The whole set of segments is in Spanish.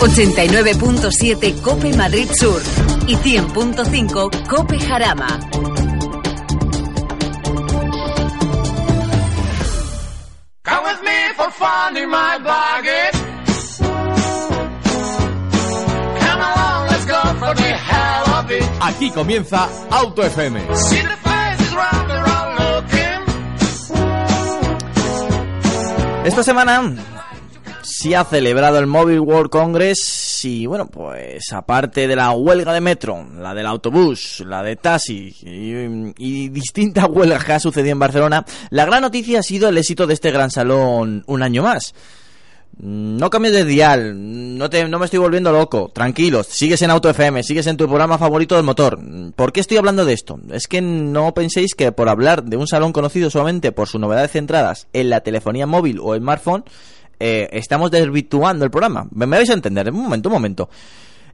89.7 Cope Madrid Sur y 100.5 Cope Jarama. Come with me for fun in my baggage. Come along, let's go for the hell of it. Aquí comienza Auto FM. See the faces round and round looking. Esta semana se ha celebrado el Mobile World Congress y bueno, pues aparte de la huelga de metro, la del autobús, la de taxi y, distintas huelgas que ha sucedido en Barcelona, la gran noticia ha sido el éxito de este gran salón un año más. No cambies de dial, no, te, no me estoy volviendo loco, tranquilos, sigues en Auto FM, sigues en tu programa favorito del motor. ¿Por qué estoy hablando de esto? Es que no penséis que por hablar de un salón conocido solamente por sus novedades centradas en la telefonía móvil o smartphone, eh, estamos desvirtuando el programa. Me, me vais a entender, un momento, un momento.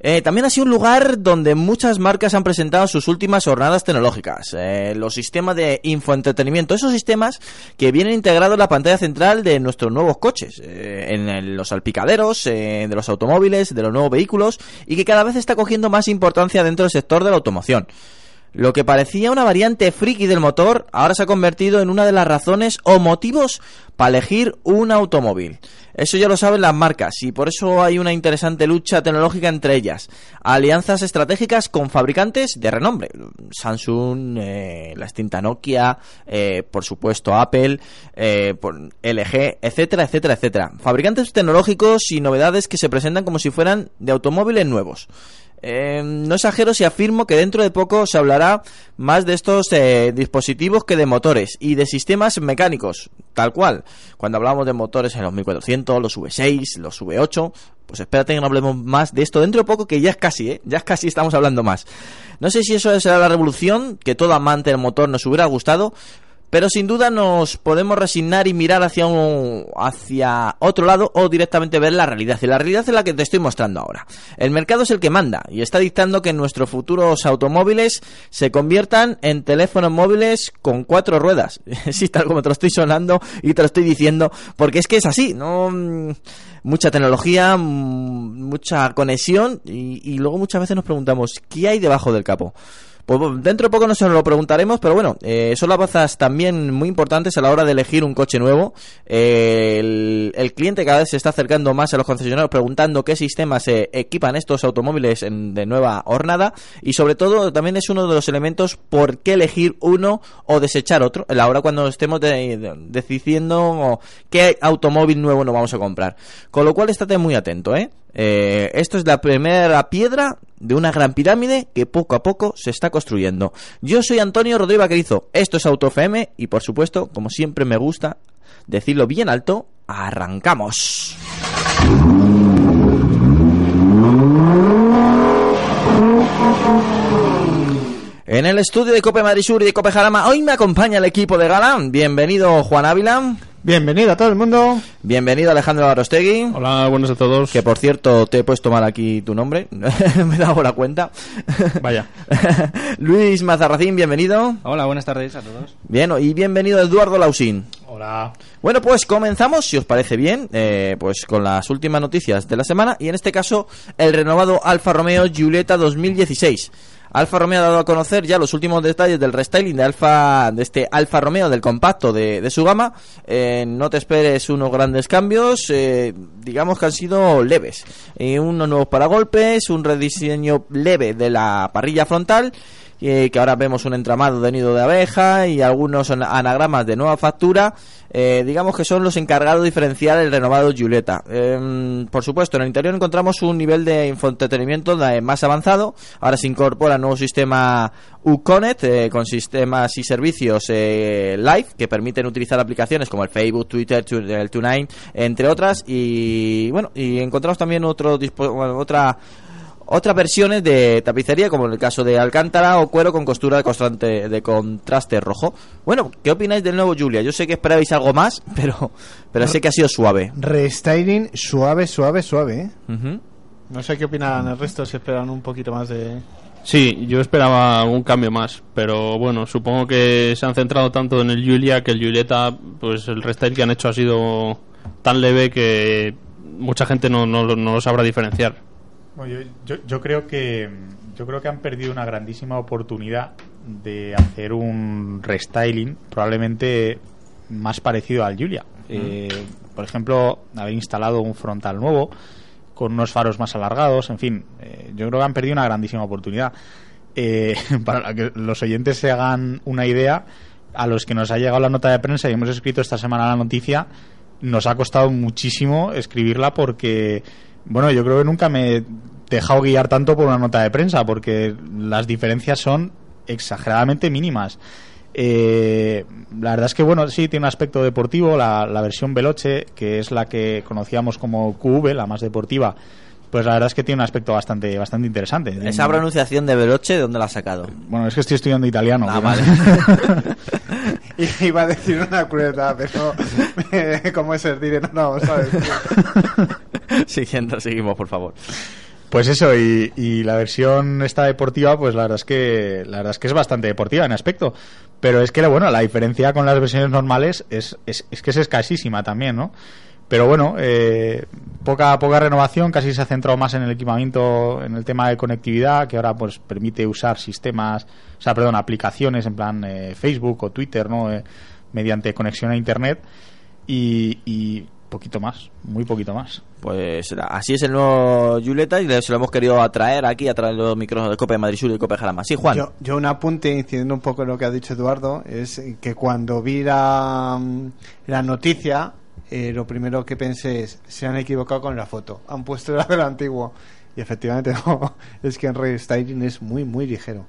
Eh, también ha sido un lugar donde muchas marcas han presentado sus últimas jornadas tecnológicas, eh, los sistemas de infoentretenimiento, esos sistemas que vienen integrados en la pantalla central de nuestros nuevos coches, eh, en los salpicaderos, eh, de los automóviles, de los nuevos vehículos y que cada vez está cogiendo más importancia dentro del sector de la automoción. Lo que parecía una variante friki del motor ahora se ha convertido en una de las razones o motivos para elegir un automóvil. Eso ya lo saben las marcas y por eso hay una interesante lucha tecnológica entre ellas. Alianzas estratégicas con fabricantes de renombre. Samsung, eh, la extinta Nokia, eh, por supuesto Apple, eh, LG, etcétera, etcétera, etcétera. Fabricantes tecnológicos y novedades que se presentan como si fueran de automóviles nuevos. Eh, no exagero si afirmo que dentro de poco se hablará más de estos eh, dispositivos que de motores y de sistemas mecánicos, tal cual. Cuando hablamos de motores en los 1400, los V6, los V8, pues espérate que no hablemos más de esto dentro de poco, que ya es casi, ¿eh? Ya es casi estamos hablando más. No sé si eso será la revolución que todo amante del motor nos hubiera gustado, pero sin duda nos podemos resignar y mirar hacia un, hacia otro lado o directamente ver la realidad. Y la realidad es la que te estoy mostrando ahora. El mercado es el que manda y está dictando que nuestros futuros automóviles se conviertan en teléfonos móviles con cuatro ruedas. sí, tal como te lo estoy sonando y te lo estoy diciendo, porque es que es así, no mm, mucha tecnología, mm, mucha conexión y, y luego muchas veces nos preguntamos ¿qué hay debajo del capó? Pues dentro de poco nos lo preguntaremos, pero bueno, eh, son las bazas también muy importantes a la hora de elegir un coche nuevo. Eh, el, el cliente cada vez se está acercando más a los concesionarios preguntando qué sistemas se equipan estos automóviles en- de nueva hornada y sobre todo también es uno de los elementos por qué elegir uno o desechar otro la hora cuando estemos de- de- decidiendo qué automóvil nuevo nos vamos a comprar. Con lo cual estate muy atento, ¿eh? Eh, esto es la primera piedra de una gran pirámide que poco a poco se está construyendo. Yo soy Antonio Rodríguez Vaquerizo, esto es Auto FM y por supuesto, como siempre me gusta decirlo bien alto, arrancamos. En el estudio de Cope Madrid Sur y de Cope Jarama, hoy me acompaña el equipo de Galán. Bienvenido Juan Ávila, Bienvenido a todo el mundo. bienvenido Alejandro Barostegui. Hola, buenos a todos. Que por cierto, te he puesto mal aquí tu nombre. Me he dado la cuenta. Vaya. Luis Mazarracín, bienvenido. Hola, buenas tardes a todos. Bien, y bienvenido Eduardo Lausín. Hola. Bueno, pues comenzamos, si os parece bien, eh, pues con las últimas noticias de la semana y en este caso el renovado Alfa Romeo Giulietta 2016. Alfa Romeo ha dado a conocer ya los últimos detalles del restyling de Alfa de este Alfa Romeo del compacto de, su gama. Eh, no te esperes unos grandes cambios, eh, digamos que han sido leves. Eh, unos nuevos paragolpes, un rediseño leve de la parrilla frontal que ahora vemos un entramado de nido de abeja y algunos ana- anagramas de nueva factura, eh, digamos que son los encargados de diferenciar el renovado Giulietta. Eh, por supuesto, en el interior encontramos un nivel de infoentretenimiento más avanzado, ahora se incorpora un nuevo sistema Uconet eh, con sistemas y servicios eh, live que permiten utilizar aplicaciones como el Facebook, Twitter, el Tune9, entre otras y bueno, y encontramos también otro otra otras versiones de tapicería, como en el caso de Alcántara o cuero con costura de, constante, de contraste rojo. Bueno, ¿qué opináis del nuevo Julia? Yo sé que esperabais algo más, pero, pero sé que ha sido suave. Restyling suave, suave, suave. ¿eh? No sé qué opinan el resto, si esperan un poquito más de... Sí, yo esperaba un cambio más, pero bueno, supongo que se han centrado tanto en el Julia que el Julieta, pues el restyle que han hecho ha sido tan leve que mucha gente no, no, no lo sabrá diferenciar. Bueno, yo, yo, yo creo que yo creo que han perdido una grandísima oportunidad de hacer un restyling probablemente más parecido al Julia. Eh, por ejemplo, haber instalado un frontal nuevo con unos faros más alargados, en fin, eh, yo creo que han perdido una grandísima oportunidad. Eh, para que los oyentes se hagan una idea, a los que nos ha llegado la nota de prensa y hemos escrito esta semana la noticia, nos ha costado muchísimo escribirla porque, bueno, yo creo que nunca me he dejado guiar tanto por una nota de prensa porque las diferencias son exageradamente mínimas. Eh, la verdad es que, bueno, sí, tiene un aspecto deportivo. La, la versión Veloce, que es la que conocíamos como QV, la más deportiva, pues la verdad es que tiene un aspecto bastante bastante interesante. Esa pronunciación de Veloce, ¿de dónde la has sacado? Bueno, es que estoy estudiando italiano. Ah, pero- vale. Iba a decir una crueldad, pero eh, como es el dire, no, no, ¿sabes? Siguiendo, seguimos, por favor. Pues eso, y, y la versión esta deportiva, pues la verdad es que la verdad es que es bastante deportiva en aspecto. Pero es que bueno, la diferencia con las versiones normales es, es, es que es escasísima también, ¿no? Pero bueno, eh, poca, poca renovación, casi se ha centrado más en el equipamiento, en el tema de conectividad, que ahora pues permite usar sistemas, o sea, perdón, aplicaciones en plan eh, Facebook o Twitter, ¿no? Eh, mediante conexión a Internet y, y poquito más, muy poquito más. Pues así es el nuevo Julieta y se lo hemos querido atraer aquí a través de los micrófonos de Cope de Madrid Sur y Cope Jarama. Sí, Juan. Yo, yo un apunte, incidiendo un poco en lo que ha dicho Eduardo, es que cuando vi la, la noticia, eh, lo primero que pensé es, se han equivocado con la foto. Han puesto la del antiguo. Y efectivamente no, es que en restyling es muy, muy ligero.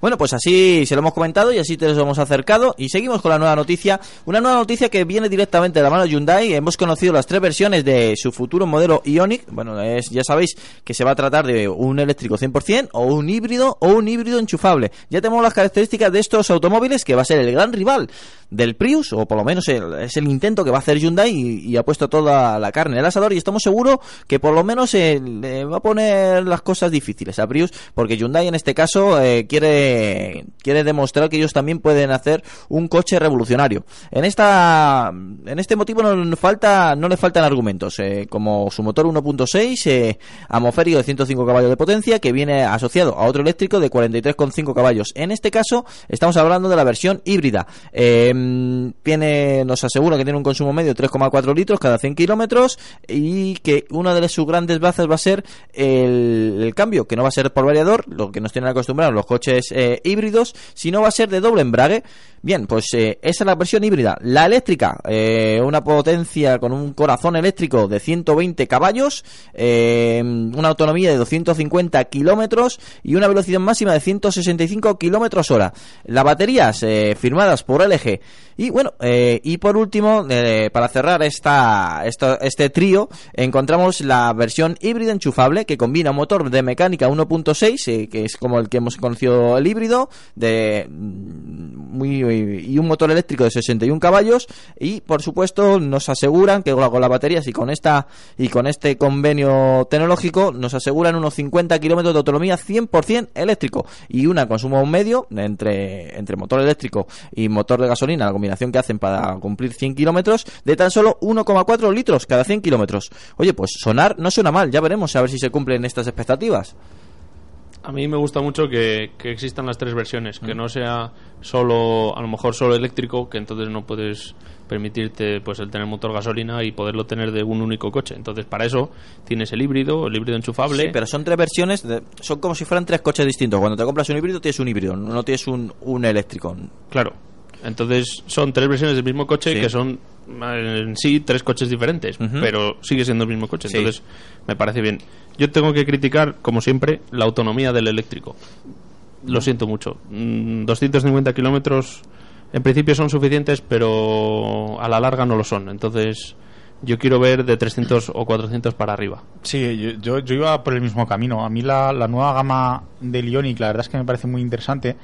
Bueno, pues así se lo hemos comentado y así te los hemos acercado. Y seguimos con la nueva noticia. Una nueva noticia que viene directamente de la mano de Hyundai. Hemos conocido las tres versiones de su futuro modelo Ioniq. Bueno, es, ya sabéis que se va a tratar de un eléctrico 100% o un híbrido o un híbrido enchufable. Ya tenemos las características de estos automóviles que va a ser el gran rival del Prius, o por lo menos el- es el intento que va a hacer Hyundai y, y ha puesto toda la carne en el asador. Y estamos seguros que por lo menos eh, le va a poner las cosas difíciles a Prius, porque Hyundai en este caso eh, quiere, quiere demostrar que ellos también pueden hacer un coche revolucionario. En esta en este motivo no, falta, no le faltan argumentos, eh, como su motor 1.6 eh, atmosférico de 105 caballos de potencia, que viene asociado a otro eléctrico de 43,5 caballos. En este caso, estamos hablando de la versión híbrida. Eh, tiene, nos asegura que tiene un consumo medio de 3,4 litros cada 100 kilómetros y que una de sus grandes bazas va a ser el, el cambio, que no va a ser por variador, lo que nos tienen acostumbrados los coches eh, híbridos, sino va a ser de doble embrague. Bien, pues eh, esa es la versión híbrida. La eléctrica, eh, una potencia con un corazón eléctrico de 120 caballos, eh, una autonomía de 250 kilómetros y una velocidad máxima de 165 kilómetros hora. Las baterías firmadas por LG. Y bueno, y por último, para cerrar esta, esta- este trío, encontramos la versión híbrida enchufable que combina un motor de mecánica 1.6, eh, que es como el que hemos conocido el híbrido, de mm, y un motor eléctrico de 61 caballos y por supuesto nos aseguran que con las baterías y con esta y con este convenio tecnológico nos aseguran unos 50 kilómetros de autonomía 100% eléctrico y una consumo medio entre entre motor eléctrico y motor de gasolina la combinación que hacen para cumplir 100 kilómetros de tan solo 1,4 litros cada 100 kilómetros. Oye pues sonar no suena mal ya veremos a ver si se cumplen estas expectativas A mí me gusta mucho que, que existan las tres versiones, que no sea solo, a lo mejor solo eléctrico, que entonces no puedes permitirte pues el tener motor gasolina y poderlo tener de un único coche. Entonces para eso tienes el híbrido, el híbrido enchufable. Sí, pero son tres versiones, de- son como si fueran tres coches distintos. Cuando te compras un híbrido, tienes un híbrido, no tienes un, un eléctrico. Claro. Entonces son tres versiones del mismo coche Sí. que son en sí tres coches diferentes, pero sigue siendo el mismo coche. Sí. Entonces me parece bien. Yo tengo que criticar, como siempre, la autonomía del eléctrico. Lo siento mucho. Mm, 250 kilómetros en principio son suficientes, pero a la larga no lo son. Entonces yo quiero ver de 300 o 400 para arriba. Sí, yo, yo, iba por el mismo camino. A mí la, la nueva gama del Ioniq, la verdad es que me parece muy interesante.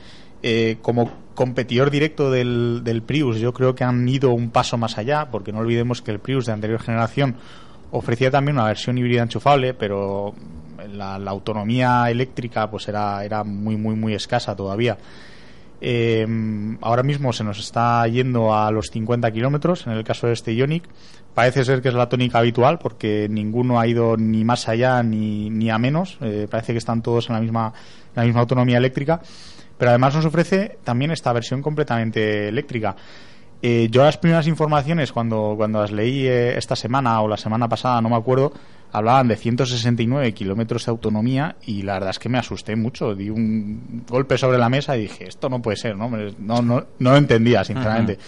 Eh, como competidor directo del, del Prius, yo creo que han ido un paso más allá, porque no olvidemos que el Prius de anterior generación ofrecía también una versión híbrida enchufable, pero la, autonomía eléctrica pues era, era muy, muy, muy escasa todavía. Eh, ahora mismo se nos está yendo a los 50 kilómetros en el caso de este Ionic. Parece ser que es la tónica habitual porque ninguno ha ido ni más allá ni, ni a menos. Eh, parece que están todos en la misma, en la misma autonomía eléctrica. Pero además nos ofrece también esta versión completamente eléctrica. Eh, yo las primeras informaciones, cuando, cuando las leí eh, esta semana o la semana pasada, no me acuerdo, hablaban de 169 kilómetros de autonomía y la verdad es que me asusté mucho. Di un golpe sobre la mesa y dije, esto no puede ser, ¿no? No, no, no lo entendía, sinceramente.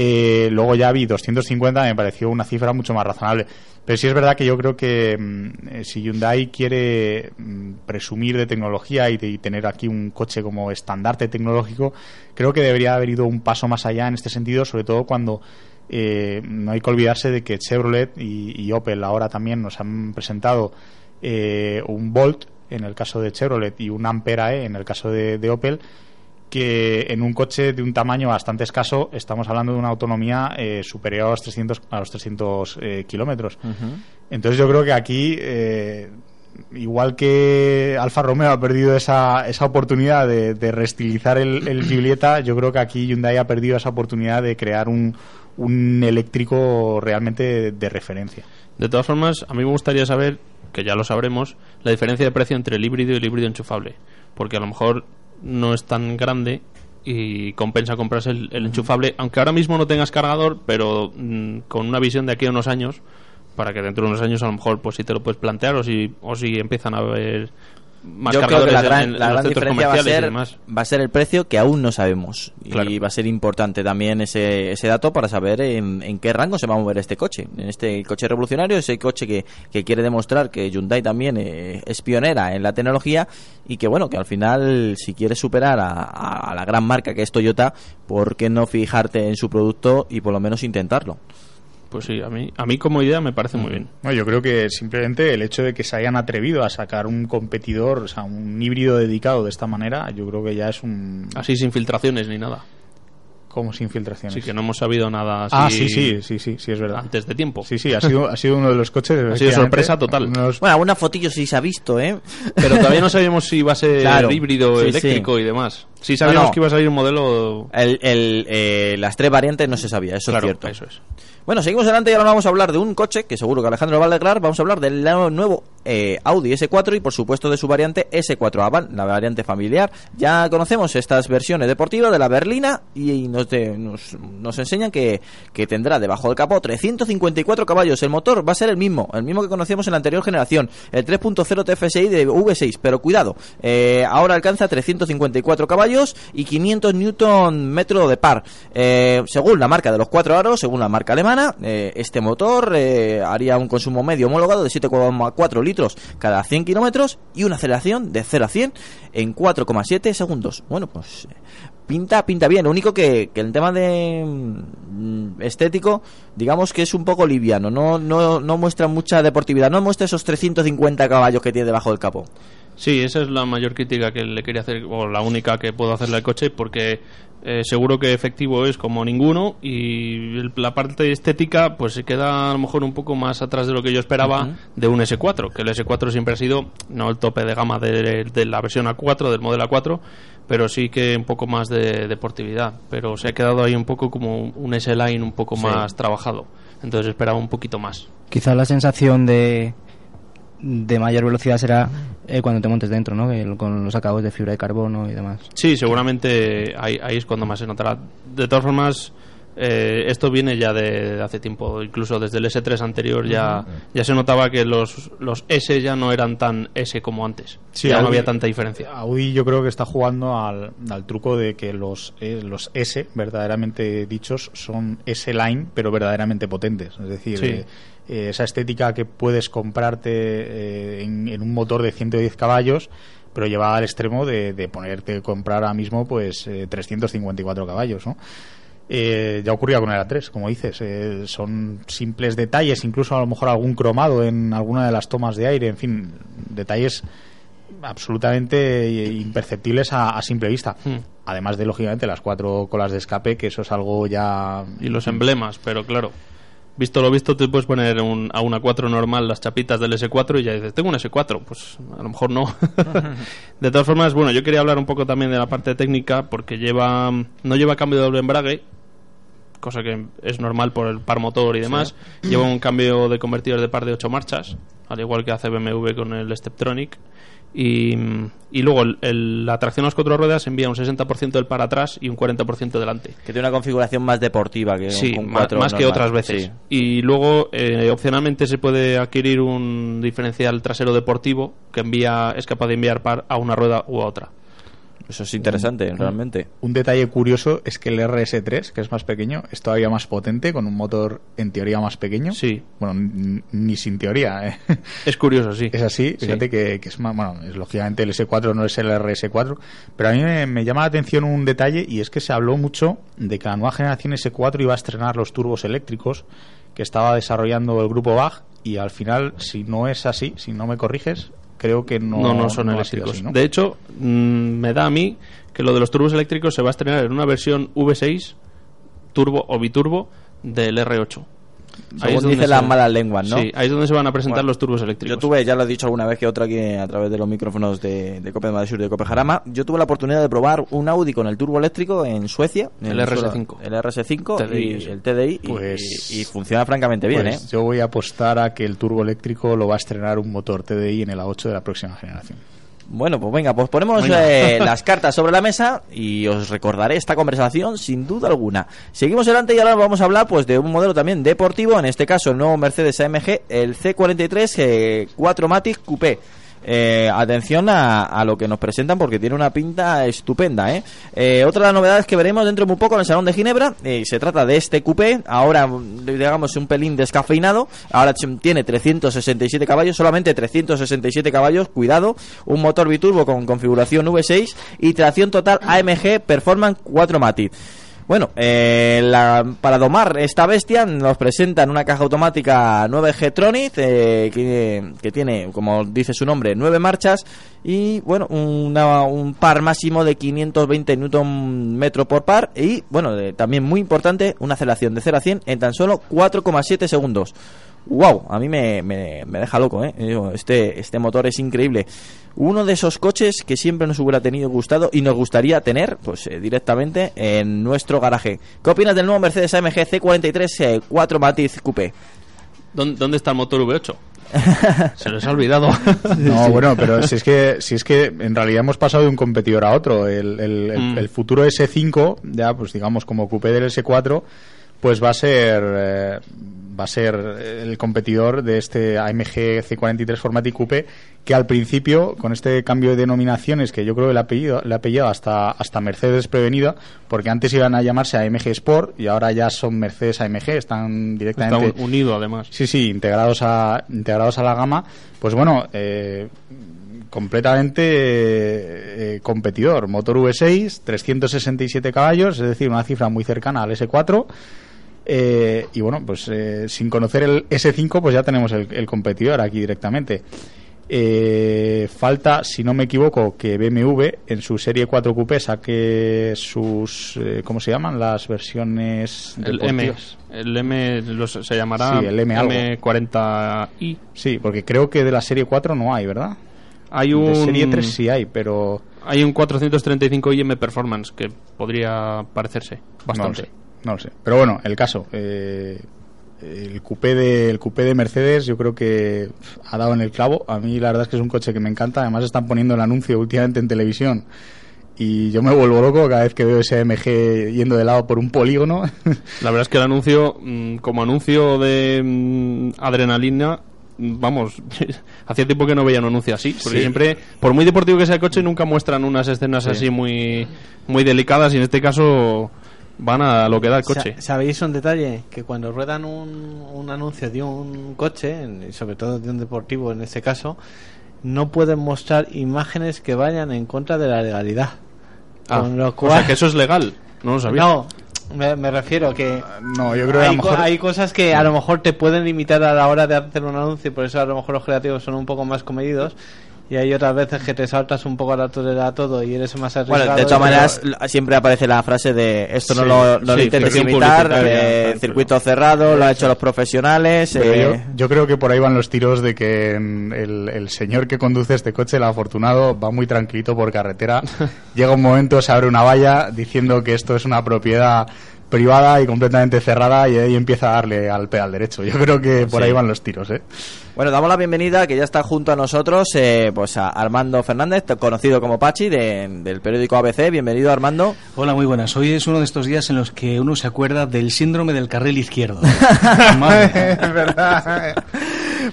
Eh, luego ya vi 250, me pareció una cifra mucho más razonable. Pero sí es verdad que yo creo que mm, eh, si Hyundai quiere mm, presumir de tecnología y, tener aquí un coche como estandarte tecnológico, creo que debería haber ido un paso más allá en este sentido, sobre todo cuando eh, no hay que olvidarse de que Chevrolet y, Opel ahora también nos han presentado eh, un Volt en el caso de Chevrolet y un Ampera E en el caso de Opel que en un coche de un tamaño bastante escaso estamos hablando de una autonomía eh, superior a los 300, a los 300 eh, kilómetros. Entonces yo creo que aquí, eh, igual que Alfa Romeo ha perdido esa, esa oportunidad de, de reestilizar el, el Giulietta, yo creo que aquí Hyundai ha perdido esa oportunidad de crear un, un eléctrico realmente de, de referencia. De todas formas, a mí me gustaría saber, que ya lo sabremos, la diferencia de precio entre el híbrido y el híbrido enchufable. Porque a lo mejor no es tan grande y compensa comprarse el, enchufable, aunque ahora mismo no tengas cargador, pero mm, con una visión de aquí a unos años, para que dentro de unos años a lo mejor pues si te lo puedes plantear o si, o si empiezan a haber más Yo creo que la gran, en, la gran diferencia va a, ser, va a ser el precio que aún no sabemos. Claro. Y va a ser importante también ese, ese dato para saber en, en qué rango se va a mover este coche. En este coche revolucionario, ese coche que, que quiere demostrar que Hyundai también eh, es pionera en la tecnología y que, bueno, que al final, si quieres superar a, a- a la gran marca que es Toyota, ¿por qué no fijarte en su producto y por lo menos intentarlo? Pues sí, a mí, a mí como idea me parece muy bien. No, yo creo que simplemente el hecho de que se hayan atrevido a sacar un competidor, o sea, un híbrido dedicado de esta manera, yo creo que ya es un... Así sin filtraciones ni nada. como sin filtraciones. Así que no hemos sabido nada así Ah, sí, sí, sí, sí, sí, es verdad. antes de tiempo. Sí, sí, ha sido, ha sido uno de los coches. Ha sido sorpresa total. los- Bueno, alguna fotillo sí se ha visto, ¿eh? Pero todavía no sabíamos si iba a ser Claro. híbrido, Sí, eléctrico sí. y demás. Sí sabíamos No, no. que iba a salir un modelo... El, el, eh, las tres variantes no se sabía, eso claro, es cierto. eso es. Bueno, seguimos adelante y ahora vamos a hablar de un coche que seguro que Alejandro va a alegrar. Vamos a hablar del nuevo eh, Audi S4 y por supuesto de su variante S4 Avant, la variante familiar. Ya conocemos estas versiones deportivas de la berlina y nos, de- nos, nos enseñan que, que tendrá debajo del capó 354 caballos. El motor va a ser el mismo, el mismo que conocíamos en la anterior generación, el 3.0 TFSI de V6. Pero cuidado, eh, ahora alcanza 354 caballos y 500 newton metro de par. Eh, según la marca de los cuatro aros, según la marca alemana, eh, este motor eh, haría un consumo medio homologado de 7,4 litros cada 100 kilómetros y una aceleración de 0 a 100 en 4,7 segundos. Bueno, pues pinta pinta bien. Lo único que, que el tema de mm, estético, digamos que es un poco liviano. No, no, no muestra mucha deportividad. No muestra esos 350 caballos que tiene debajo del capó. Sí, esa es la mayor crítica que le quería hacer, o la única que puedo hacerle al coche, porque eh, seguro que efectivo es como ninguno y el- la parte estética pues se queda a lo mejor un poco más atrás de lo que yo esperaba de un S4, que el S4 siempre ha sido no el tope de gama de, de la versión A4, del modelo A4, pero sí que un poco más de deportividad, pero se ha quedado ahí un poco como un S-Line un poco más trabajado, entonces esperaba un poquito más. Quizá la sensación de, de mayor velocidad será eh, cuando te montes dentro, ¿no? El- con los acabados de fibra de carbono y demás. Sí, seguramente ahí, ahí es cuando más se notará. De todas formas, eh, esto viene ya de, hace tiempo, incluso desde el S3 anterior ya, ya se notaba que los, los S ya no eran tan S como antes. Sí, ya no había tanta diferencia. Audi yo creo que está jugando al, al truco de que los, eh, los S, verdaderamente dichos, son S-Line, pero verdaderamente potentes. Es decir, Sí. eh, esa estética que puedes comprarte eh, en, en un motor de 110 caballos, pero llevada al extremo de, de ponerte comprar ahora mismo pues eh, 354 caballos, ¿no? Eh, ya ocurría con el A3, como dices. eh, son simples detalles, incluso a lo mejor algún cromado en alguna de las tomas de aire, en fin, detalles absolutamente imperceptibles a, a simple vista. Hmm. Además de, lógicamente, las cuatro colas de escape, que eso es algo ya... Y los emblemas, pero claro. Visto lo visto, te puedes poner un- a una 4 normal las chapitas del S4 y ya dices, tengo un S4. Pues a lo mejor no. de todas formas, bueno, yo quería hablar un poco también de la parte técnica porque lleva no lleva cambio de doble embrague, cosa que es normal por el par motor y demás. Lleva un cambio de convertidor de par de 8 marchas, al igual que hace BMW con el Steptronic. Y, y luego el- el- la tracción a las cuatro ruedas envía un 60% del par atrás y un 40% delante. Que tiene una configuración más deportiva que Sí, un 4 más que otras veces. Sí. Y luego, eh, opcionalmente, se puede adquirir un diferencial trasero deportivo que envía es capaz de enviar par a una rueda u a otra. Eso es interesante, realmente. Un detalle curioso es que el RS3, que es más pequeño, es todavía más potente, con un motor en teoría más pequeño. Sí. Bueno, ni sin teoría. ¿eh? Es curioso, sí. Es así, Sí. fíjate que, que es más, bueno, es, lógicamente el S4 no es el RS4, pero a mí me, me llama la atención un detalle y es que se habló mucho de que la nueva generación S4 iba a estrenar los turbos eléctricos que estaba desarrollando el grupo BAG y al final, si no es así, si no me corriges, creo que no, No, no, son no eléctricos. así, ¿no? De hecho, mm, me da a mí que lo de los turbos eléctricos se va a estrenar en una versión V6 turbo o biturbo del R8. Según donde dicen las malas lenguas, ¿no? Sí, ahí es donde se van a presentar Bueno, los turbos eléctricos. Yo tuve, ya lo he dicho alguna vez que otra aquí a través de los micrófonos de, de Cope de Madrid Sur y de Cope Jarama, yo tuve la oportunidad de probar un Audi con el turbo eléctrico en Suecia. en El RS5. El RS5 TDI, y el TDI. y- Pues- y, y funciona francamente bien, Pues ¿eh? yo voy a apostar a que el turbo eléctrico lo va a estrenar un motor TDI en el A8 de la próxima generación. Bueno, pues venga, pues ponemos eh, las cartas sobre la mesa y os recordaré esta conversación sin duda alguna. Seguimos adelante y ahora vamos a hablar pues de un modelo también deportivo, en este caso el nuevo Mercedes AMG, el C43 eh, 4 Matic Coupé. Eh, atención a, a lo que nos presentan porque tiene una pinta estupenda. ¿eh? Eh, otra de las novedades que veremos dentro de muy poco en el Salón de Ginebra eh, se trata de este coupé, ahora mm, digamos un pelín descafeinado, ahora tiene 367 caballos, solamente 367 caballos, cuidado, un motor biturbo con configuración V6 y tracción total AMG Performance 4 Matic. Bueno, eh, la- para domar esta bestia nos presentan una caja automática 9G Tronic eh, que, tiene, como dice su nombre, 9 marchas y bueno, una- un par máximo de 520 Nm por par y bueno, de- también muy importante, una aceleración de 0 a 100 en tan solo 4,7 segundos. Wow, a mí me, me- me deja loco, ¿eh? Este, este motor es increíble. Uno de esos coches que siempre nos hubiera tenido gustado y nos gustaría tener, pues eh, directamente en nuestro garaje. ¿Qué opinas del nuevo Mercedes AMG C43 eh, 4 Matiz Coupé? ¿Dónde, dónde está el motor V8? Se les ha olvidado. No, bueno, pero si es que si es que en realidad hemos pasado de un competidor a otro. El, el- el- Mm. el futuro S5, ya pues digamos como coupé del S4, pues va a ser eh, va a ser el competidor de este AMG C43 Formatic Coupé que al principio con este cambio de denominaciones que yo creo que le ha pillado, le ha pillado hasta hasta Mercedes prevenida porque antes iban a llamarse AMG Sport y ahora ya son Mercedes AMG están Está directamente un- unido, además. Sí, sí, integrados a, integrados a la gama. Pues bueno, eh, completamente eh, eh, competidor. Motor V6, 367 caballos, es decir, una cifra muy cercana al S4. Eh, y bueno, pues eh, sin conocer el S5, pues ya tenemos el, el competidor aquí directamente. Eh, falta, si no me equivoco, que BMW en su serie 4 Coupé saque sus, eh, ¿cómo se llaman? Las versiones El M, el M los- se llamará Sí, el M algo. M40i. Sí, porque creo que de la serie 4 no hay, ¿verdad? Hay un De serie 3 sí hay, pero hay un 435 IM Performance que podría parecerse no bastante. sé. No lo sé. Pero bueno, el caso. eh, el coupé de el coupé de Mercedes yo creo que ha dado en el clavo. A mí la verdad es que es un coche que me encanta. Además están poniendo el anuncio últimamente en televisión. Y yo me vuelvo loco cada vez que veo ese MG yendo de lado por un polígono. La verdad es que el anuncio, mm, como anuncio de mm, adrenalina, mm, vamos, hacía tiempo que no veía un anuncio así, porque Sí. siempre, por muy deportivo que sea el coche, nunca muestran unas escenas Sí. así muy, muy delicadas y en este caso van a lo que da el coche. Sa- ¿Sabéis un detalle? Que cuando ruedan un, un anuncio de un coche, sobre todo de un deportivo en este caso, no pueden mostrar imágenes que vayan en contra de la legalidad. Ah, Con lo o cual... sea que eso es legal, no lo sabía. No, me, me refiero que no, yo creo que a co- hay cosas que a lo mejor te pueden limitar a la hora de hacer un anuncio, por eso a lo mejor los creativos son un poco más comedidos. Y hay otras veces que te saltas un poco a la torera todo y eres más arriesgado. Bueno, de todas maneras, siempre aparece la frase de esto no lo, no lo intentes imitar, eh, circuito cerrado, lo han hecho los profesionales. Eh, yo, yo creo que por ahí van los tiros de que mm, el, el señor que conduce este coche, el afortunado, va muy tranquilito por carretera. Llega un momento, se abre una valla diciendo que esto es una propiedad privada y completamente cerrada y ahí empieza a darle al pedal derecho. Yo creo que por Sí. ahí van los tiros, ¿eh? Bueno, damos la bienvenida, que ya está junto a nosotros, eh, pues a Armando Fernández, conocido como Pachi, de- del periódico ABC. Bienvenido, Armando. Hola, muy buenas. Hoy es uno de estos días en los que uno se acuerda del síndrome del carril izquierdo. Madre. es verdad.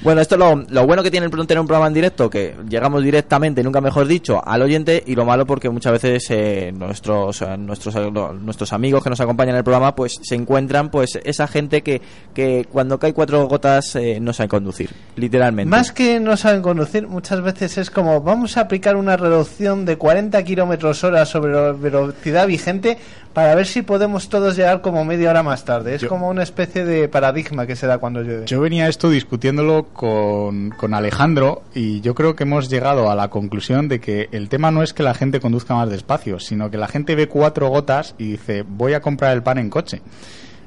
Bueno, esto es lo, lo bueno que tiene el pro- tener un programa en directo, que llegamos directamente, nunca mejor dicho, al oyente, y lo malo porque muchas veces eh, nuestros, eh, nuestros, eh, nuestros amigos que nos acompañan en el programa, pues se encuentran, pues esa gente que, que cuando cae cuatro gotas eh, no sabe conducir, literalmente. Más que no saben conducir, muchas veces es como vamos a aplicar una reducción de 40 kilómetros hora sobre la velocidad vigente para ver si podemos todos llegar como media hora más tarde. Es Yo- como una especie de paradigma que se da cuando llueve. Yo venía esto discutiéndolo con, con Alejandro y yo creo que hemos llegado a la conclusión de que el tema no es que la gente conduzca más despacio, sino que la gente ve cuatro gotas y dice voy a comprar el pan en coche.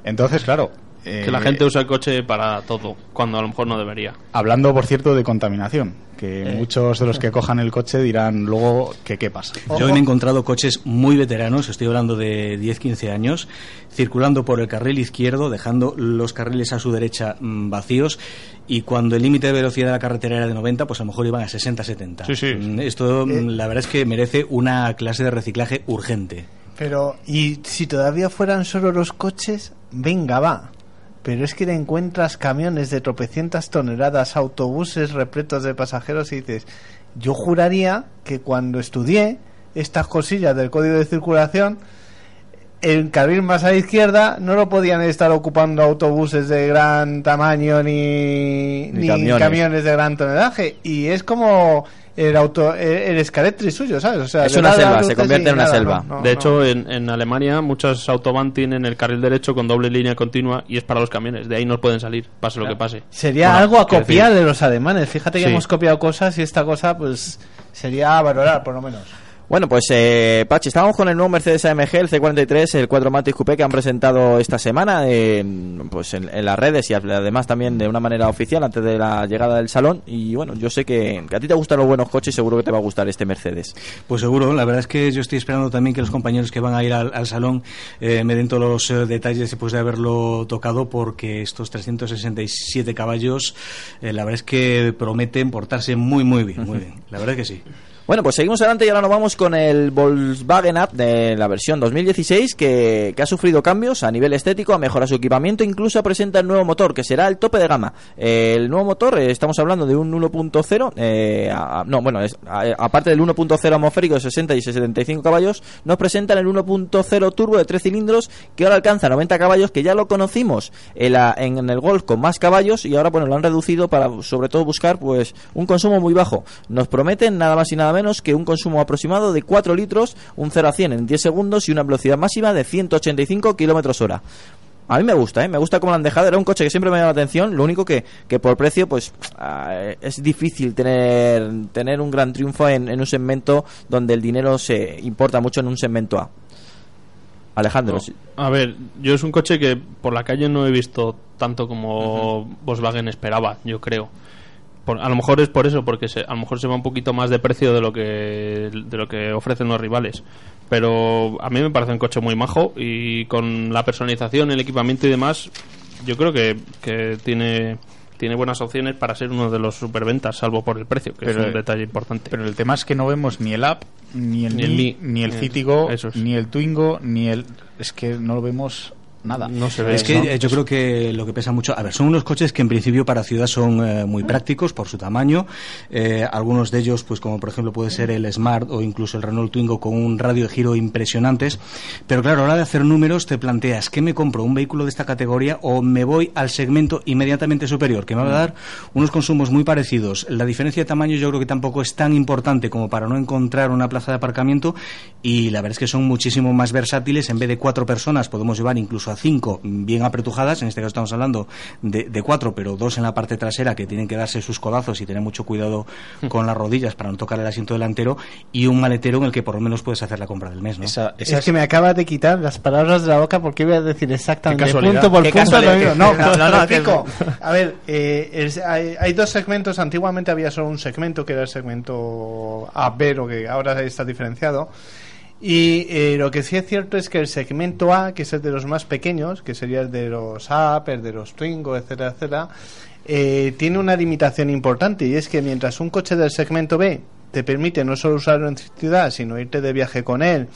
Entonces, claro... Que eh, la gente usa el coche para todo, cuando a lo mejor no debería. Hablando, por cierto, de contaminación, que Eh. muchos de los que cojan el coche dirán luego que qué pasa. Yo me he encontrado coches muy veteranos, estoy hablando de 10-15 años, circulando por el carril izquierdo, dejando los carriles a su derecha mm, vacíos y cuando el límite de velocidad de la carretera era de 90, pues a lo mejor iban a 60-70. Sí, sí. Mm, Esto, mm, la verdad es que merece una clase de reciclaje urgente. Pero, y si todavía fueran solo los coches, venga, va. Pero es que te encuentras camiones de tropecientas toneladas, autobuses repletos de pasajeros y dices, yo juraría que cuando estudié estas cosillas del código de circulación, el carril más a la izquierda no lo podían estar ocupando autobuses de gran tamaño ni, Ni ni camiones. camiones. de gran tonelaje. Y es como el auto el, el Scarectri suyo, ¿sabes? O sea, Es una selva, se convierte en una nada, selva. no, no, de no. hecho, en, en Alemania muchas autobahn tienen el carril derecho con doble línea continua y es para los camiones. De ahí no pueden salir, pase lo que pase. Sería Bueno, algo a copiar decir, de los alemanes. Fíjate que Sí. hemos copiado cosas y esta cosa, pues, sería a valorar, por lo menos. Bueno, pues eh, Pachi, estábamos con el nuevo Mercedes AMG, el C43, el 4 Matic Coupé que han presentado esta semana pues en, las redes y además también de una manera oficial antes de la llegada del salón. Y bueno, yo sé que, a ti te gustan los buenos coches seguro que te va a gustar este Mercedes. Pues seguro, la verdad es que yo estoy esperando también que los compañeros que van a ir al, al salón eh, me den todos los eh, detalles después de haberlo tocado, porque estos 367 caballos, eh, la verdad es que prometen portarse muy, muy bien, muy bien. La verdad es que sí. Bueno, pues seguimos adelante y ahora nos vamos con el Volkswagen Up de la versión 2016 que, que ha sufrido cambios a nivel estético, ha mejorado su equipamiento, incluso presenta el nuevo motor que será el tope de gama. Eh, el nuevo motor, eh, estamos hablando de un 1.0, eh, no, bueno, es- a- aparte del 1.0 atmosférico de 60 y 75 caballos, nos presentan el 1.0 turbo de 3 cilindros que ahora alcanza 90 caballos, que ya lo conocimos en, la- en el Golf con más caballos y ahora bueno lo han reducido para sobre todo buscar pues un consumo muy bajo. Nos prometen nada más y nada menos que un consumo aproximado de 4 litros, un 0 a 100 en 10 segundos y una velocidad máxima de 185 kilómetros hora. A mí me gusta, ¿eh? me gusta cómo lo han dejado. Era un coche que siempre me llama la atención. Lo único que, que por precio, pues ah, es difícil tener, tener un gran triunfo en, en un segmento donde el dinero se importa mucho en un segmento A. Alejandro, No. sí. A ver, yo es un coche que por la calle no he visto tanto como Volkswagen esperaba, yo creo. Por- a lo mejor es por eso, porque se- a lo mejor se va un poquito más de precio de lo que de lo que ofrecen los rivales. Pero a mí me parece un coche muy majo y con la personalización, el equipamiento y demás, yo creo que, que tiene tiene buenas opciones para ser uno de los superventas, salvo por el precio, que Pero- es un detalle importante. Pero el tema es que no vemos ni el app, ni el Ni el ni el Eh, Citigo, eso es. ni el Twingo, ni el... Es que no lo vemos nada. No se ve. Es que eh, yo creo que lo que pesa mucho, a ver, son unos coches que en principio para ciudad son eh, muy prácticos por su tamaño. Eh, algunos de ellos, pues como por ejemplo puede ser el Smart o incluso el Renault Twingo con un radio de giro impresionantes. Pero claro, a la hora de hacer números te planteas, ¿qué me compro? ¿Un vehículo de esta categoría o me voy al segmento inmediatamente superior? Que me va a dar unos consumos muy parecidos. La diferencia de tamaño yo creo que tampoco es tan importante como para no encontrar una plaza de aparcamiento y la verdad es que son muchísimo más versátiles. En vez de cuatro personas podemos llevar incluso incluso a cinco bien apretujadas. En este caso estamos hablando de, de cuatro, pero dos en la parte trasera que tienen que darse sus codazos y tener mucho cuidado con las rodillas para no tocar el asiento delantero. Y un maletero en el que por lo menos puedes hacer la compra del mes. ¿no? Esa- Es, esa que me acabas de quitar las palabras de la boca porque iba a decir exactamente Qué punto por Qué punto. casualidad lo mismo. que- No, no, no, explico. A ver, eh, es- hay, hay dos segmentos. Antiguamente había solo un segmento que era el segmento A, B, lo que ahora está diferenciado. Y eh, lo que sí es cierto es que el segmento A, que es el de los más pequeños, que sería el de los el de los Twingo, etcétera, etcétera, eh, tiene una limitación importante y es que mientras un coche del segmento B te permite no solo usarlo en ciudad, sino irte de viaje con él,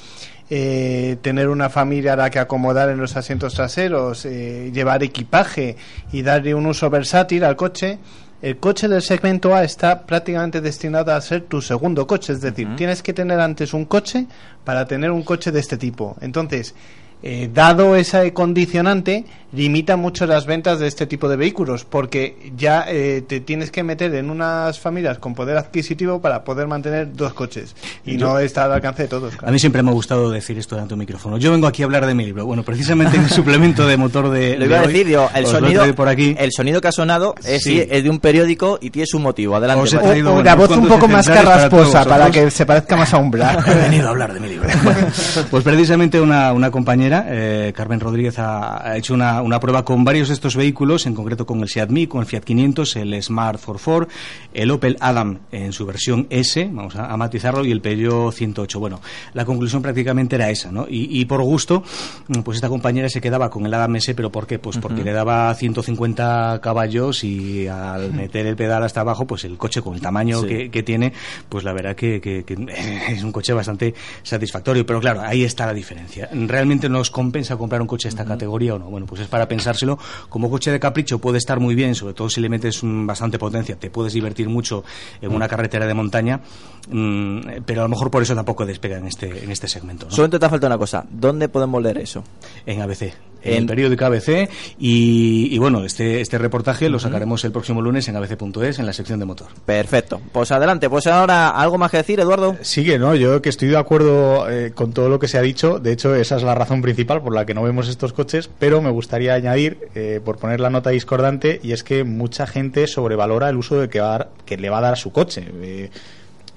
eh, tener una familia a la que acomodar en los asientos traseros, eh, llevar equipaje y darle un uso versátil al coche, el coche del segmento A está prácticamente destinado a ser tu segundo coche, es decir, tienes que tener antes un coche para tener un coche de este tipo. Entonces, eh, dado ese condicionante, limita mucho las ventas de este tipo de vehículos, porque ya eh, te tienes que meter en unas familias con poder adquisitivo para poder mantener dos coches y Yo- no está al alcance de todos. A mí siempre me ha gustado decir esto delante de un micrófono. Yo vengo aquí a hablar de mi libro. Bueno, precisamente en el suplemento de motor de. Lo iba a de hoy, decir, digo, el sonido, por aquí. el sonido que ha sonado es, Sí. es de un periódico y tiene su motivo. Adelante. O- o bueno, la voz un poco más para carrasposa para, que se parezca más a un black. He venido a hablar de mi libro. pues precisamente una, una compañera, eh, Carmen Rodríguez, ha, ha hecho una, una prueba con varios de estos vehículos, en concreto con el Seat Mii, con el Fiat 500, el Smart 44, el Opel Adam en su versión S, vamos a, a matizarlo, y el Peugeot 108. Bueno, la conclusión prácticamente era esa, ¿no? Y, y por gusto, mm, pues esta compañera se quedaba con el Adam S, pero ¿por qué? Pues porque le daba 150 caballos y al meter el pedal hasta abajo, pues el coche con el tamaño Sí. que, que tiene, pues la verdad que, que- que es un coche bastante satisfactorio. Pero claro, ahí está la diferencia. ¿Realmente nos compensa comprar un coche de esta categoría o no? Bueno, pues es para pensárselo. Como coche de capricho puede estar muy bien, sobre todo si le metes mm, bastante potencia, te puedes divertir mucho en una carretera de montaña, mm, pero a lo mejor por eso tampoco despega en este, en este segmento. ¿no? Solamente te falta una cosa. ¿Dónde podemos leer eso? En ABC, en En- el periódico ABC. Y, y bueno, este, este reportaje lo sacaremos el próximo lunes en abc.es en la sección de motor. Perfecto. Pues adelante. Pues ahora, ¿algo más que decir, Eduardo? Sí que no, yo que estoy de acuerdo eh, con todo lo que se ha dicho, de hecho esa es la razón principal por la que no vemos estos coches, pero me gustaría añadir, eh, por poner la nota discordante, y es que mucha gente sobrevalora el uso de que, va a dar- que le va a dar a su coche. Eh,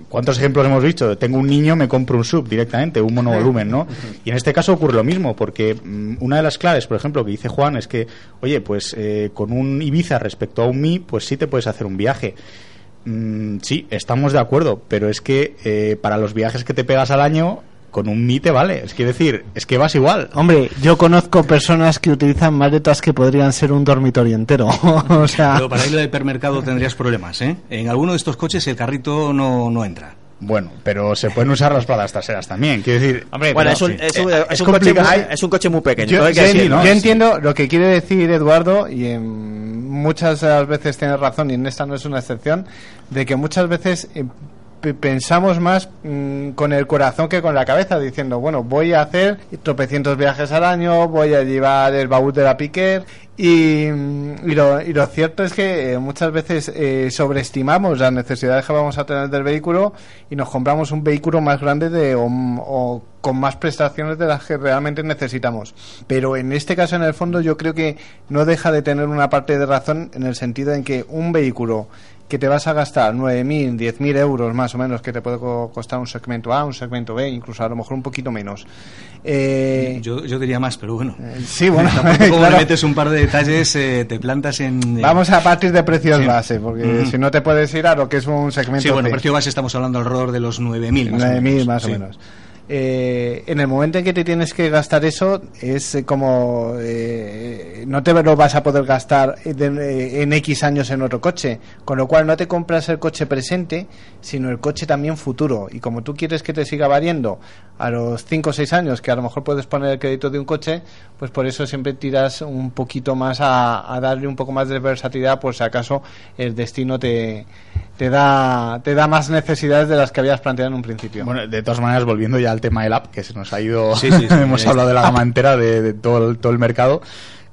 ¿Cuántos ejemplos hemos visto? Tengo un niño, me compro un sub directamente, un monovolumen, ¿no? Y en este caso ocurre lo mismo, porque mm, una de las claves, por ejemplo, que dice Juan es que, oye, pues eh, con un Ibiza respecto a un Mi, pues sí te puedes hacer un viaje. Mm, sí, estamos de acuerdo, pero es que eh, para los viajes que te pegas al año, con un Mi te vale. Es que decir, es que vas igual. Hombre, yo conozco personas que utilizan maletas que podrían ser un dormitorio entero. o sea, Pero para ir al hipermercado tendrías problemas, ¿eh? En alguno de estos coches el carrito no, no entra. Bueno, pero se pueden usar las pladas traseras también. Quiero decir, bueno, pero- es un, sí. es un- Eh, es un coche muy, es un coche muy pequeño. yo, que yo- entiendo lo que quiere decir Eduardo y en muchas de las veces tiene razón y en esta no es una excepción, de que muchas veces eh, p- pensamos más mm, con el corazón que con la cabeza, diciendo, bueno, voy a hacer tropecientos viajes al año, voy a llevar el baúl de la Piquer y, mm, y, lo, y lo cierto es que eh, muchas veces eh, sobreestimamos las necesidades que vamos a tener del vehículo y nos compramos un vehículo más grande de, o, o con más prestaciones de las que realmente necesitamos. Pero en este caso, en el fondo, yo creo que no deja de tener una parte de razón en el sentido en que un vehículo que te vas a gastar 9.000, 10.000 euros más o menos que te puede co- costar un segmento A, un segmento B, incluso a lo mejor un poquito menos. Eh, Yo, yo diría más, pero bueno. sí, bueno, Tampoco claro. metes un par de detalles, eh, te plantas en... Vamos a partir de precios Sí. base, porque Ujú. si no te puedes ir a lo que es un segmento Sí, bueno, C. precio base estamos hablando alrededor de los 9.000 más o 9.000 menos. más Sí. o menos. Eh, en el momento en que te tienes que gastar eso, es eh, como eh, no te lo vas a poder gastar eh, en X años en otro coche, con lo cual no te compras el coche presente, sino el coche también futuro. Y como tú quieres que te siga variando a los 5 o 6 años, que a lo mejor puedes poner el crédito de un coche, pues por eso siempre tiras un poquito más a, a darle un poco más de versatilidad, por si acaso el destino te, te da te da más necesidades de las que habías planteado en un principio. Bueno, de todas maneras, volviendo ya al tema del app, que se nos ha ido, Sí, sí, sí, hemos hablado de la gama entera de, de todo, el, todo el mercado.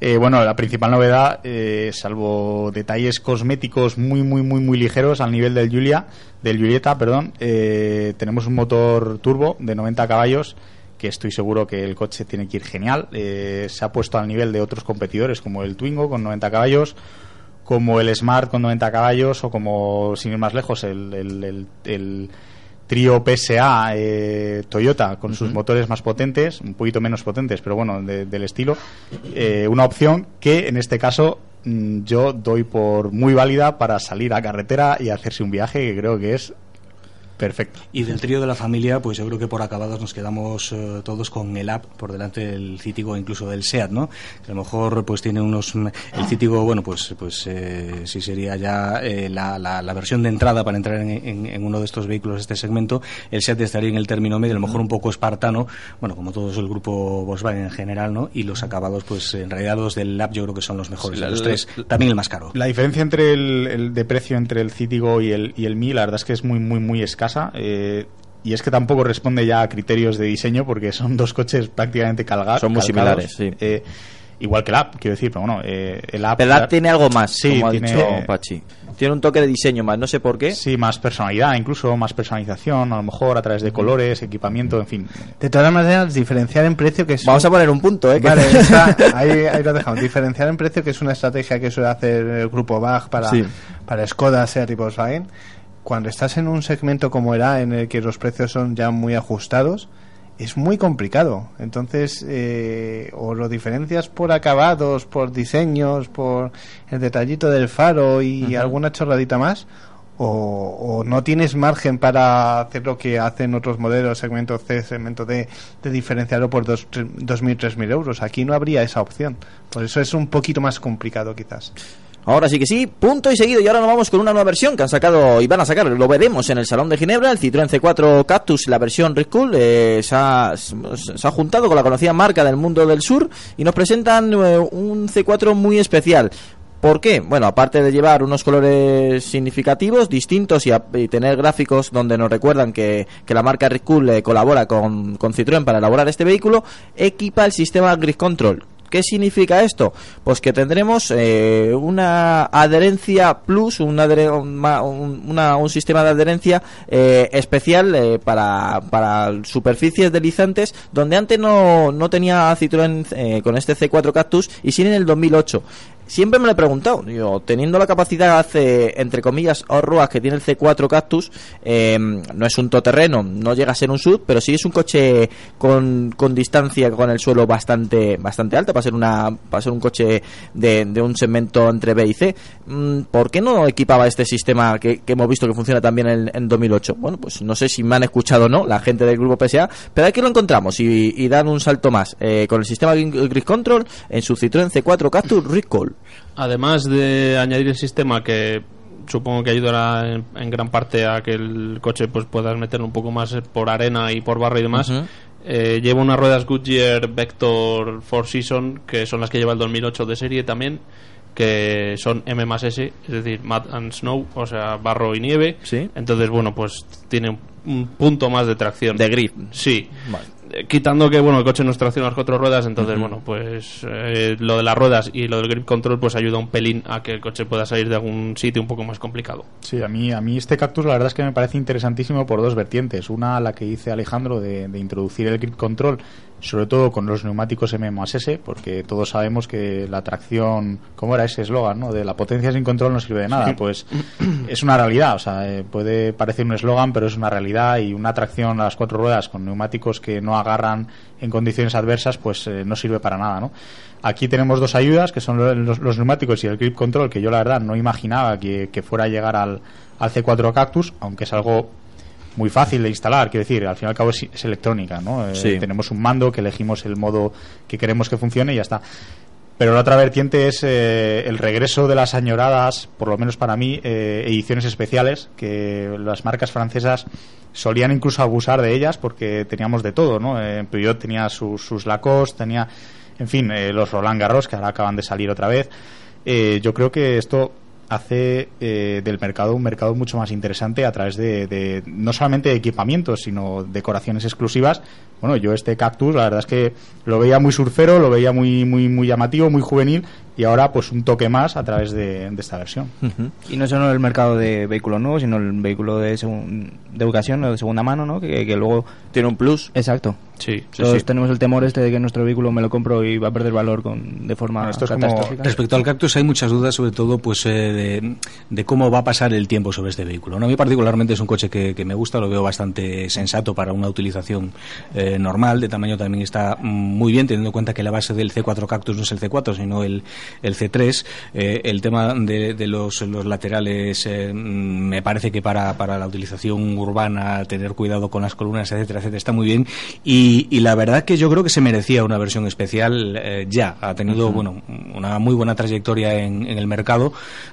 Eh, bueno, la principal novedad, eh, salvo detalles cosméticos muy, muy, muy, muy ligeros al nivel del Julia, del Julieta, perdón, eh, tenemos un motor turbo de 90 caballos que estoy seguro que el coche tiene que ir genial. Eh, se ha puesto al nivel de otros competidores como el Twingo con 90 caballos, como el Smart con 90 caballos o como, sin ir más lejos, el, el, el- el trío PSA eh, Toyota con sus motores más potentes, un poquito menos potentes, pero bueno, de- del estilo. Eh, una opción que en este caso mm, yo doy por muy válida para salir a carretera y hacerse un viaje que creo que es perfecto. Y del trío de la familia, pues yo creo que por acabados nos quedamos eh, todos con el app por delante del Citigo, incluso del Seat, ¿no? Que a lo mejor pues tiene unos... mm, El Citigo, bueno, pues pues eh, sí sería ya eh, la, la, la versión de entrada para entrar en, en- en uno de estos vehículos de este segmento. El Seat estaría en el término medio, a lo mejor un poco espartano, bueno, como todo el grupo Volkswagen en general, ¿no? Y los acabados, pues en realidad los del app yo creo que son los mejores Sí, de los tres. la- También el más caro. La diferencia entre el, el de precio entre el Citigo y el, y el Mi, la verdad es que es muy, muy, muy escasa. Eh, y es que tampoco responde ya a criterios de diseño porque son dos coches prácticamente calga- Son muy calcados. similares, sí. Eh, igual que el App, quiero decir, pero bueno, eh, el App... Pero el app tiene algo más, Sí, como ha tiene- dicho Pachi. Tiene un toque de diseño más, no sé por qué. Sí, más personalidad, incluso más personalización, a lo mejor a través de colores, equipamiento, en fin. De todas maneras, diferenciar en precio que es... Vamos a poner un punto, ¿eh? que- Vale, está- ahí, ahí lo dejamos. Diferenciar en precio, que es una estrategia que suele hacer el grupo BAG para, Sí. para Skoda, Seat y Volkswagen. Cuando estás en un segmento como era, en el que los precios son ya muy ajustados, es muy complicado. Entonces, eh, o lo diferencias por acabados, por diseños, por el detallito del faro y alguna chorradita más, o, o no tienes margen para hacer lo que hacen otros modelos, segmento C, segmento D, de diferenciarlo por dos, tre- 2.000, 3.000 euros. Aquí no habría esa opción. Por eso es un poquito más complicado, quizás. Ahora sí que sí, punto y seguido. Y ahora nos vamos con una nueva versión que han sacado y van a sacar. Lo veremos en el Salón de Ginebra. El Citroën C4 Cactus, la versión Red eh, se, ha, se ha juntado con la conocida marca del mundo del sur y nos presentan eh, un C4 muy especial. ¿Por qué? Bueno, aparte de llevar unos colores significativos, distintos y, tener gráficos donde nos recuerdan que, que la marca Red eh, colabora con, con Citroën para elaborar este vehículo, equipa el sistema Grid Control. ¿Qué significa esto? Pues que tendremos eh, una adherencia plus, un, adhere- un, ma- un- una- un sistema de adherencia eh, especial eh, para, para superficies deslizantes, donde antes no, no tenía Citroën eh, con este C4 Cactus y sí en el 2008. Siempre me lo he preguntado, digo, teniendo la capacidad, entre comillas, off que tiene el C4 Cactus, eh, no es un todoterreno, no llega a ser un sub, pero sí es un coche con, con distancia con el suelo bastante bastante alta para ser una para ser un coche de, de un segmento entre B y C. Mm, ¿Por qué no equipaba este sistema que, que hemos visto que funciona también en, en 2008? Bueno, pues no sé si me han escuchado o no la gente del grupo PSA, pero aquí lo encontramos y, y dan un salto más eh, con el sistema Grid Control en su Citroën C4 Cactus Recall. Además de añadir el sistema que supongo que ayudará en, en gran parte a que el coche pues puedas meterlo un poco más por arena y por barro y demás. Eh, lleva unas ruedas Goodyear Vector Four Season que son las que lleva el 2008 de serie también que son M más S, es decir, Mud and Snow, o sea, barro y nieve. Sí. Entonces, bueno, pues tiene un- un punto más de tracción. De grip. Sí. Quitando que bueno el coche no es tracciona las cuatro ruedas, entonces bueno pues eh, lo de las ruedas y lo del grip control pues ayuda un pelín a que el coche pueda salir de algún sitio un poco más complicado. Sí, a mí, a mí este cactus la verdad es que me parece interesantísimo por dos vertientes. Una, la que dice Alejandro de, de introducir el grip control, sobre todo con los neumáticos M más S, porque todos sabemos que la tracción, ¿cómo era ese eslogan? ¿no? De la potencia sin control no sirve de nada. Pues es una realidad, o sea, eh, puede parecer un eslogan, pero es una realidad y una tracción a las cuatro ruedas con neumáticos que no agarran en condiciones adversas, pues eh, no sirve para nada, ¿no? Aquí tenemos dos ayudas, que son lo- los, los neumáticos y el grip control, que yo la verdad no imaginaba que, que fuera a llegar al, al C4 Cactus, aunque es algo muy fácil de instalar, quiero decir, al fin y al cabo es, es electrónica, ¿no? Eh, Sí. Tenemos un mando que elegimos el modo que queremos que funcione y ya está. Pero la otra vertiente es eh, el regreso de las añoradas, por lo menos para mí, eh, ediciones especiales, que las marcas francesas solían incluso abusar de ellas porque teníamos de todo, ¿no? Eh, Peugeot tenía sus, sus Lacoste, tenía, en fin, los Roland Garros, que ahora acaban de salir otra vez. Yo creo que esto hace eh, del mercado un mercado mucho más interesante a través de, de no solamente de equipamientos, sino decoraciones exclusivas. Bueno, yo este cactus, la verdad es que lo veía muy surfero, lo veía muy, muy, muy llamativo, muy juvenil, y ahora pues un toque más a través de, de esta versión. Y no solo el mercado de vehículos nuevos, sino el vehículo de, segun- de o de segunda mano, ¿no? Que, que luego... Tiene un plus. Exacto. Sí, sí, Todos sí. tenemos el temor este de que nuestro vehículo me lo compro y va a perder valor con, de forma Bueno, esto es como catastrófica. Respecto al cactus hay muchas dudas, sobre todo pues eh, de, de cómo va a pasar el tiempo sobre este vehículo. ¿no? A mí particularmente es un coche que, que me gusta, lo veo bastante sensato para una utilización eh, normal, de tamaño también está muy bien, teniendo en cuenta que la base del C4 Cactus no es el C4, sino el, el C3. Eh, el tema de, de los, los laterales eh, me parece que para, para la utilización urbana, tener cuidado con las columnas, etcétera, etcétera, está muy bien. Y, y la verdad que yo creo que se merecía una versión especial eh, ya. Ha tenido, bueno, una muy buena trayectoria en, en el mercado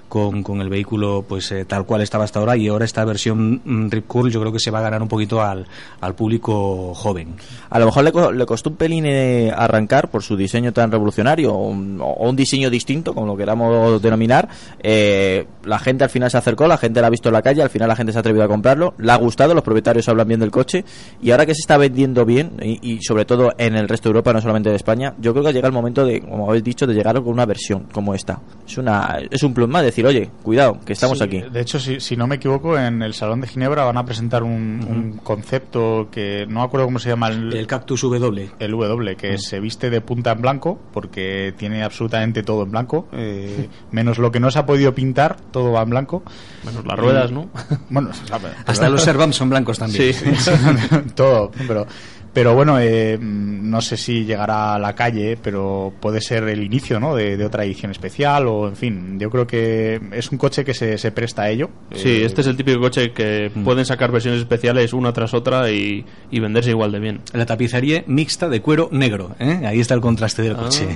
con, con el vehículo pues eh, tal cual estaba hasta ahora y ahora esta versión mm, Rip Curl yo creo que se va a ganar un poquito al, al público joven. A lo mejor le, le costó un pelín eh, arrancar por su diseño tan revolucionario o un, diseño distinto, como lo queramos denominar. Eh, la gente al final se acercó, la gente la ha visto en la calle, al final la gente se ha atrevido a comprarlo, le ha gustado, los propietarios hablan bien del coche y ahora que se está vendiendo bien y, y sobre todo en el resto de Europa, no solamente de España, yo creo que llega el momento de, como habéis dicho, de llegar con una versión como esta. Es una es un plus más, decir, oye, cuidado, que estamos Sí, aquí. De hecho, si, si no me equivoco, en el Salón de Ginebra van a presentar un, un concepto que no me acuerdo cómo se llama el, El Cactus W. el W, que se viste de punta en blanco, porque tiene absolutamente todo en blanco, eh, menos lo que no se ha podido pintar, todo va en blanco. Menos las ruedas, ¿no? Bueno, Hasta los Servams son blancos también. Sí. todo, pero pero bueno, eh, no sé si llegará a la calle, pero puede ser el inicio ¿no? de, de otra edición especial o, en fin, yo creo que es un coche que se, se presta a ello. Sí, Eh, este es el típico coche que pueden sacar versiones especiales una tras otra y, y venderse igual de bien. La tapicería mixta de cuero negro. ¿eh? Ahí está el contraste del Ah. coche.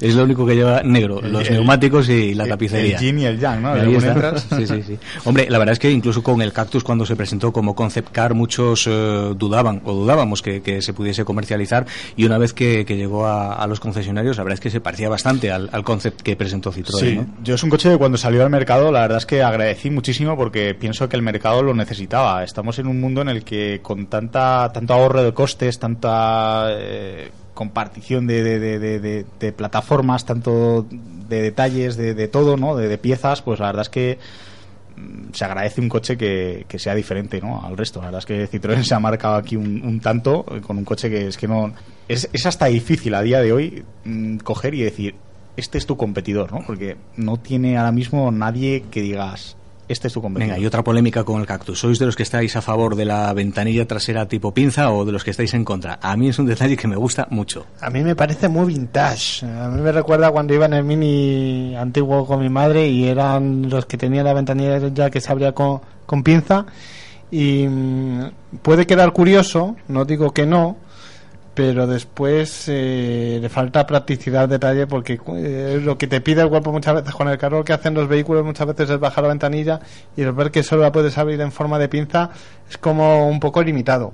Es lo único que lleva negro, El- los el- neumáticos y la tapicería. El yin y el yang, ¿no? Ahí está. Sí, sí, sí. Hombre, la verdad es que incluso con el Cactus cuando se presentó como concept car muchos eh, dudaban o dudábamos que, que se pudiese comercializar y una vez que, que llegó a, a los concesionarios la verdad es que se parecía bastante al, al concept que presentó Citroën. Sí, ¿no? yo es un coche que cuando salió al mercado, la verdad es que agradecí muchísimo porque pienso que el mercado lo necesitaba. Estamos en un mundo en el que con tanta tanto ahorro de costes, tanta eh, compartición de, de- de- de- de- de plataformas, tanto de detalles, de, de todo, ¿no? De, piezas, pues la verdad es que se agradece un coche que, que sea diferente ¿no? al resto. La verdad es que Citroën se ha marcado aquí un, tanto con un coche que es que no... Es, es hasta difícil a día de hoy mm, coger y decir, este es tu competidor, ¿no? Porque no tiene ahora mismo nadie que digas, este es tu competidor. Venga, y otra polémica con el Cactus. ¿Sois de los que estáis a favor de la ventanilla trasera tipo pinza o de los que estáis en contra? A mí es un detalle que me gusta mucho. A mí me parece muy vintage. A mí me recuerda cuando iba en el mini antiguo con mi madre y eran los que tenían la ventanilla ya que se abría con, con pinza. Y mm, puede quedar curioso, no digo que no, pero después eh, le falta practicidad, detalle, porque eh, lo que te pide el cuerpo muchas veces con el calor que hacen los vehículos muchas veces es bajar la ventanilla y el ver que solo la puedes abrir en forma de pinza es como un poco limitado.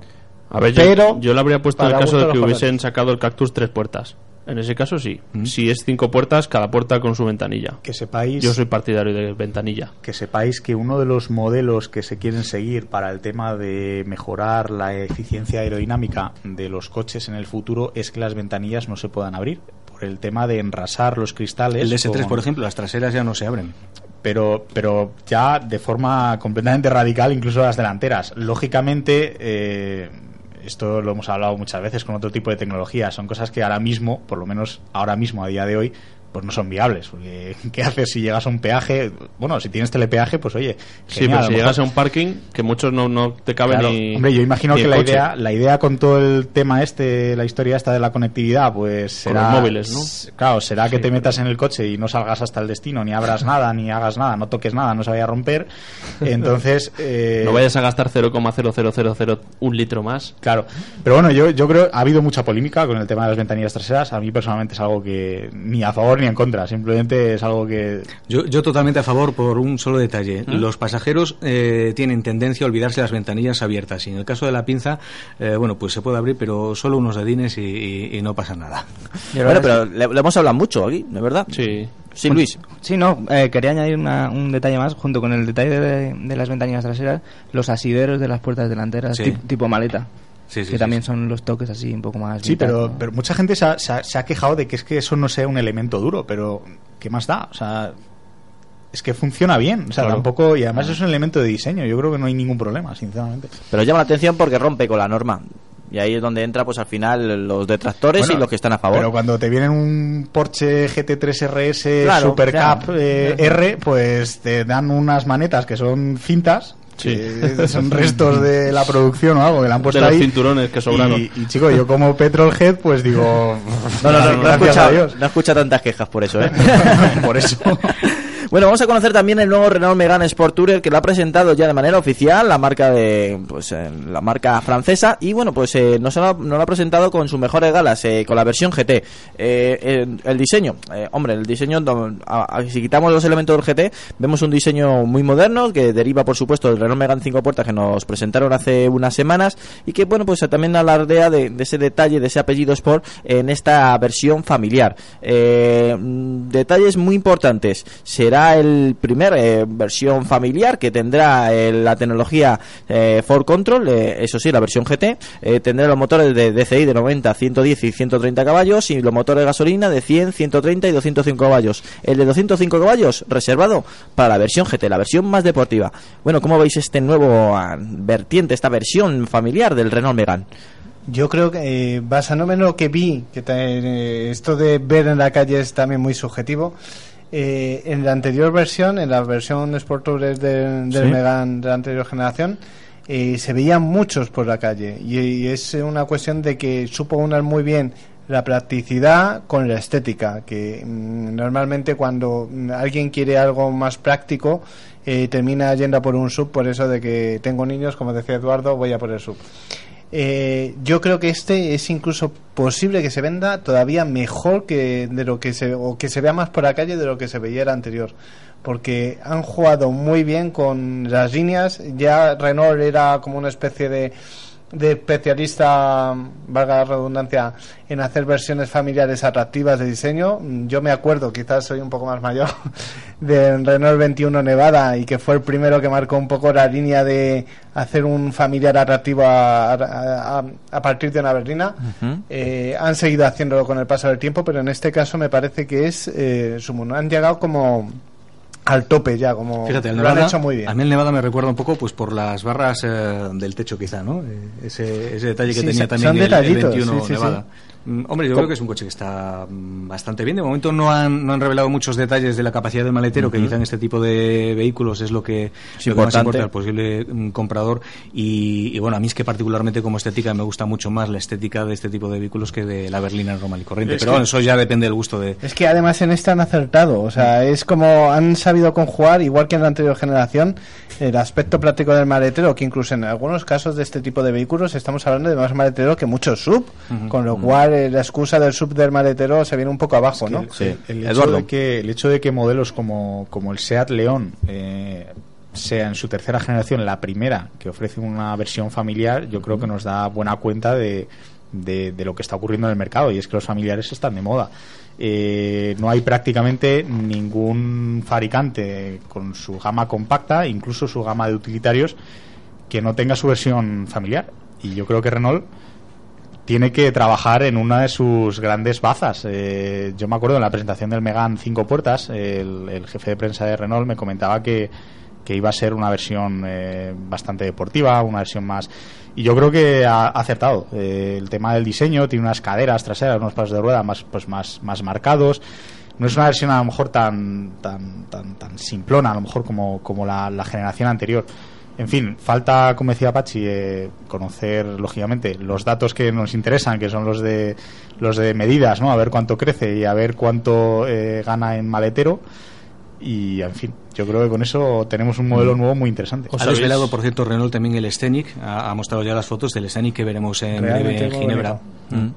A ver, yo- Pero, yo, le habría puesto en el caso de que hubiesen sacado el Cactus tres puertas. En ese caso sí. Si es cinco puertas, cada puerta con su ventanilla. Que sepáis... Yo soy partidario de ventanilla. que sepáis que uno de los modelos que se quieren seguir para el tema de mejorar la eficiencia aerodinámica de los coches en el futuro es que las ventanillas no se puedan abrir por el tema de enrasar los cristales. El DS3, con- por ejemplo, las traseras ya no se abren. pero pero ya de forma completamente radical incluso las delanteras lógicamente eh, esto lo hemos hablado muchas veces con otro tipo de tecnología son cosas que ahora mismo por lo menos ahora mismo a día de hoy pues no son viables porque qué haces si llegas a un peaje bueno si tienes telepeaje pues oye Sí, genial, pero a si llegas a un parking, que muchos no, no te caben Claro, ni. hombre, yo imagino que la coche. idea, la idea con todo el tema este, la historia esta de la conectividad, pues Con será... los móviles, ¿no? Claro, será que te metas en el coche y no salgas hasta el destino, ni abras nada, ni hagas nada, no toques nada, no se vaya a romper. Entonces... eh, No vayas a gastar 0,0000 un litro más. Claro, pero bueno, yo, yo creo ha habido mucha polémica con el tema de las ventanillas traseras. A mí personalmente es algo que ni a favor ni en contra, simplemente es algo que Yo, yo totalmente a favor por un solo detalle. Los pasajeros eh, tienen tendencia a olvidarse las ventanillas abiertas. Y en el caso de la pinza, eh, bueno, pues se puede abrir, pero solo unos dedines y, y- y no pasa nada. Bueno, pero le, le hemos hablado mucho aquí, de verdad. Sí. Sí, Luis. Sí, no, eh, quería añadir una- un detalle más, junto con el detalle de, de las ventanillas traseras, los asideros de las puertas delanteras, Sí. tip- tipo maleta. Sí, sí, que sí, también sí. son los toques así un poco más. Sí, vintage, pero, ¿no? pero mucha gente se ha, se ha- se ha quejado de que es que eso no sea un elemento duro, pero ¿qué más da? O sea, es que funciona bien. O sea, Claro. tampoco. Y además es un elemento de diseño. Yo creo que no hay ningún problema, sinceramente. Pero llama la atención porque rompe con la norma. Y ahí es donde entra, pues al final, los detractores Bueno, y los que están a favor. Pero cuando te viene un Porsche GT3 RS Claro, Super claro. Cup eh, R, pues te dan unas manetas que son cintas. Que son restos de la producción o algo que le han puesto De los ahí. cinturones que sobraron. Y, y, chico, yo como Petrolhead, pues digo. No, no, no, no, escucha, Dios. no escucha tantas quejas por eso, ¿eh? Por eso. Bueno, vamos a conocer también el nuevo Renault Megane Sport Tourer que lo ha presentado ya de manera oficial la marca de pues eh, la marca francesa y bueno pues eh, nos, lo nos lo ha presentado con sus mejores galas eh, con la versión GT. Eh, el diseño, hombre, el diseño a- si quitamos los elementos del GT vemos un diseño muy moderno que deriva por supuesto del Renault Megane 5 puertas que nos presentaron hace unas semanas y que bueno pues también alardea de, de ese detalle de ese apellido Sport en esta versión familiar. Mm, detalles muy importantes. Será el primer eh, versión familiar que tendrá eh, la tecnología eh, Ford Control, eh, eso sí, la versión GT. eh, tendrá los motores de DCI de 90, 110 y 130 caballos y los motores de gasolina de 100, 130 y 205 caballos. El de 205 caballos reservado para la versión GT, la versión más deportiva. Bueno, ¿cómo veis este nuevo ah, vertiente, esta versión familiar del Renault Megane? Yo creo que, basándome en lo que vi, que eh, esto de ver en la calle es también muy subjetivo. Eh, en la anterior versión, en la versión Sport Tourer del, del Sí. Megane de la anterior generación, eh, se veían muchos por la calle. Y, y es una cuestión de que supo unar muy bien la practicidad con la estética, que mm, normalmente cuando mm, alguien quiere algo más práctico, eh, termina yendo a por un sub, por eso de que tengo niños, como decía Eduardo, voy a por el sub. Eh, yo creo que este es incluso posible que se venda todavía mejor que de lo que se o que se vea más por la calle de lo que se veía el anterior. Porque han jugado muy bien con las líneas. Ya Renault era como una especie de de especialista, valga la redundancia, en hacer versiones familiares atractivas de diseño. Yo me acuerdo, quizás soy un poco más mayor, del Renault 21 Nevada y que fue el primero que marcó un poco la línea de hacer un familiar atractivo a, a- a- a partir de una berlina. Eh, han seguido haciéndolo con el paso del tiempo, pero en este caso me parece que es eh, su mundo. Han llegado como al tope ya, como Fíjate, el lo Nevada, han hecho muy bien. a mí el Nevada me recuerda un poco pues por las barras eh, del techo quizá, ¿no? Eh, ese, ese detalle que Sí, tenía también son el, el detallitos, 21 sí, sí, Nevada. Mm, Hombre, yo creo que es un coche que está mm, bastante bien. De momento no han, no han revelado muchos detalles de la capacidad del maletero, que quizá en este tipo de vehículos es lo que, Es lo que más importante. importa al posible mm, comprador. Y, y bueno, a mí es que particularmente como estética me gusta mucho más la estética de este tipo de vehículos que de la berlina normal y corriente. Es Pero que- bueno, eso ya depende del gusto de, Es que además en esta han acertado, o sea, es como han sabido conjugar, igual que en la anterior generación, el aspecto práctico del maletero, que incluso en algunos casos de este tipo de vehículos estamos hablando de más maletero que muchos sub, con lo cual eh, la excusa del sub del maletero se viene un poco abajo, ¿no? El, el hecho de que, el hecho de que modelos como, como el Seat León eh, sea en su tercera generación la primera que ofrece una versión familiar, yo creo que nos da buena cuenta de, de, de lo que está ocurriendo en el mercado y es que los familiares están de moda. Eh, no hay prácticamente ningún fabricante con su gama compacta, incluso su gama de utilitarios, que no tenga su versión familiar. Y yo creo que Renault tiene que trabajar en una de sus grandes bazas. Eh, yo me acuerdo en la presentación del Megan 5 puertas, el, el jefe de prensa de Renault me comentaba que, que iba a ser una versión eh, bastante deportiva, una versión más... Y yo creo que ha acertado. Eh, el tema del diseño, tiene unas caderas traseras, unos pasos de rueda más, pues más, más marcados. No es una versión a lo mejor tan, tan, tan, tan simplona, a lo mejor como, como la, la generación anterior. En fin, falta, como decía Pachi, eh, conocer lógicamente los datos que nos interesan, que son los de los de medidas, ¿no? A ver cuánto crece y a ver cuánto eh, gana en maletero. Y, en fin, yo creo que con eso tenemos un modelo nuevo muy interesante. ha desvelado, por cierto, Renault también el Scenic. Ha, ha mostrado ya las fotos del Scenic que veremos en breve Ginebra. Mm.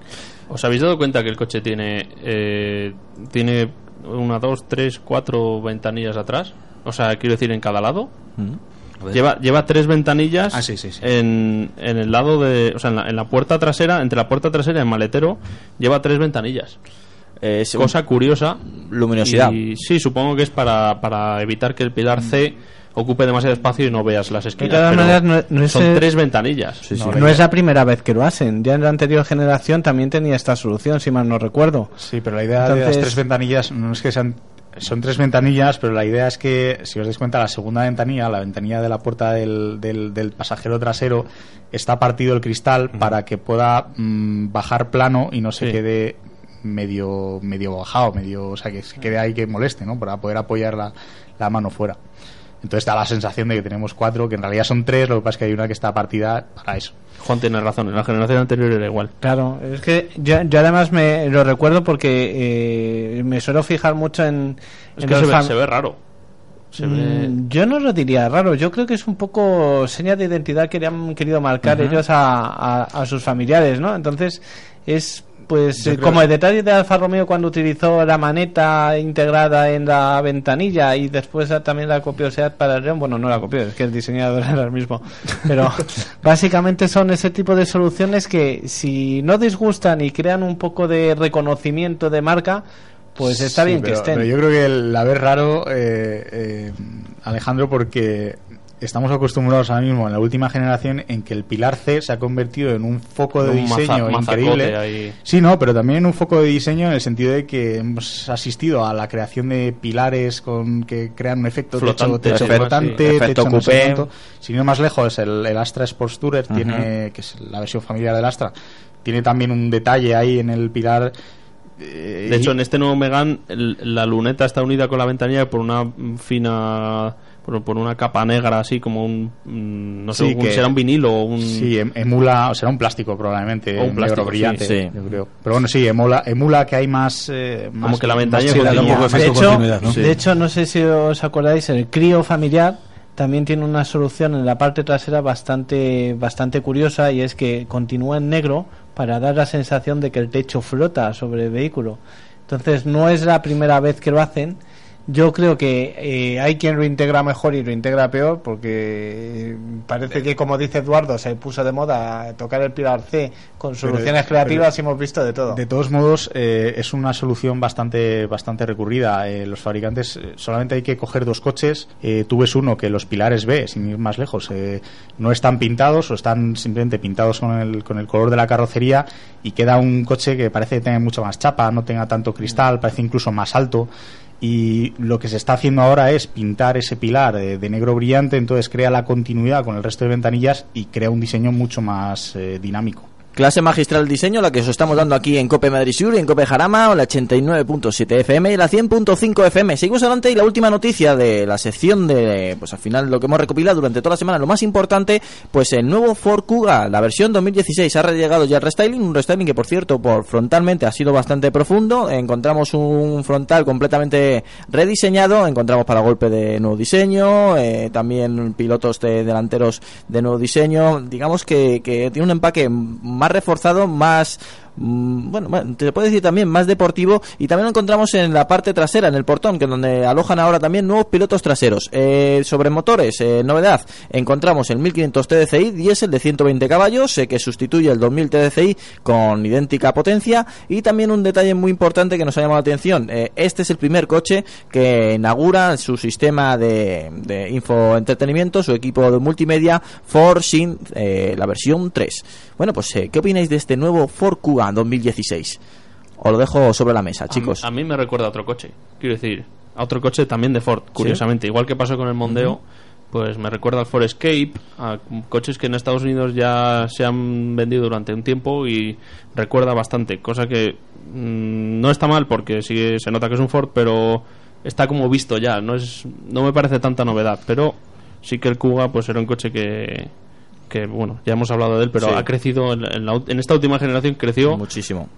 ¿Os habéis dado cuenta que el coche tiene eh, tiene una, dos, tres, cuatro ventanillas atrás? O sea, quiero decir, en cada lado. Ver. Lleva, lleva tres ventanillas Ah, sí, sí, sí. En, en el lado de. O sea, en la, en la puerta trasera, entre la puerta trasera y el maletero, lleva tres ventanillas. Es cosa curiosa. luminosidad. Y sí, supongo que es para, para evitar que el pilar C ocupe demasiado espacio y no veas las esquinas. todas pero maneras, no- no es, son eh, tres ventanillas. No, es la primera vez que lo hacen. Ya en la anterior generación también tenía esta solución, si mal no recuerdo. Sí, pero la idea de las tres ventanillas no es que sean. Son tres ventanillas, pero la idea es que, si os dais cuenta, la segunda ventanilla, la ventanilla de la puerta del, del, del pasajero trasero, está partido el cristal para que pueda mm, bajar plano y no se Sí. quede medio medio bajado, medio, o sea, que se quede ahí que moleste, ¿no? Para poder apoyar la, la mano fuera. Entonces da la sensación de que tenemos cuatro, que en realidad son tres, lo que pasa es que hay una que está partida para eso. Juan tiene razón, en la generación anterior era igual. Claro, es que yo, yo además me lo recuerdo porque eh, me suelo fijar mucho en. Es en que se ve, se ve raro. Se ve... Mm, Yo no lo diría raro, yo creo que es un poco seña de identidad que le han querido marcar Ujú. ellos a, a- a sus familiares, ¿no? Entonces es pues eh, como el detalle de Alfa Romeo cuando utilizó la maneta integrada en la ventanilla y después también la copió Seat para el León, bueno, no la copió, es que el diseñador era el mismo, pero básicamente son ese tipo de soluciones que si no disgustan y crean un poco de reconocimiento de marca, pues está Sí, bien que estén. pero yo creo que la ves raro, eh, eh, Alejandro, porque estamos acostumbrados ahora mismo en la última generación en que el pilar C se ha convertido en un foco de Un diseño increíble. ahí. Sí, no, pero también en un foco de diseño en el sentido de que hemos asistido a la creación de pilares con que crean un efecto Flotante, techo, techo efecto- flotante, sí, efecto techo coupé. Sin ir más lejos, el, el Astra Sports Tourer tiene, que es la versión familiar del Astra, tiene también un detalle ahí en el pilar. eh, De hecho, en este nuevo Megan, la luneta está unida con la ventanilla por una fina. Por, por una capa negra, así como un. No sé, Sí, un- que- será un vinilo o un. Sí, em- emula, o será un plástico probablemente, O un plástico, brillante, sí, sí. yo creo. Pero bueno, sí, emula, emula que hay más, eh, Como que la poco de hecho, de hecho, no sé si os acordáis, el crío familiar también tiene una solución en la parte trasera bastante, bastante curiosa y es que continúa en negro para dar la sensación de que el techo flota sobre el vehículo. Entonces, no es la primera vez que lo hacen. Yo creo que eh, hay quien lo integra mejor y lo integra peor porque eh, parece que, como dice Eduardo, se puso de moda tocar el pilar C con soluciones pero- creativas y hemos visto de todo. De todos modos, eh, es una solución bastante bastante recurrida. Eh, los fabricantes eh, solamente hay que coger dos coches. Eh, tú ves uno que los pilares B, sin ir más lejos, eh, no están pintados o están simplemente pintados con el, con el color de la carrocería y queda un coche que parece tener mucho más chapa, no tenga tanto cristal, parece incluso más alto. Y lo que se está haciendo ahora es pintar ese pilar eh, de negro brillante, entonces crea la continuidad con el resto de ventanillas y crea un diseño mucho más eh, dinámico. Clase magistral diseño, la que os estamos dando aquí en Cope Madrid Sur, en Cope Jarama, o la 89.7 FM y la 100.5 FM. Seguimos adelante y la última noticia de la sección de, pues al final lo que hemos recopilado durante toda la semana, lo más importante, pues el nuevo Ford Kuga, la versión 2016, ha llegado ya el restyling, un restyling que por cierto, por frontalmente ha sido bastante profundo. Encontramos un frontal completamente rediseñado, encontramos para golpe de nuevo diseño, eh, también pilotos de delanteros de nuevo diseño. Digamos que, que tiene un empaque más reforzado, más mm, bueno, te puedo decir también más deportivo y también lo encontramos en la parte trasera, en el portón, que es donde alojan ahora también nuevos pilotos traseros. Eh, sobre motores, eh, novedad, encontramos el 1500 TDCi diésel de 120 caballos, eh, que sustituye el 2000 TDCi con idéntica potencia y también un detalle muy importante que nos ha llamado la atención, este es el primer coche que inaugura su sistema de, de infoentretenimiento, su equipo de multimedia eh, la versión 3. Bueno, pues, eh, ¿qué opináis de este nuevo Ford Kuga 2016? Os lo dejo sobre la mesa, chicos. A, mí me recuerda a otro coche. Quiero decir, a otro coche también de Ford, curiosamente. Igual que pasó con el Mondeo, pues me recuerda al Ford Escape, a coches que en Estados Unidos ya se han vendido durante un tiempo y recuerda bastante. Cosa que mm, no está mal porque sí se nota que es un Ford, pero está como visto ya. No, es, no me parece tanta novedad, pero sí que el Kuga pues era un coche que que bueno ya hemos hablado de él pero Sí. ha crecido en, en la- en esta última generación creció Muchísimo.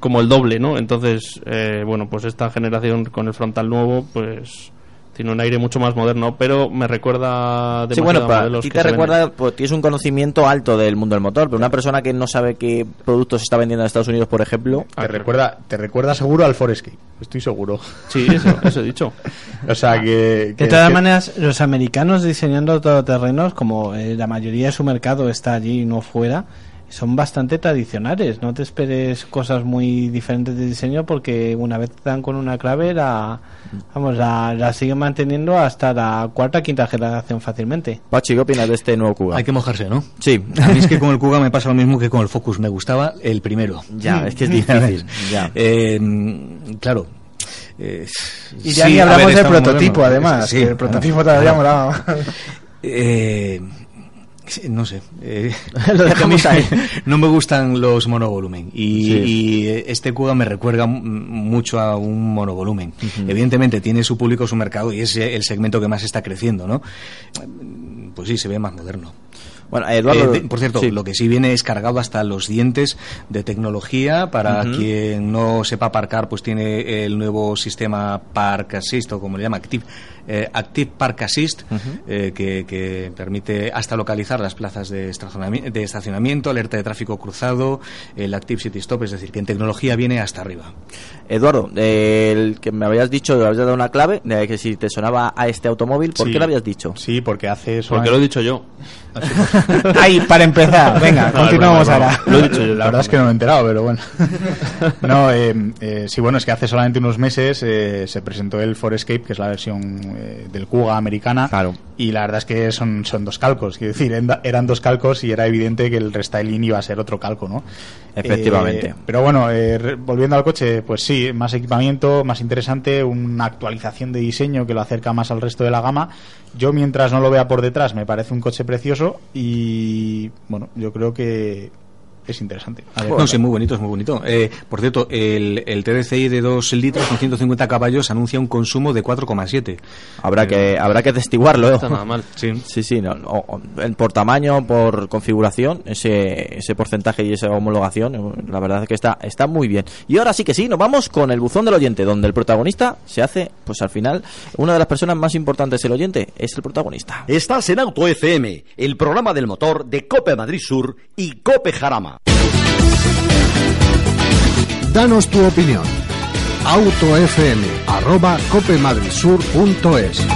como el doble, ¿no? Entonces, eh, bueno, pues esta generación con el frontal nuevo, pues tiene un aire mucho más moderno, pero me recuerda Sí, demasiado bueno, a para modelos ti te recuerda, pues tienes un conocimiento alto del mundo del motor, pero una persona que no sabe qué productos se está vendiendo en Estados Unidos, por ejemplo, Ah, te, recuerda, te recuerda seguro al Forescape, estoy seguro. Sí, eso, eso he dicho. O sea que. que- De todas que- maneras, los americanos diseñando todoterrenos, como eh, la mayoría de su mercado está allí y no fuera, son bastante tradicionales. No te esperes cosas muy diferentes de diseño porque una vez te dan con una clave la, vamos, la, la siguen manteniendo hasta la cuarta quinta generación fácilmente. Pachi, ¿qué opinas de este nuevo Kuga? Hay que mojarse, ¿no? Sí. A mí es que con el Kuga me pasa lo mismo que con el Focus. Me gustaba el primero. Ya, es que es difícil. ya. Eh, claro. Eh, Y ya sí, ni hablamos ver, del prototipo, además. Sí, que el prototipo todavía molaba. Eh, no sé. eh, Lo dejamos ahí. No me gustan los monovolumen. Y, Sí. y este Kuga me recuerda mucho a un monovolumen. Evidentemente tiene su público, su mercado y es el segmento que más está creciendo, ¿no? Pues sí, se ve más moderno. Bueno, Eduardo. Eh, por cierto, sí. lo que sí viene es cargado hasta los dientes de tecnología. Para quien no sepa aparcar, pues tiene el nuevo sistema Park Assist, o como le llama, Active, eh, Active Park Assist, eh, que, que permite hasta localizar las plazas de estacionami- de estacionamiento, alerta de tráfico cruzado, el Active City Stop, es decir, que en tecnología viene hasta arriba. Eduardo, el que me habías dicho, me habías dado una clave, de que si te sonaba a este automóvil, ¿por Sí. qué lo habías dicho? Sí, porque hace Porque lo he dicho yo. Ahí, para empezar, venga, No, continuamos ahora. Lo he dicho yo. La verdad es que no me he enterado, pero bueno. no, eh, eh, sí, bueno, es que hace solamente unos meses eh, se presentó el Forescape, que es la versión eh, del Kuga americana. Claro. Y la verdad es que son, son dos calcos. Quiero decir, eran dos calcos y era evidente que el restyling iba a ser otro calco, ¿no? Efectivamente. Eh, pero bueno, eh, volviendo al coche, pues sí, más equipamiento, más interesante, una actualización de diseño que lo acerca más al resto de la gama. Yo, mientras no lo vea por detrás, me parece un coche precioso y, bueno, yo creo que es interesante. A ver, No, sí, muy bonito, es muy bonito. Eh, por cierto, el, el TDCi de 2 litros con 150 caballos anuncia un consumo de 4,7. Habrá que habrá que testiguarlo. No está nada mal. Sí. Sí, sí, no, o- por tamaño, por configuración, ese, ese porcentaje y esa homologación, la verdad es que está, está muy bien. Y ahora sí que sí, nos vamos con el buzón del oyente, donde el protagonista se hace, pues al final, una de las personas más importantes del oyente es el protagonista. Estás en Auto FM, el programa del motor de Cope Madrid Sur y Cope Jarama. Danos tu opinión. autofm arroba copemadridsur.es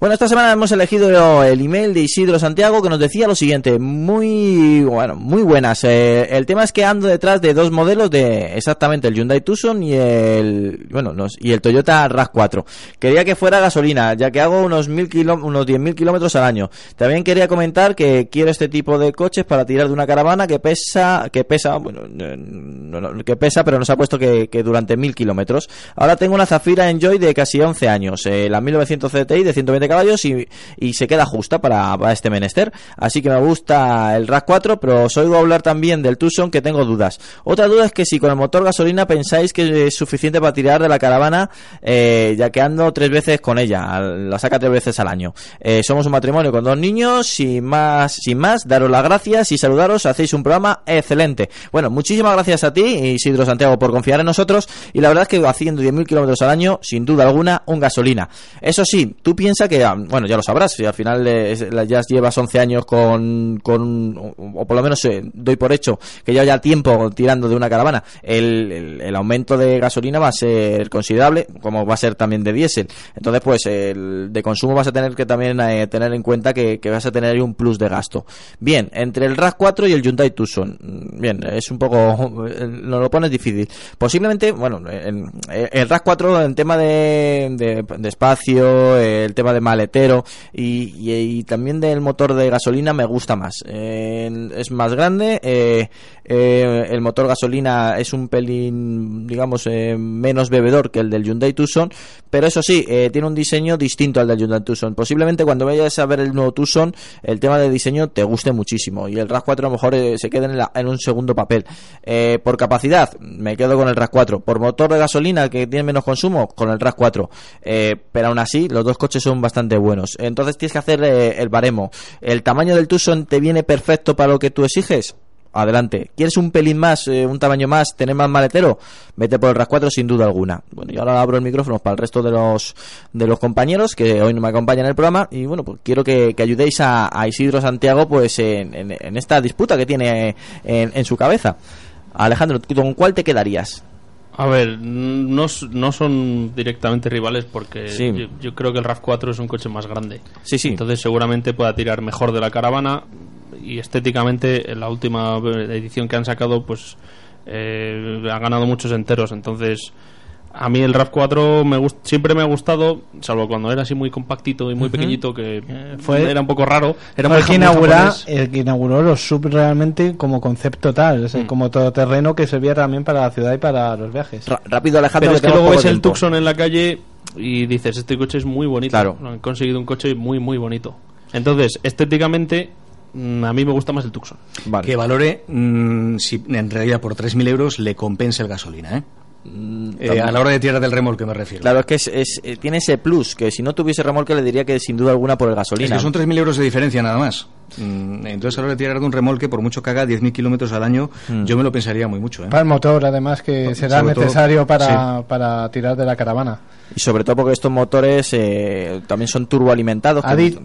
Bueno, esta semana hemos elegido el email de Isidro Santiago que nos decía lo siguiente, muy bueno, muy buenas. Eh, el tema es que ando detrás de dos modelos de exactamente el Hyundai Tucson y el bueno, no, y el Toyota RAV4. Quería que fuera gasolina, ya que hago unos mil kilo- unos 10.000 kilómetros al año. También quería comentar que quiero este tipo de coches para tirar de una caravana que pesa, que pesa, bueno, no, no, que pesa, pero nos ha puesto que, que durante mil kilómetros. Ahora tengo una Zafira Enjoy de casi 11 años, eh, la 1900 CTI de 120 caballos y, se queda justa para, este menester. Así que me gusta el RAV4, pero os oigo hablar también del Tucson que tengo dudas. Otra duda es que si con el motor gasolina pensáis que es suficiente para tirar de la caravana, eh, ya que ando tres veces con ella, la saca tres veces al año. Eh, somos un matrimonio con dos niños, sin más, sin más, daros las gracias y saludaros, hacéis un programa excelente. Bueno, muchísimas gracias a ti, Isidro Santiago, por confiar en nosotros y la verdad es que haciendo 10.000 kilómetros al año, sin duda alguna, un gasolina. Eso sí, tú piensas que, ah, bueno, ya lo sabrás, si al final eh, ya llevas 11 años con, con o, por lo menos eh, doy por hecho que ya ya tiempo tirando de una caravana, el, el- el aumento de gasolina va a ser considerable, como va a ser también de diésel. Entonces, pues, el de consumo vas a tener que también eh, tener en cuenta que, vas a tener un plus de gasto. Bien, entre el RAV4 y el Hyundai Tucson, mm, bien, es un poco, no lo pones difícil. Posiblemente, bueno, en- el RAV4 en tema de, de, de espacio, el tema de maletero y, también del motor de gasolina me gusta más. Eh, es más grande, eh, eh, el motor gasolina es un pelín, digamos, eh, menos bebedor que el del Hyundai Tucson, pero eso sí, tiene un diseño distinto al del Hyundai Tucson. Posiblemente cuando vayas a ver el nuevo Tucson, el tema de diseño te guste muchísimo y el RAV4 a lo mejor se quede en, la- en un segundo papel. Por capacidad, me quedo con el RAV4. Por motor de gasolina, que tiene menos consumo, con el RAV4. Eh, pero aún así, los dos coches son bastante buenos. Entonces tienes que hacer eh, el baremo. ¿El tamaño del Tucson te viene perfecto para lo que tú exiges? Adelante. ¿Quieres un pelín más, eh, un tamaño más, tener más maletero? Vete por el RAV4 sin duda alguna. Bueno, y ahora abro el micrófono para el resto de los de los compañeros que hoy no me acompañan en el programa y bueno, pues quiero que, que ayudéis a, Isidro Santiago pues en, en- en esta disputa que tiene en, en su cabeza. Alejandro, ¿con cuál te quedarías? A ver, no, no son directamente rivales porque Sí. yo, yo creo que el RAV4 es un coche más grande. Sí, sí. Entonces seguramente pueda tirar mejor de la caravana. y estéticamente en la última edición que han sacado pues eh, ha ganado muchos enteros entonces a mí el RAV4 me gust- siempre me ha gustado, salvo cuando era así muy compactito y muy pequeñito, que fue- era un poco raro. Era Fue el que, inaugura, el que inauguró los sub realmente como concepto tal, es decir, como todoterreno que servía también para la ciudad y para los viajes. rápido, Alejandro, Pero es que luego ves el. Tucson en la calle y dices, este coche es muy bonito. Claro. Han conseguido un coche muy, muy bonito. Entonces, estéticamente, mm, a mí me gusta más el Tucson. Que valore mm, si en realidad por 3.000 euros le compensa el gasolina, ¿eh? Eh, a la hora de tirar del remolque me refiero. Claro, es que es, es- eh, tiene ese plus, que si no tuviese remolque le diría que sin duda alguna por el Es gasolina. que son 3.000 euros de diferencia nada más. Mm, Entonces a la hora de tirar de un remolque, por mucho que haga 10.000 kilómetros al año, Mm. yo me lo pensaría muy mucho. ¿eh? Para el motor, además, que será todo, necesario para, para tirar de la caravana. Y sobre todo porque estos motores eh, también son turboalimentados. Ha que- di-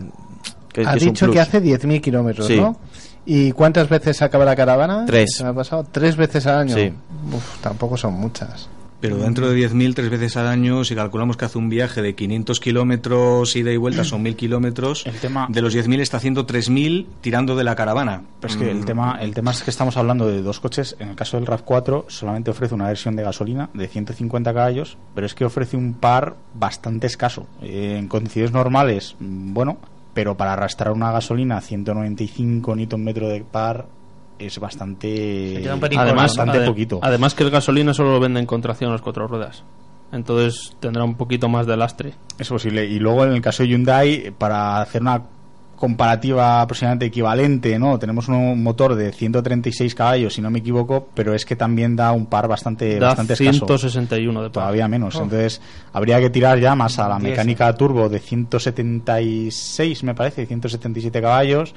que- ha es dicho que hace 10.000 kilómetros, Sí. ¿no? ¿Y cuántas veces acaba la caravana? Tres. ¿Se me ha pasado? ¿Tres veces al año? Sí. Uf, tampoco son muchas. Pero dentro de 10.000, tres veces al año, si calculamos que hace un viaje de 500 kilómetros ida y vuelta, son 1.000 kilómetros. De los 10.000 está haciendo 3.000 tirando de la caravana. Pero es que el tema, el tema es que estamos hablando de dos coches. En el caso del RAV4 solamente ofrece una versión de gasolina de 150 caballos, pero es que ofrece un par bastante escaso. Eh, en condiciones normales, mm, bueno, pero para arrastrar una gasolina a 195 Nm de par es bastante, además, bastante poquito. además que el gasolina solo lo venden con tracción a las cuatro ruedas. Entonces tendrá un poquito más de lastre. Es posible. Y luego en el caso de Hyundai, para hacer una comparativa aproximadamente equivalente, ¿no? Tenemos un motor de 136 caballos, si no me equivoco, pero es que también da un par bastante, Da bastante escaso. 161 de par. Todavía menos. Oh. Entonces, habría que tirar ya más a la mecánica turbo de 176, me parece, 177 caballos,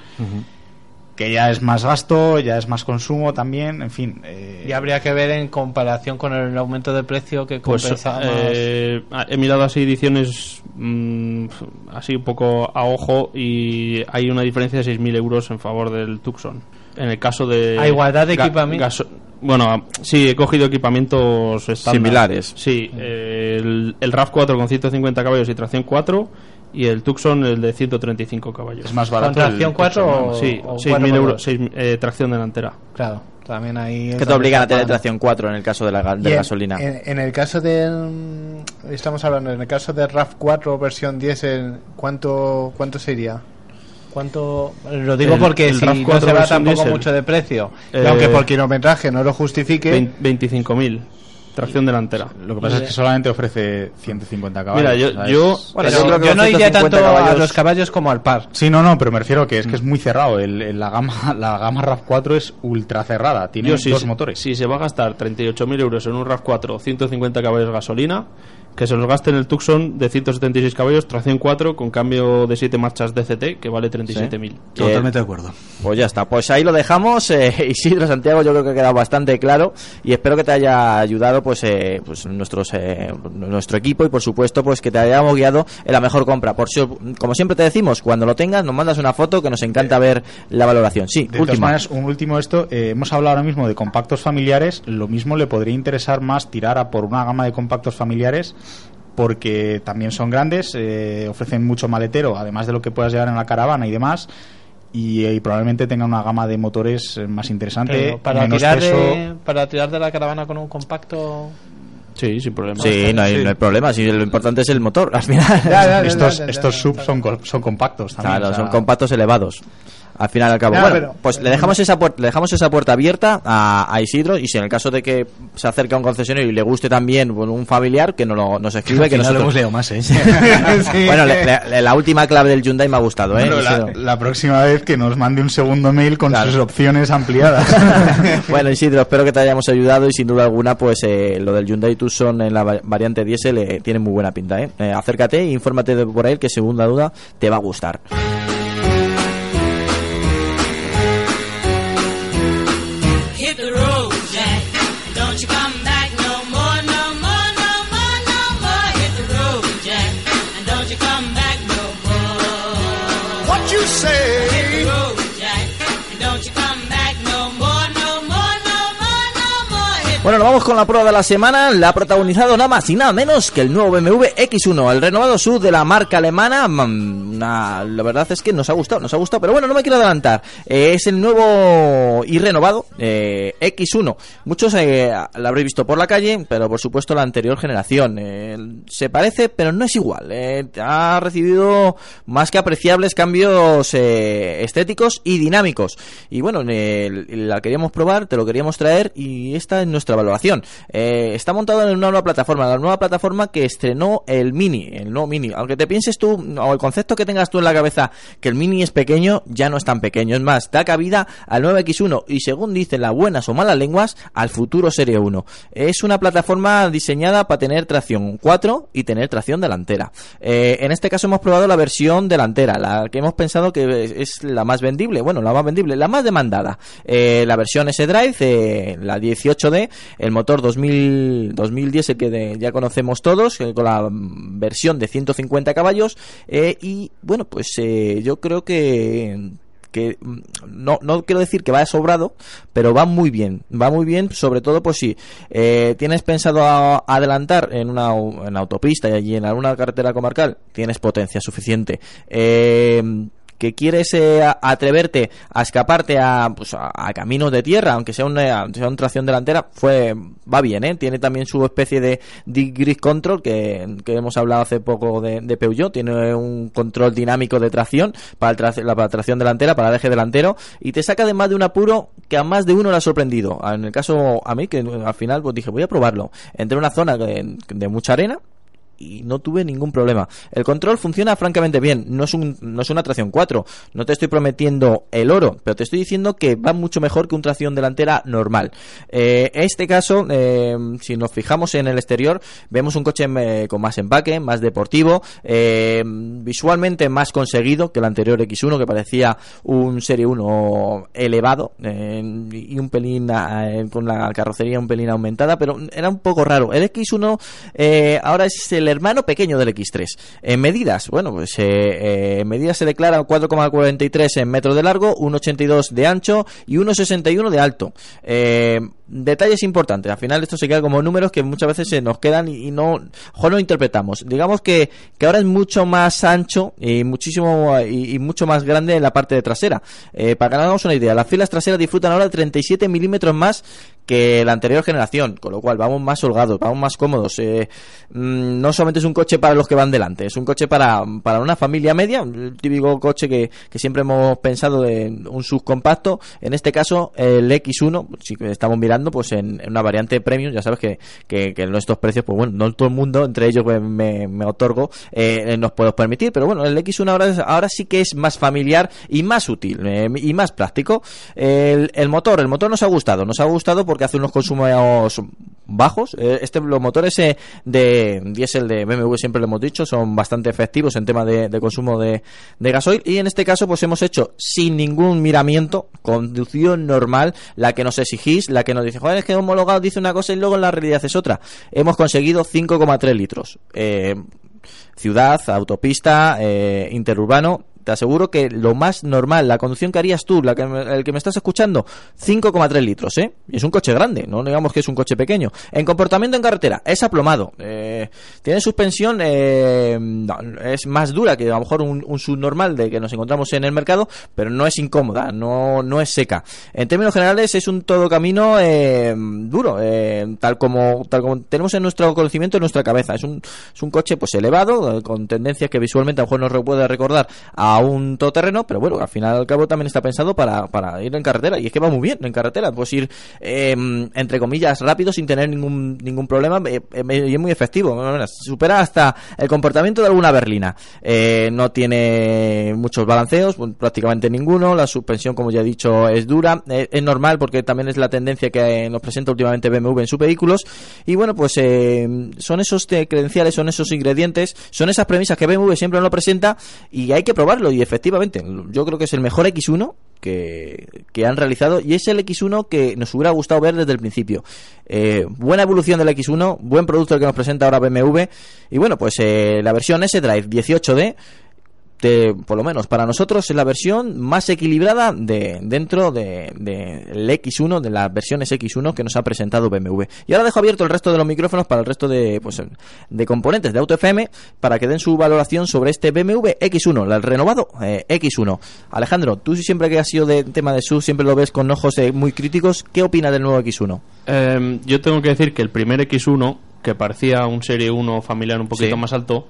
que ya es más gasto, ya es más consumo también, en fin. eh, Y habría que ver en comparación con el aumento de precio que Pues compensa más. eh, he mirado así ediciones mm, así un poco a ojo y hay una diferencia de 6.000 euros en favor del Tucson. En el caso de... ¿A igualdad de equipamiento? gaso- bueno, sí, he cogido equipamientos estándar. Similares. Sí, eh, el, el RAV4 con 150 caballos y tracción 4 y el Tucson el de 135 caballos. Es más barato ¿Con tracción el Tucson, 4 ¿no? o- Sí, o 6.000 cuatro euros, por seis- eh, tracción delantera. Claro, también ahí... Que te obligan a tener tracción 4 en el caso de la, de Y en- gasolina. En, en el caso del. mm, Estamos hablando, en el caso de RAV4 versión 10, ¿cuánto, ¿cuánto sería? ¿Cuánto? Lo digo El- porque el si RAV4 no se va tampoco diésel. mucho de precio, y Eh, aunque por kilometraje no lo justifique, Vein- 25.000, tracción delantera. Lo que pasa es que solamente ofrece 150 caballos. Mira, yo- yo- es- Bueno, es- yo creo que yo no iría 150 tanto a los caballos como al par. Sí, no, no, pero me refiero que es que es muy cerrado. El, el- la gama la gama RAV4 es ultra cerrada. Tiene Yo, dos motores. Si se va a gastar 38.000 euros en un RAV4, 150 caballos de gasolina, que se los gaste en el Tucson de 176 caballos, tracción 4, con cambio de 7 marchas DCT, que vale 37.000. Totalmente de acuerdo. Pues ya está, pues ahí lo dejamos. eh, Isidro Santiago, yo creo que ha quedado bastante claro y espero que te haya ayudado pues, eh, pues nuestros, eh, nuestro equipo y por supuesto pues que te hayamos guiado en la mejor compra. Por si, como siempre te decimos, cuando lo tengas nos mandas una foto que nos encanta ver la valoración. Sí, De última. maneras, un último esto, eh, hemos hablado ahora mismo de compactos familiares, lo mismo le podría interesar más tirar a por una gama de compactos familiares porque también son grandes, eh, ofrecen mucho maletero, además de lo que puedas llevar en la caravana y demás, y, y probablemente tengan una gama de motores eh, más interesante, Pero para, menos tirar peso. de, para tirar de la caravana con un compacto. Sí, sin problema. Sí, no hay, no hay problema. Si lo importante es el motor, al final. estos estos subs son, son compactos también. Claro, o sea, son compactos elevados. Al final y al cabo. Bueno, pero- pues le dejamos esa puerta, le dejamos esa puerta abierta a, a Isidro y si en el caso de que se acerque a un concesionario y le guste también un familiar que nos, lo- nos escribe que final lo nosotros... hemos leído más, ¿eh? Bueno, le- le- la última clave del Hyundai me ha gustado, ¿eh? Bueno, la, próxima vez que nos mande un segundo mail con Claro. sus opciones ampliadas. bueno, Isidro, espero que te hayamos ayudado y sin duda alguna, pues eh, lo del Hyundai Tucson en la va- variante diésel eh, tiene muy buena pinta, ¿eh? Eh, acércate e infórmate de por ahí que segunda duda te va a gustar. Bueno, nos vamos con la prueba de la semana. La ha protagonizado nada más y nada menos que el nuevo BMW X1, el renovado sub de la marca alemana. Mm, una- la verdad es que nos ha gustado, nos ha gustado, pero bueno, no me quiero adelantar. Eh, es el nuevo y renovado eh, X1. Muchos eh, lo habréis visto por la calle, pero por supuesto la anterior generación. Eh, se parece, pero no es igual. Ha recibido más que apreciables cambios estéticos y dinámicos. Y bueno, la queríamos probar, te lo queríamos traer y esta es nuestra valoración. Eh, está montado en una nueva plataforma, la nueva plataforma que estrenó el Mini, el nuevo Mini. Aunque te pienses tú, o el concepto que tengas tú en la cabeza que el Mini es pequeño, ya no es tan pequeño. Es más, da cabida al 9X1 y según dicen las buenas o malas lenguas, al futuro Serie 1. Es una plataforma diseñada para tener tracción 4 y tener tracción delantera. Eh, en este caso hemos probado la versión delantera, la que hemos pensado que es- la más vendible, bueno, la más vendible, la más demandada. Eh, la versión S-Drive, eh, la 18D, el motor 2000, 2010, el que ya conocemos todos, eh, con la versión de 150 caballos. eh, y bueno, pues eh, yo creo que que mm, no, no quiero decir que vaya sobrado, pero va muy bien, va muy bien, sobre todo pues si eh, tienes pensado a- adelantar en una en autopista y allí en alguna carretera comarcal, tienes potencia suficiente. Eh, que quieres eh, atreverte a escaparte a, pues, a, caminos de tierra, aunque sea una, sea tracción delantera, fue va bien, ¿eh? Tiene también su especie de, de grid control que, que hemos hablado hace poco de, de Peugeot, tiene un control dinámico de tracción para, el la tracción delantera, para el eje delantero, y te saca de más de un apuro que a más de uno le ha sorprendido. En el caso a mí, que al final pues dije, voy a probarlo. Entré en una zona de mucha arena, y no tuve ningún problema. El control funciona francamente bien, no es, no es una tracción 4, no te estoy prometiendo el oro, pero te estoy diciendo que va mucho mejor que un tracción delantera normal. Eh, en este caso, eh, si nos fijamos en el exterior, vemos un coche eh, con más empaque, más deportivo, eh, visualmente más conseguido que el anterior X1 que parecía un Serie 1 elevado eh, y un pelín eh, con la carrocería un pelín aumentada, pero era un poco raro. El X1 eh, ahora es el hermano pequeño del X3. En medidas, bueno, pues eh, eh, en medidas se declara 4,43 en metros de largo, 1,82 de ancho y 1,61 de alto. Eh, detalles importantes. Al final esto se queda como números que muchas veces se nos quedan y, no, ojo, no interpretamos. Digamos que, que ahora es mucho más ancho y muchísimo y, mucho más grande en la parte de trasera. Eh, para que nos una idea, las filas traseras disfrutan ahora de 37 milímetros más que la anterior generación, con lo cual vamos más holgados, vamos más cómodos. Eh, mm, no solamente es un coche para los que van delante, es un coche para, para una familia media, el típico coche que, que siempre hemos pensado de un subcompacto. En este caso, el X1, si estamos mirando, pues en, una variante premium, ya sabes que, que, que nuestros precios, pues bueno, no todo el mundo, entre ellos pues, me, me otorgo, eh, nos podemos permitir, pero bueno, el X1 ahora, ahora sí que es más familiar y más útil eh, y más práctico. El, motor, el motor nos ha gustado, nos ha gustado porque hace unos consumos bajos. Eh, Este, los motores eh, de diésel de BMW siempre lo hemos dicho, son bastante efectivos en tema de, de consumo de, de gasoil y en este caso pues hemos hecho sin ningún miramiento, conducción normal, la que nos exigís, la que nos dice, joder, es que homologado dice una cosa y luego en la realidad es otra. Hemos conseguido 5,3 litros. Eh, ciudad, autopista, eh, interurbano. Te aseguro que lo más normal, la conducción que harías tú, la que el que me estás escuchando, 5,3 litros, ¿eh? Y es un coche grande, no digamos que es un coche pequeño. En comportamiento en carretera, es aplomado. eh, tiene suspensión, eh, es más dura que a lo mejor un, un subnormal de que nos encontramos en el mercado, pero no es incómoda, no, no es seca. En términos generales, es un todo camino eh, duro, eh, tal, como, tal como tenemos en nuestro conocimiento, en nuestra cabeza. Es un, es un coche pues elevado, eh, con tendencias que visualmente a lo mejor nos puede recordar a un todoterreno, pero bueno, al final al cabo también está pensado para, para ir en carretera. Y es que va muy bien en carretera, puedes ir, eh, entre comillas, rápido sin tener ningún, ningún problema eh, eh, y es muy efectivo. Supera hasta el comportamiento de alguna berlina. Eh, no tiene muchos balanceos, prácticamente ninguno. La suspensión, como ya he dicho, es dura. Eh, es normal porque también es la tendencia que nos presenta últimamente BMW en sus vehículos. Y bueno, pues eh, son esos credenciales, son esos ingredientes, son esas premisas que BMW siempre nos presenta y hay que probarlo. Y efectivamente, yo creo que es el mejor X1 que, que han realizado y es el X1 que nos hubiera gustado ver desde el principio. Eh, buena evolución del X1, buen producto el que nos presenta ahora BMW y bueno, pues eh, la versión S-Drive 18D te- por lo menos para nosotros es la versión más equilibrada de dentro de, de el X1 de las versiones X1 que nos ha presentado BMW y ahora dejo abierto el resto de los micrófonos para el resto de pues de componentes de Auto FM para que den su valoración sobre este BMW X1 el renovado eh, X1 Alejandro tú siempre que has sido de tema de SUV siempre lo ves con ojos eh, muy críticos ¿qué opinas del nuevo X1? Eh, yo tengo que decir que el primer X1, que parecía un Serie 1 familiar un poquito Sí. más alto,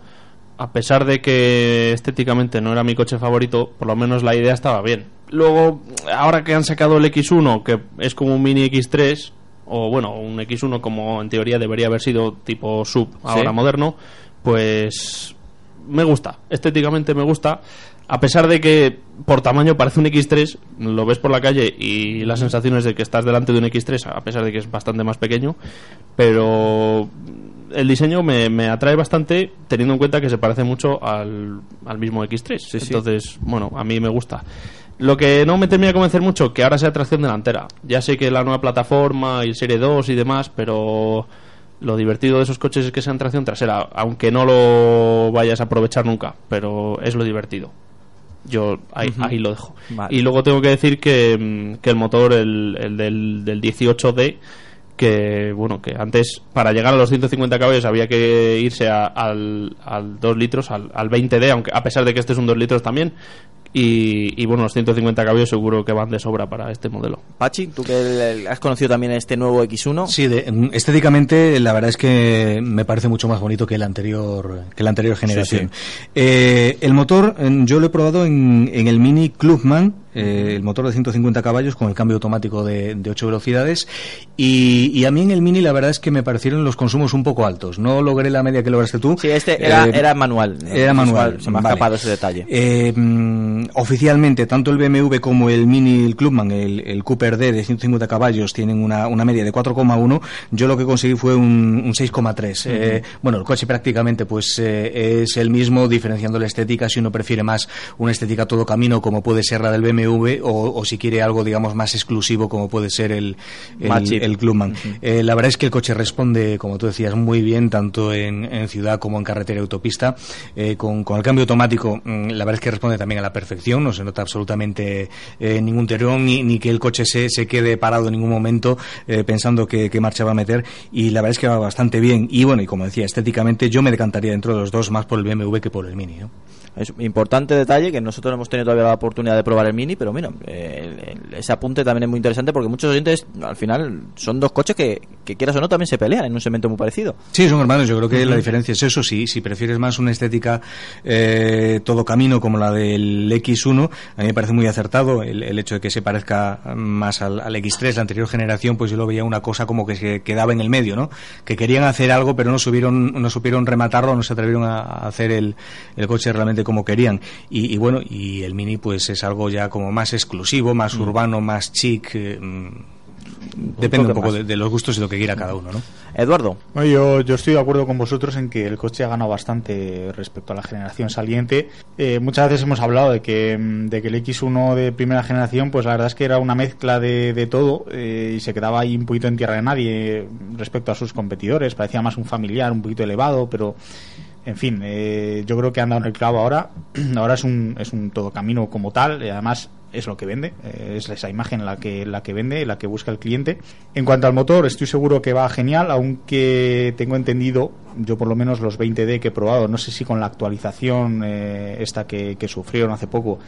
a pesar de que estéticamente no era mi coche favorito, por lo menos la idea estaba bien. Luego, ahora que han sacado el X1, que es como un mini X3, o bueno, un X1 como en teoría debería haber sido tipo sub, ahora moderno, pues me gusta, estéticamente me gusta. A pesar de que por tamaño parece un X3, lo ves por la calle y la sensación es de que estás delante de un X3, a pesar de que es bastante más pequeño, pero el diseño me, me atrae bastante teniendo en cuenta que se parece mucho al, al mismo X3. Entonces, bueno, a mí me gusta. Lo que no me termina de convencer mucho, que ahora sea tracción delantera. Ya sé que la nueva plataforma y Serie 2 y demás, pero lo divertido de esos coches es que sean tracción trasera, aunque no lo vayas a aprovechar nunca, pero es lo divertido. Yo ahí, lo dejo. Vale. Y luego tengo que decir que, mm, que el motor, el, el del, del 18D, que bueno, que antes para llegar a los 150 caballos había que irse a- al, al 2 litros, al, al 20D, aunque a pesar de que este es un 2 litros también. Y, y bueno, los 150 caballos seguro que van de sobra para este modelo. Pachi, tú que el- has conocido también este nuevo X1 Sí, de- mm, estéticamente la verdad es que me parece mucho más bonito que el anterior que la anterior generación. Eh, el motor eh, yo lo he probado en, en el Mini Clubman, eh, el motor de 150 caballos con el cambio automático de, de 8 velocidades y, y a mí en el Mini la verdad es que me parecieron los consumos un poco altos. No logré la media que lograste tú. Sí, este era, Eh, era manual. Era manual. Se me ha vale. escapado ese detalle. Eh, mm, oficialmente, tanto el BMW como el Mini el Clubman, el, el Cooper D de 150 caballos, tienen una, una media de 4,1. Yo lo que conseguí fue un, un 6,3. Eh, bueno, el coche prácticamente pues eh, es el mismo, diferenciando la estética. Si uno prefiere más una estética todo camino, como puede ser la del BMW, o, o si quiere algo, digamos, más exclusivo, como puede ser el, el, el Clubman. Eh, la verdad es que el coche responde, como tú decías, muy bien, tanto en, ciudad como en carretera y autopista. Eh, con, con el cambio automático, mm, la verdad es que responde también a la perfección, no se nota absolutamente eh, ningún tirón, ni, ni que el coche se, se quede parado en ningún momento eh, pensando que, que marcha va a meter, y la verdad es que va bastante bien. Y bueno, y como decía, estéticamente yo me decantaría dentro de los dos más por el BMW que por el Mini. ¿no? Es un importante detalle que nosotros no hemos tenido todavía la oportunidad de probar el Mini, pero mira, eh, ese apunte también es muy interesante porque muchos oyentes al final son dos coches que, que quieras o no también se pelean en un segmento muy parecido. Sí, son hermanos. Yo creo que la diferencia es eso. Si, si prefieres más una estética eh, todo camino como la del X1, a mí me parece muy acertado el, el hecho de que se parezca más al, al X3, la anterior generación, pues yo lo veía una cosa como que se quedaba en el medio, ¿no? Que querían hacer algo, pero no supieron, no supieron rematarlo, no se atrevieron a, a hacer el, el coche realmente como querían. Y, y bueno, y el Mini pues es algo ya como más exclusivo, más Mm. urbano, más chic. eh, mm, depende un poco de, de los gustos y lo que quiera cada uno, ¿no? Eduardo. Bueno, yo, yo estoy de acuerdo con vosotros en que el coche ha ganado bastante respecto a la generación saliente. Eh, muchas veces hemos hablado de que, mm, de que el X1 de primera generación, pues la verdad es que era una mezcla de, de todo eh, y se quedaba ahí un poquito en tierra de nadie respecto a sus competidores. Parecía más un familiar, un poquito elevado, pero en fin, eh, yo creo que han dado en el clavo ahora. ahora es un, es un todo camino como tal, y además es lo que vende, eh, es esa imagen la que, la que vende, la que busca el cliente. En cuanto al motor, estoy seguro que va genial, aunque tengo entendido, yo por lo menos los 20D que he probado, no sé si con la actualización eh, esta que, que sufrieron hace poco,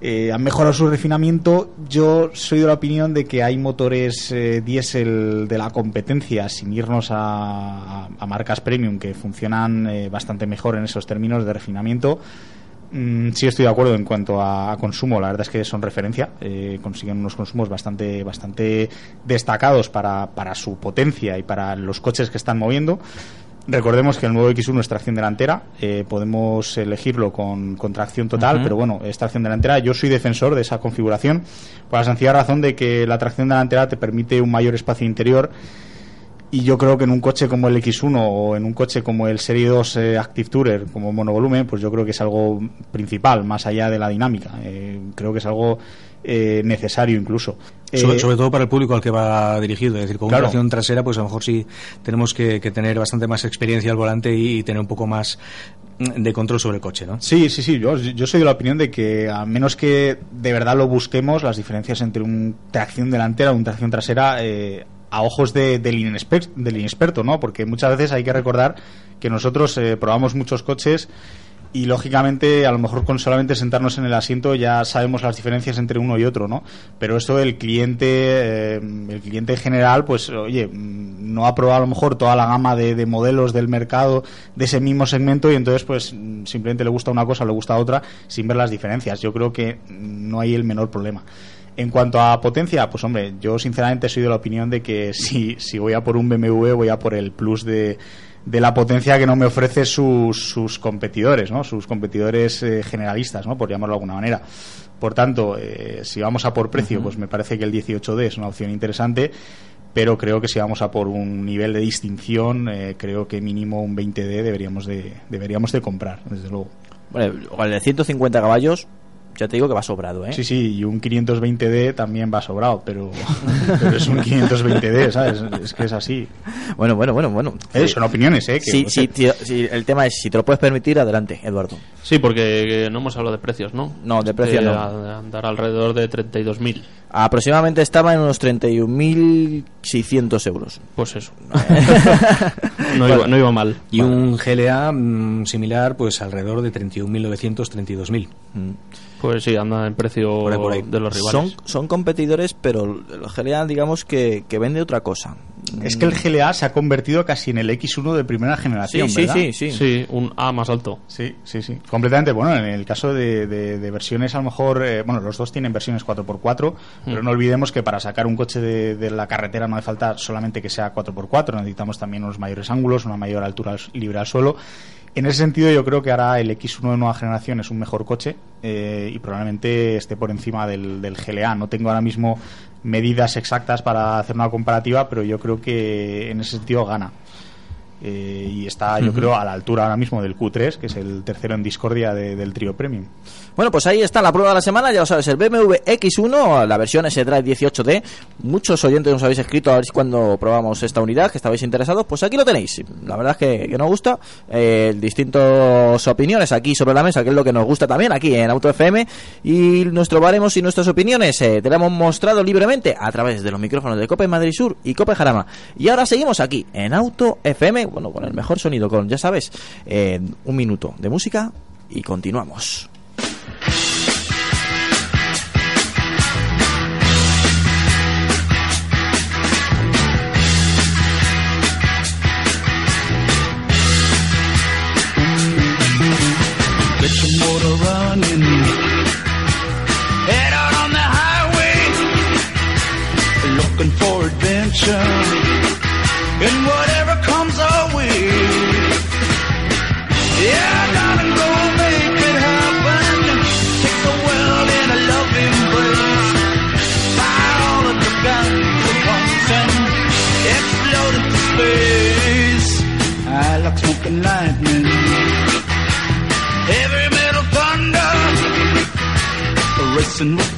eh, han mejorado su refinamiento. Yo soy de la opinión de que hay motores eh, diésel de la competencia, sin irnos a, marcas premium, que funcionan eh, bastante mejor en esos términos de refinamiento. Mm, sí estoy de acuerdo en cuanto a, a consumo, la verdad es que son referencia, eh, consiguen unos consumos bastante, bastante destacados para, para su potencia y para los coches que están moviendo. Recordemos que el nuevo X1 es tracción delantera, eh, podemos elegirlo con, con tracción total, pero bueno, es tracción delantera. Yo soy defensor de esa configuración por la sencilla razón de que la tracción delantera te permite un mayor espacio interior Y yo creo que en un coche como el X1 o en un coche como el Serie 2 eh, Active Tourer, como monovolumen, pues yo creo que es algo principal, más allá de la dinámica. Eh, creo que es algo eh, necesario incluso. Sobre, Eh, sobre todo para el público al que va dirigido, es decir, con Claro. una tracción trasera, pues a lo mejor sí tenemos que, que tener bastante más experiencia al volante y, tener un poco más de control sobre el coche, ¿no? Sí, sí, sí. Yo, yo soy de la opinión de que a menos que de verdad lo busquemos, las diferencias entre un tracción delantera y un tracción trasera, eh, a ojos de- del, inexper- del inexperto, ¿no? Porque muchas veces hay que recordar que nosotros eh, probamos muchos coches y lógicamente a lo mejor con solamente sentarnos en el asiento ya sabemos las diferencias entre uno y otro, ¿no? Pero esto el cliente, eh, el cliente general, pues oye, mm, no ha probado a lo mejor toda la gama de, de modelos del mercado de ese mismo segmento y entonces pues mm, simplemente le gusta una cosa le gusta otra sin ver las diferencias. Yo creo que mm, no hay el menor problema. En cuanto a potencia, pues hombre, yo sinceramente soy de la opinión de que si, si voy a por un BMW voy a por el plus de, de la potencia que no me ofrece sus, sus competidores, ¿no? Sus competidores eh, generalistas, ¿no? Por llamarlo de alguna manera. Por tanto, eh, si vamos a por precio, pues me parece que el 18D es una opción interesante, pero creo que si vamos a por un nivel de distinción, eh, creo que mínimo un 20D deberíamos de, deberíamos de comprar, desde luego. Bueno, el de 150 caballos, ya te digo que va sobrado, ¿eh? Sí, sí, y un 520D también va sobrado, pero, pero es un 520D, ¿sabes? Es que es así. Bueno, bueno, bueno, bueno. Eh, son opiniones, ¿eh? Que, Sí, sí, tío, sí, el tema es si te lo puedes permitir, adelante, Eduardo. Sí, porque eh, no hemos hablado de precios, ¿no? No, de precios no. a- Andar alrededor de 32.000. Aproximadamente estaba en unos 31.600 euros. Pues eso. No iba, no iba mal. Y un GLA mm, similar, pues alrededor de 31.900, 32.000. Pues sí, anda en precio Por ahí, por ahí. de los rivales. Son, son competidores, pero el GLA, digamos que, que vende otra cosa. Es que el GLA se ha convertido casi en el X1 de primera generación, Sí, sí, ¿verdad? sí, sí. Sí, un A más alto. Sí, sí, sí. Completamente. Bueno, en el caso de, de- de versiones, a lo mejor, eh, bueno, los dos tienen versiones 4x4, pero no olvidemos que para sacar un coche de, de la carretera no hace falta solamente que sea 4x4, necesitamos también unos mayores ángulos, una mayor altura al- libre al suelo. En ese sentido, yo creo que ahora el X1 de nueva generación es un mejor coche eh, y probablemente esté por encima del, del GLA. No tengo ahora mismo medidas exactas para hacer una comparativa, pero yo creo que en ese sentido gana. Eh, y está, yo creo, a la altura ahora mismo del Q3, que es el tercero en discordia de- del trío Premium. Bueno, pues ahí está la prueba de la semana, ya lo sabes, el BMW X1, la versión S-Drive 18D. Muchos oyentes nos habéis escrito a ver si cuando probamos esta unidad, que estabais interesados, pues aquí lo tenéis. La verdad es que, que nos gusta, eh, distintas opiniones aquí sobre la mesa, que es lo que nos gusta también aquí en Auto FM. Y nuestro baremos y nuestras opiniones eh, te la hemos mostrado libremente a través de los micrófonos de Cope Madrid Sur y Cope Jarama. Y ahora seguimos aquí en Auto FM, bueno, con el mejor sonido, con, ya sabes, un minuto de música y continuamos. Adventure. And whatever comes our way. Yeah, darling, go make it happen. Take the world in a loving embrace. Fire all of the once and explode into space. Ah, I like smoking lightning. Heavy metal thunder, racing with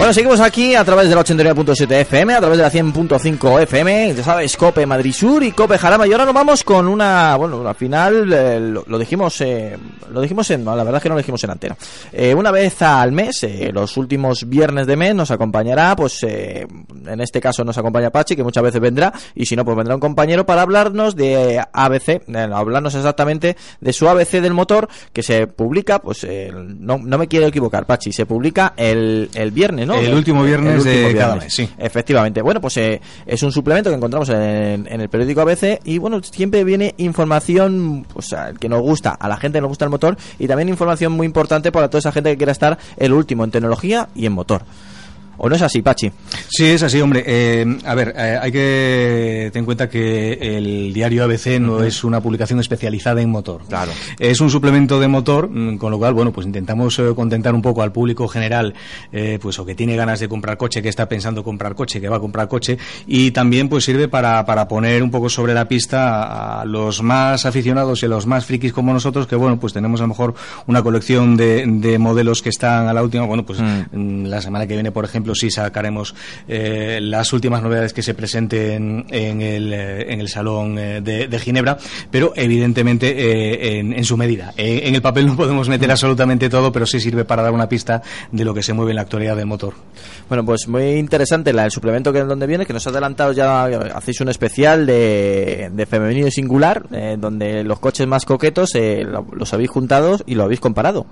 Bueno, seguimos aquí a través de la 89.7 FM, a través de la 100.5 FM, ya sabes, Cope Madrid Sur y Cope Jarama. Y ahora nos vamos con una, bueno, al final eh, lo, dijimos, eh, lo dijimos en, no, la verdad es que no lo dijimos en antena. Eh, una vez al mes, eh, los últimos viernes de mes, nos acompañará, pues, en este caso nos acompaña Pachi, que muchas veces vendrá, y si no, pues vendrá un compañero para hablarnos de ABC, hablarnos exactamente de su ABC del motor, que se publica, pues, no, no me quiero equivocar, Pachi, se publica el, el viernes, ¿no? El último viernes de cada mes, sí. Efectivamente. Bueno, pues eh, es un suplemento que encontramos en, en el periódico ABC y bueno, siempre viene información pues, que nos gusta, a la gente que nos gusta el motor y también información muy importante para toda esa gente que quiera estar el último en tecnología y en motor. ¿O no es así, Pachi? Sí, es así, hombre. Eh, a ver, eh, hay que tener en cuenta que el diario ABC no es una publicación especializada en motor. Claro. Es un suplemento de motor, mm, con lo cual, bueno, pues intentamos eh, contentar un poco al público general, pues o que tiene ganas de comprar coche, que está pensando comprar coche, que va a comprar coche, y también pues sirve para, para poner un poco sobre la pista a los más aficionados y a los más frikis como nosotros, que bueno, pues tenemos a lo mejor una colección de, de modelos que están a la última, bueno, pues mm, la semana que viene, por ejemplo, sí sacaremos eh, las últimas novedades que se presenten en el, eh, en el Salón eh, de, de Ginebra, pero evidentemente en, en su medida. En el papel no podemos meter absolutamente todo, pero sí sirve para dar una pista de lo que se mueve en la actualidad del motor. Bueno, pues muy interesante la, el suplemento que donde viene, que nos ha adelantado ya, hacéis un especial de, de femenino y singular, eh, donde los coches más coquetos eh, lo- los habéis juntado y lo habéis comparado.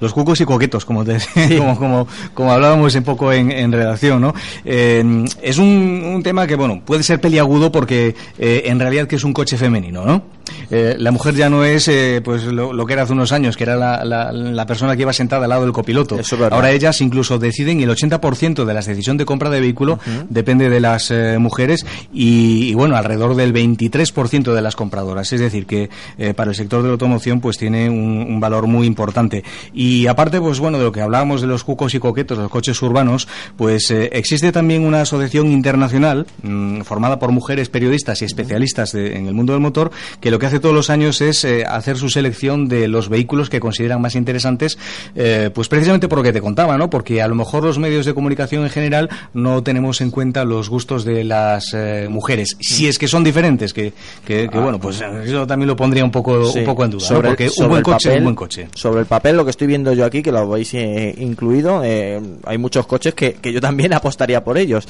Los cucos y coquetos, como, te- como, como, como hablábamos un poco en, en redacción, ¿no? Eh, es un, tema que, bueno, puede ser peliagudo porque eh, en realidad que es un coche femenino, ¿no? Eh, la mujer ya no es eh, pues lo, lo que era hace unos años, que era la, la- la persona que iba sentada al lado del copiloto. Ahora ellas incluso deciden y el 80% de la decisión de compra de vehículo depende de las eh, mujeres y, y, bueno, alrededor del 23% de las compradoras. Es decir, que eh, para el sector de la automoción pues tiene un, un valor muy importante. Y aparte, pues bueno, de lo que hablábamos de los cucos y coquetos, los coches urbanos, pues existe también una asociación internacional mm, formada por mujeres periodistas y especialistas de- en el mundo del motor que lo que hace todos los años es eh, hacer su selección de los vehículos que consideran más interesantes, eh, pues precisamente por lo que te contaba, ¿no? Porque a lo mejor los medios de comunicación en general no tenemos en cuenta los gustos de las eh, mujeres, si es que son diferentes, que, que, que, Ah. bueno, pues eso también lo pondría un poco, Sí. un poco en duda, ¿no? Sobre- Porque un buen el coche papel- un buen coche. Sobre el papel, lo que estoy viendo yo aquí, que lo habéis eh, incluido, eh, hay muchos coches que, que yo también apostaría por ellos.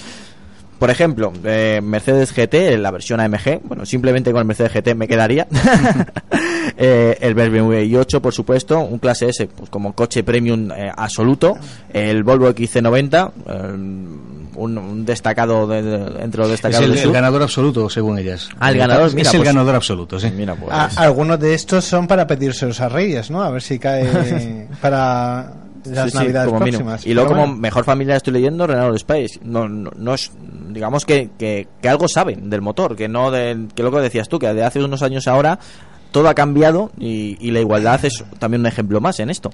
Por ejemplo, eh, Mercedes GT, la versión AMG, bueno, simplemente con el Mercedes GT me quedaría. Eh, el BMW i8, por supuesto, un clase S pues, como coche premium eh, absoluto, el Volvo XC90, eh, un, un destacado de- de- entre los Es destacados el, del el ganador absoluto, según ellas. Ah, el ganador, es el pues- ganador absoluto, sí. Mira, pues. Ah, algunos de estos son para pedírselos a Reyes, ¿no? A ver si cae para las Sí, navidades próximas. Y luego como bueno. mejor familia estoy leyendo Renault Space. No, no, no es, digamos que, que, que algo saben del motor, que no del, que lo que decías tú, que de hace unos años ahora todo ha cambiado y, y la igualdad es también un ejemplo más en esto.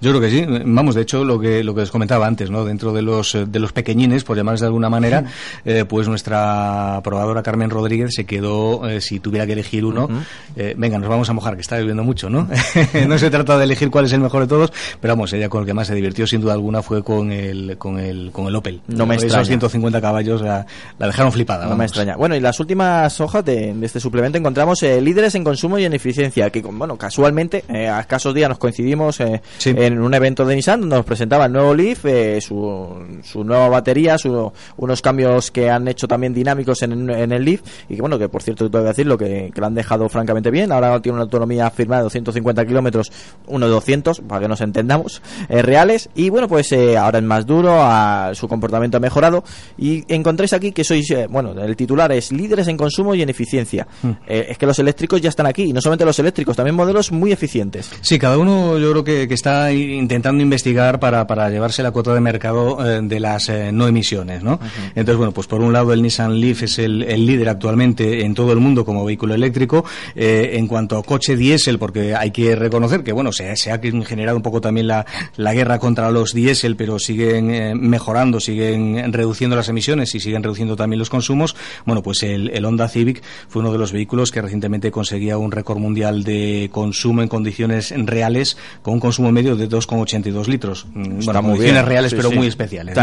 Yo creo que sí. Vamos, de hecho, lo que lo que les comentaba antes, ¿no? Dentro de los eh, de los pequeñines, por llamarles de alguna manera, eh, pues nuestra probadora Carmen Rodríguez se quedó, eh, si tuviera que elegir uno, eh, venga, nos vamos a mojar, que está lloviendo mucho, ¿no? no se trata de elegir cuál es el mejor de todos, pero vamos, ella con el que más se divirtió, sin duda alguna, fue con el con el con el Opel. No me Esos extraña. 150 caballos la, la dejaron flipada. No me extraña. Bueno, y las últimas hojas de, de este suplemento encontramos eh, líderes en consumo y en eficiencia, que bueno, casualmente, eh, a escasos días nos coincidimos eh, en un evento de Nissan donde nos presentaba el nuevo Leaf, eh, su, su nueva batería, su- unos cambios que han hecho también dinámicos en, en el Leaf, y que bueno, que por cierto tengo que decirlo, que, que lo han dejado francamente bien, ahora tiene una autonomía firmada de 250 kilómetros, uno de 200, para que nos entendamos, eh, reales, y bueno, pues eh, ahora es más duro, a- su comportamiento ha mejorado, y encontréis aquí que sois, bueno, el titular es líderes en consumo y en eficiencia. Eh, es que los eléctricos ya están aquí, no solamente los eléctricos, también modelos muy eficientes. Sí, cada uno yo creo que, que está intentando investigar para, para llevarse la cuota de mercado eh, de las eh, no emisiones, ¿no? Entonces, bueno, pues por un lado el Nissan Leaf es el, el líder actualmente en todo el mundo como vehículo eléctrico. Eh, en cuanto a coche diésel, porque hay que reconocer que, bueno, se, se ha generado un poco también la, la guerra contra los diésel, pero siguen mejorando, siguen reduciendo las emisiones y siguen reduciendo también los consumos. Bueno, pues el, el Honda Civic fue uno de los vehículos que recientemente conseguía un récord mundial de consumo en condiciones reales con un consumo medio de 2,82 litros. Mm, Está Bueno, muy condiciones bien. reales, Sí, pero sí. muy especiales.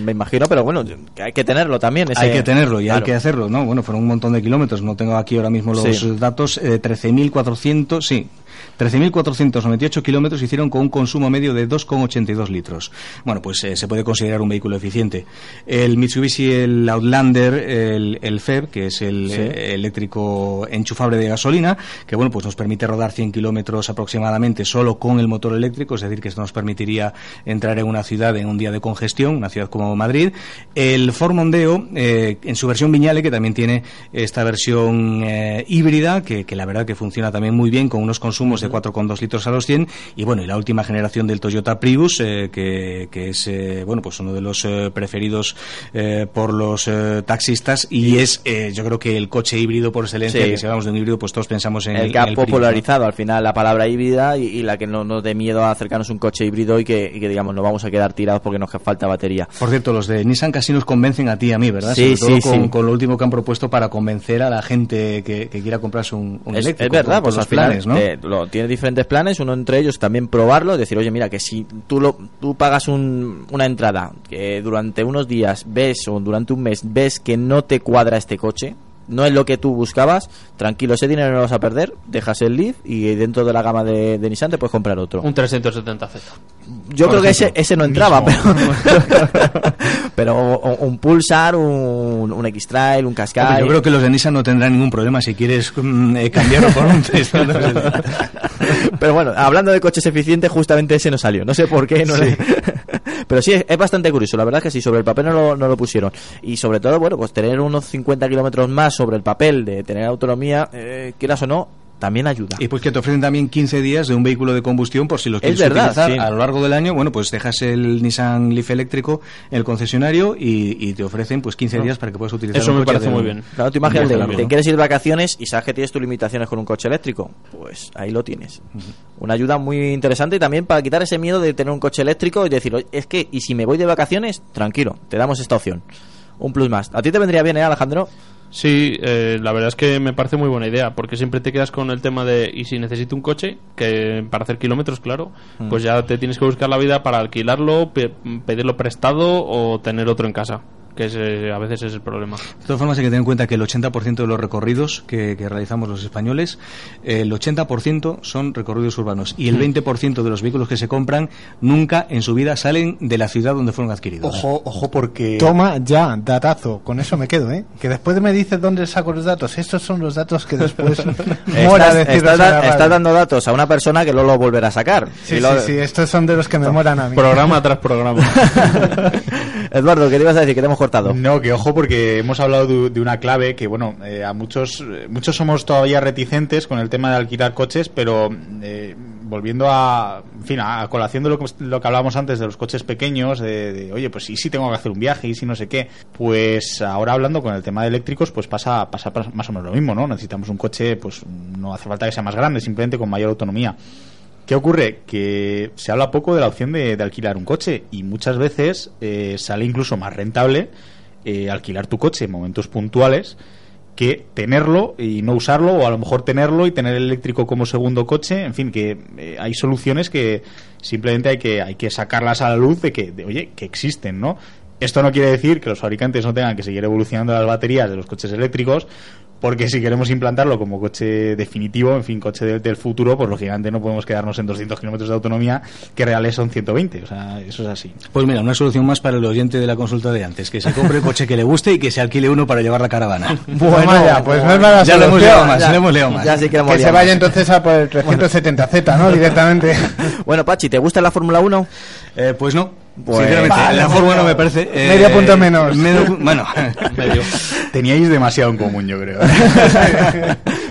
Me imagino, pero bueno, hay que tenerlo también. ese- Hay que tenerlo y Claro. hay que hacerlo, ¿no? Bueno, fueron un montón de kilómetros, no tengo aquí ahora mismo los Sí. datos, eh, 13.400, sí, 13.498 kilómetros hicieron con un consumo medio de 2,82 litros. Bueno, pues eh, se puede considerar un vehículo eficiente. El Mitsubishi, el Outlander, el, el FEB, que es el Sí. eh, eléctrico enchufable de gasolina, que bueno, pues nos permite rodar 100 kilómetros aproximadamente solo con el motor eléctrico, es decir, que esto nos permitiría entrar en una ciudad en un día de congestión, una ciudad como Madrid. El Ford Mondeo, eh, en su versión Viñale, que también tiene esta versión híbrida, que, que la verdad que funciona también muy bien, con unos consumos consumos de 4,2 litros a los 100 y bueno, y la última generación del Toyota Prius eh, que, que es eh, bueno, pues uno de los eh, preferidos por los taxistas y es yo creo que el coche híbrido por excelencia, Sí. que si hablamos de un híbrido pues todos pensamos en el que ha popularizado al final la palabra híbrida y, y la que no nos dé miedo a acercarnos a un coche híbrido y que, y que digamos no vamos a quedar tirados porque nos falta batería. Por cierto, los de Nissan casi nos convencen a ti y a mí, ¿verdad? Sí, Sobre todo sí, con, sí. con lo último que han propuesto para convencer a la gente que, que quiera comprarse un, un Es, eléctrico. es verdad, con- con pues los al final planes, ¿no? te- lo- tiene diferentes planes, uno entre ellos también probarlo, es decir, oye, mira, que si tú lo, tú pagas un- una entrada, que durante unos días ves o durante un mes ves que no te cuadra este coche, no es lo que tú buscabas, tranquilo, ese dinero no lo vas a perder, dejas el Leaf y dentro de la gama de, de Nissan te puedes comprar otro. Un 370Z. Yo por creo que ese, ese no entraba, Mismo. pero, pero un Pulsar, un, un X-Trail, un. Hombre, yo creo que los de Nissan no tendrán ningún problema si quieres mm, eh, cambiarlo por un 300. Pero bueno, hablando de coches eficientes, justamente ese no salió. No sé por qué. No le- Pero sí, es, es bastante curioso. La verdad es que sí, sobre el papel no lo, no lo pusieron. Y sobre todo, bueno, pues tener unos 50 kilómetros más sobre el papel de tener autonomía, eh, quieras o no, también ayuda. Y pues que te ofrecen también 15 días de un vehículo de combustión por si los Es quieres verdad, utilizar sí. a lo largo del año. Bueno, pues dejas el Nissan Leaf eléctrico en el concesionario y, y te ofrecen pues 15 días para que puedas utilizar Eso un me coche parece de muy bien. Claro, tú imagínate, largo, te ¿no? quieres ir de vacaciones y sabes que tienes tus limitaciones con un coche eléctrico. Pues ahí lo tienes. Una ayuda muy interesante y también para quitar ese miedo de tener un coche eléctrico y decir, "Oye, es que, y si me voy de vacaciones, tranquilo, te damos esta opción. Un plus más. ¿A ti te vendría bien, eh, Alejandro? Sí, eh, la verdad es que me parece muy buena idea, porque siempre te quedas con el tema de, y si necesito un coche, que para hacer kilómetros, claro, Mm. pues ya te tienes que buscar la vida para alquilarlo, pe- pedirlo prestado o tener otro en casa, que es, eh, a veces es el problema. De todas formas hay que tener en cuenta que el 80% de los recorridos que, que realizamos los españoles, eh, el 80% son recorridos urbanos y el Hmm. 20% de los vehículos que se compran nunca en su vida salen de la ciudad donde fueron adquiridos. Ojo, ojo porque... Toma ya, datazo. Con eso me quedo, ¿eh? Que después me dices dónde saco los datos. Estos son los datos que después mola estás, da- dando datos a una persona que luego lo volverá a sacar. Sí, Y lo- sí, sí, estos son de los que me molan a mí. Programa tras programa. Eduardo, ¿qué te ibas a decir? Que te hemos cortado. No, que ojo porque hemos hablado de, una clave que, bueno, eh, a muchos eh, muchos somos todavía reticentes con el tema de alquilar coches, pero eh, volviendo a, en fin, a, colación de lo que, lo que hablábamos antes de los coches pequeños, de, de, oye, pues sí, sí tengo que hacer un viaje y si no sé qué, pues ahora hablando con el tema de eléctricos, pues pasa, pasa pas- más o menos lo mismo, ¿no? Necesitamos un coche, pues no hace falta que sea más grande, simplemente con mayor autonomía. ¿Qué ocurre? Que se habla poco de la opción de, alquilar un coche y muchas veces eh, sale incluso más rentable eh, alquilar tu coche en momentos puntuales que tenerlo y no usarlo o a lo mejor tenerlo y tener el eléctrico como segundo coche en fin que eh, hay soluciones que simplemente hay que hay que sacarlas a la luz de que oye que existen no esto no quiere decir que los fabricantes no tengan que seguir evolucionando las baterías de los coches eléctricos porque si queremos implantarlo como coche definitivo, en fin, coche de- del futuro, pues lógicamente no podemos quedarnos en 200 kilómetros de autonomía, que reales son 120. O sea, eso es así. Pues mira, una solución más para el oyente de la consulta de antes, que se compre el coche que le guste y que se alquile uno para llevar la caravana. Bueno, ya, pues no es mala ya lo hemos leído más, Ya. lo hemos leído más. Ya sí que lo hemos Que se vaya entonces a por el 370Z, ¿no? Directamente. Bueno, Pachi, ¿te gusta la Fórmula 1? Eh, pues no. Pues- Sinceramente, Vale, la Fórmula no me parece. eh, medio punto menos. medio bueno, Medio. Teníais demasiado en común, yo creo.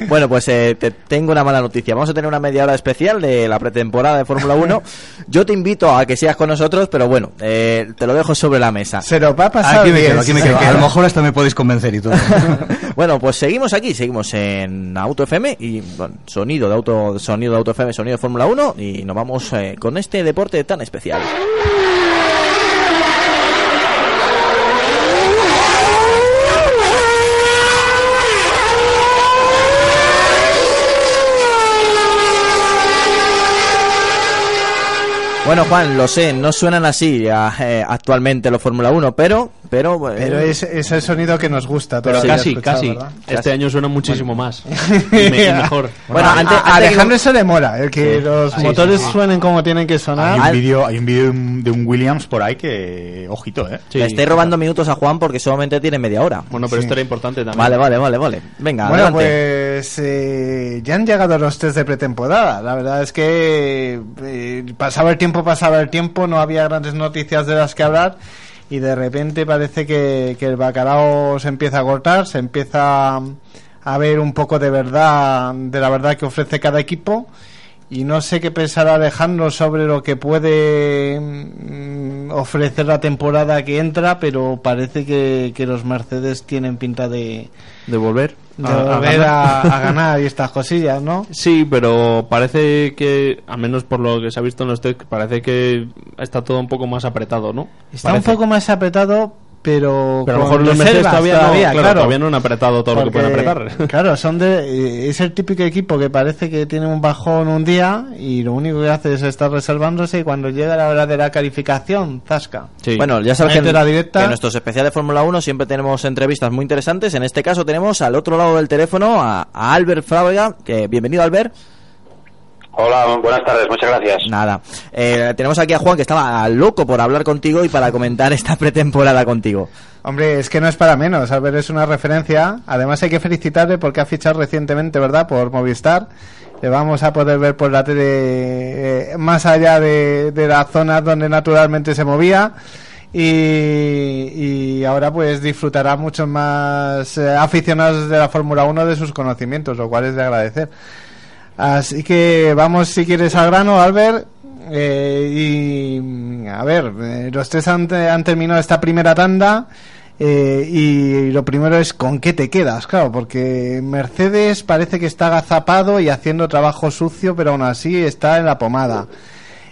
Bueno, pues eh, te tengo una mala noticia. Vamos a tener una media hora especial de la pretemporada de Fórmula 1. Yo te invito a que seas con nosotros, pero bueno, eh, te lo dejo sobre la mesa. Se lo va a pasar aquí me quedo, aquí me quedo. A lo mejor hasta me podéis convencer y todo. Bueno, pues seguimos aquí, seguimos en Auto FM y bueno, sonido de auto, sonido de Auto FM, sonido de Fórmula 1 y nos vamos eh, con este deporte tan especial. Bueno, Juan, lo sé, no suenan así eh, actualmente los Fórmula 1, pero pero, eh, Pero es, es el sonido que nos gusta. Pero todavía casi, casi. ¿verdad? Este año suena mumuchísimo más. Y, me- y mejor. Bueno, a, antes- a Alejandro eso le mola, el que Sí. los Sí, motores sí, sí. suenen como tienen que Hay sonar. un vídeo hay un vídeo de un- Williams por ahí que, ojito, ¿eh? Sí. le estoy robando minutos a Juan porque solamente tiene media hora. Bueno, pero Sí. esto era importante también. Vale, vale, vale, vale. Venga, Bueno, adelante. pues eh, ya han llegado los test de pretemporada. La verdad es que eh, pasaba el tiempo, pasaba el tiempo, no había grandes noticias de las que hablar y de repente parece que, que el bacalao se empieza a cortar, se empieza a ver un poco de verdad, de la verdad que ofrece cada equipo y no sé qué pensará Alejandro sobre lo que puede mm, ofrecer la temporada que entra, pero parece que, que los Mercedes tienen pinta de, de volver de volver a, a ganar y estas cosillas, ¿no? Sí, pero parece que, al menos por lo que se ha visto en los test, parece que está todo un poco más apretado, ¿no? Está Parece. un poco más apretado, pero, Pero a lo mejor los Mercedes todavía, no, claro, claro. todavía no han apretado todo lo que pueden apretar. Claro, son de, eh, es el típico equipo que parece que tiene un bajón un día y lo único que hace es estar reservándose y cuando llega la hora de la calificación, zasca. Bueno, ya sabes que, la directa. que en nuestros especiales de Fórmula 1 siempre tenemos entrevistas muy interesantes. En este caso tenemos al otro lado del teléfono a, a Albert Fábrega. Que, bienvenido, Albert. Hola, buenas tardes, muchas gracias. Nada. Eh, tenemos aquí a Juan que estaba loco por hablar contigo y para comentar esta pretemporada contigo. Hombre, es que no es para menos. Albert es una referencia. Además, hay que felicitarle porque ha fichado recientemente, ¿verdad?, por Movistar. Le vamos a poder ver por la tele eh, más allá de, de las zonas donde naturalmente se movía. Y, y ahora pues disfrutará muchos más eh, aficionados de la Fórmula 1 de sus conocimientos, lo cual es de agradecer. Así que vamos, si quieres, al grano, Albert. Eh, y a ver, eh, los tres han, han terminado esta primera tanda. eh, y lo primero es con qué te quedas, claro, porque Mercedes parece que está agazapado y haciendo trabajo sucio, pero aún así está en la pomada.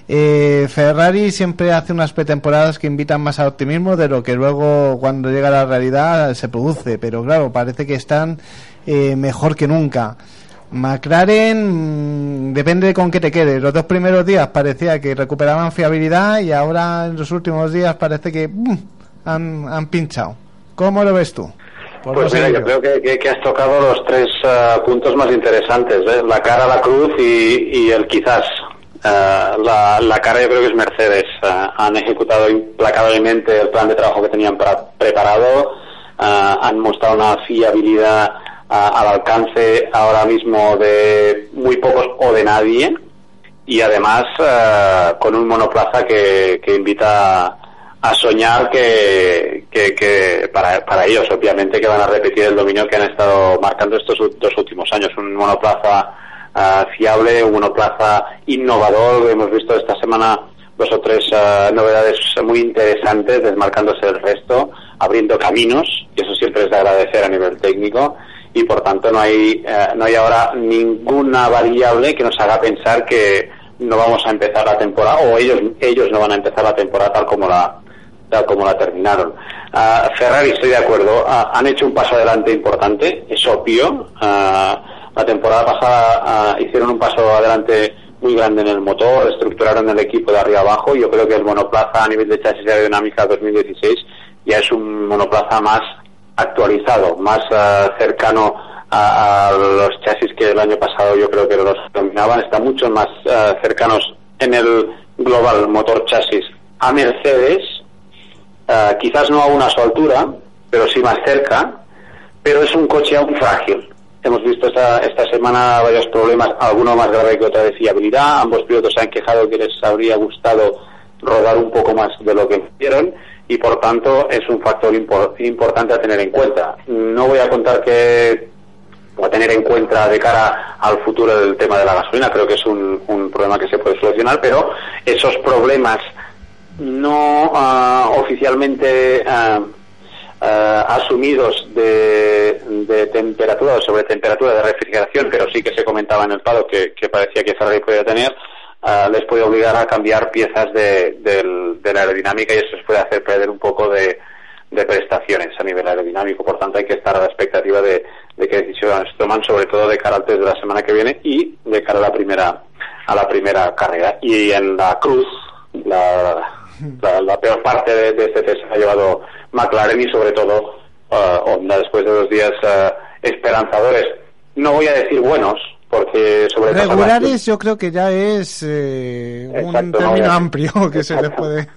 Eh, Ferrari siempre hace unas pretemporadas que invitan más al optimismo de lo que luego cuando llega la realidad se produce, pero claro, parece que están mejor que nunca. McLaren mm, depende de con qué te quedes. Los dos primeros días parecía que recuperaban fiabilidad y ahora en los últimos días parece que mm, han, han pinchado. ¿Cómo lo ves tú? Pues mira, yo creo que, que- que has tocado los tres ah, puntos más interesantes, ¿eh? la cara, la cruz y, y el quizás. Ah, la, la cara yo creo que es Mercedes. Ah, han ejecutado implacablemente el plan de trabajo que tenían preparado, han mostrado una fiabilidad al alcance ahora mismo de muy pocos o de nadie y además ah, con un monoplaza que, que invita a soñar que, que, para, para ellos obviamente que van a repetir el dominio que han estado marcando estos dos últimos años. Un monoplaza ah, fiable un monoplaza innovador. Hemos visto esta semana dos o tres ah, novedades muy interesantes desmarcándose del resto abriendo caminos y eso siempre es de agradecer a nivel técnico y por tanto no hay eh, no hay ahora ninguna variable que nos haga pensar que no vamos a empezar la temporada o ellos ellos no van a empezar la temporada tal como la tal como la terminaron. Ah, Ferrari estoy de acuerdo, Ah, han hecho un paso adelante importante, es obvio. Ah, la temporada pasada hicieron un paso adelante muy grande en el motor, estructuraron el equipo de arriba abajo. Yo creo que el monoplaza a nivel de chasis aerodinámica 2016 ya es un monoplaza más actualizado, más ah, cercano a, a los chasis que el año pasado yo creo que los dominaban, están mucho más ah, cercanos en el global motor chasis a Mercedes, ah, quizás no aún a su altura, pero sí más cerca, pero es un coche aún frágil. Hemos visto esta, esta semana varios problemas, alguno más grave que otra de fiabilidad. Ambos pilotos se han quejado que les habría gustado rodar un poco más de lo que hicieron y por tanto es un factor impor- importante a tener en cuenta. No voy a contar que a tener en cuenta de cara al futuro del tema de la gasolina, creo que es un, problema que se puede solucionar, pero esos problemas no ah, oficialmente ah, ah, asumidos de, de temperatura o sobre temperatura de refrigeración, pero sí que se comentaba en el pado que, que parecía que Ferrari podía tener, ah, les puede obligar a cambiar piezas de, del- de la aerodinámica y eso les puede hacer perder un poco de, de prestaciones a nivel aerodinámico. Por tanto, hay que estar a la expectativa de, de qué decisiones toman, sobre todo de cara al test de la semana que viene y de cara a la primera a la primera carrera. Y en la cruz, la, la, la peor parte de, de este test ha llevado McLaren y sobre todo ah, Honda después de dos días ah, esperanzadores. No voy a decir buenos, porque sobre Regulares yo creo que ya es eh, un Exacto, no, término amplio que se les puede...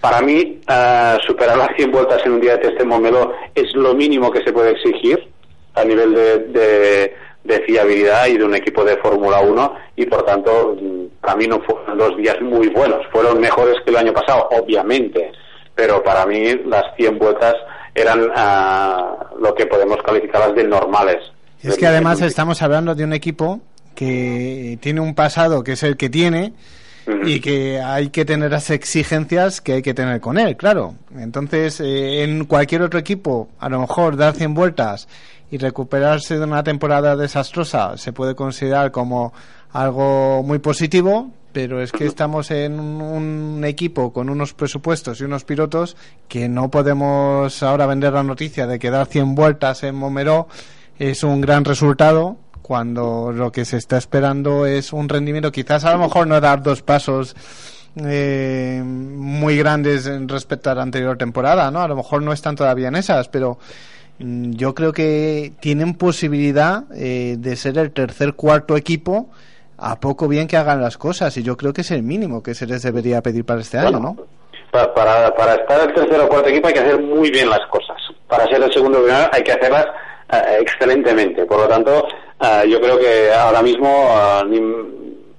Para mí, ah, superar las 100 vueltas en un día de test en Montmeló es lo mínimo que se puede exigir a nivel de, de- de fiabilidad y de un equipo de Fórmula 1 y por tanto, para mí no fueron dos días muy buenos. Fueron mejores que el año pasado, obviamente, pero para mí las 100 vueltas eran ah, lo que podemos calificarlas de normales. Es que además estamos hablando de un equipo que tiene un pasado que es el que tiene y que hay que tener las exigencias que hay que tener con él, claro. Entonces, eh, en cualquier otro equipo, a lo mejor dar 100 vueltas y recuperarse de una temporada desastrosa se puede considerar como algo muy positivo, pero es que estamos en un, equipo con unos presupuestos y unos pilotos que no podemos ahora vender la noticia de que dar 100 vueltas en Momeró es un gran resultado cuando lo que se está esperando es un rendimiento quizás a lo mejor no dar dos pasos eh, muy grandes respecto a la anterior temporada, ¿no? A lo mejor no están todavía en esas, pero mm, yo creo que tienen posibilidad eh, de ser el tercer cuarto equipo a poco bien que hagan las cosas y yo creo que es el mínimo que se les debería pedir para este año, ¿no? Pa- Para, para estar el tercero o cuarto equipo hay que hacer muy bien las cosas. Para ser el segundo hay que hacerlas excelentemente. Por lo tanto, eh, yo creo que ahora mismo, eh,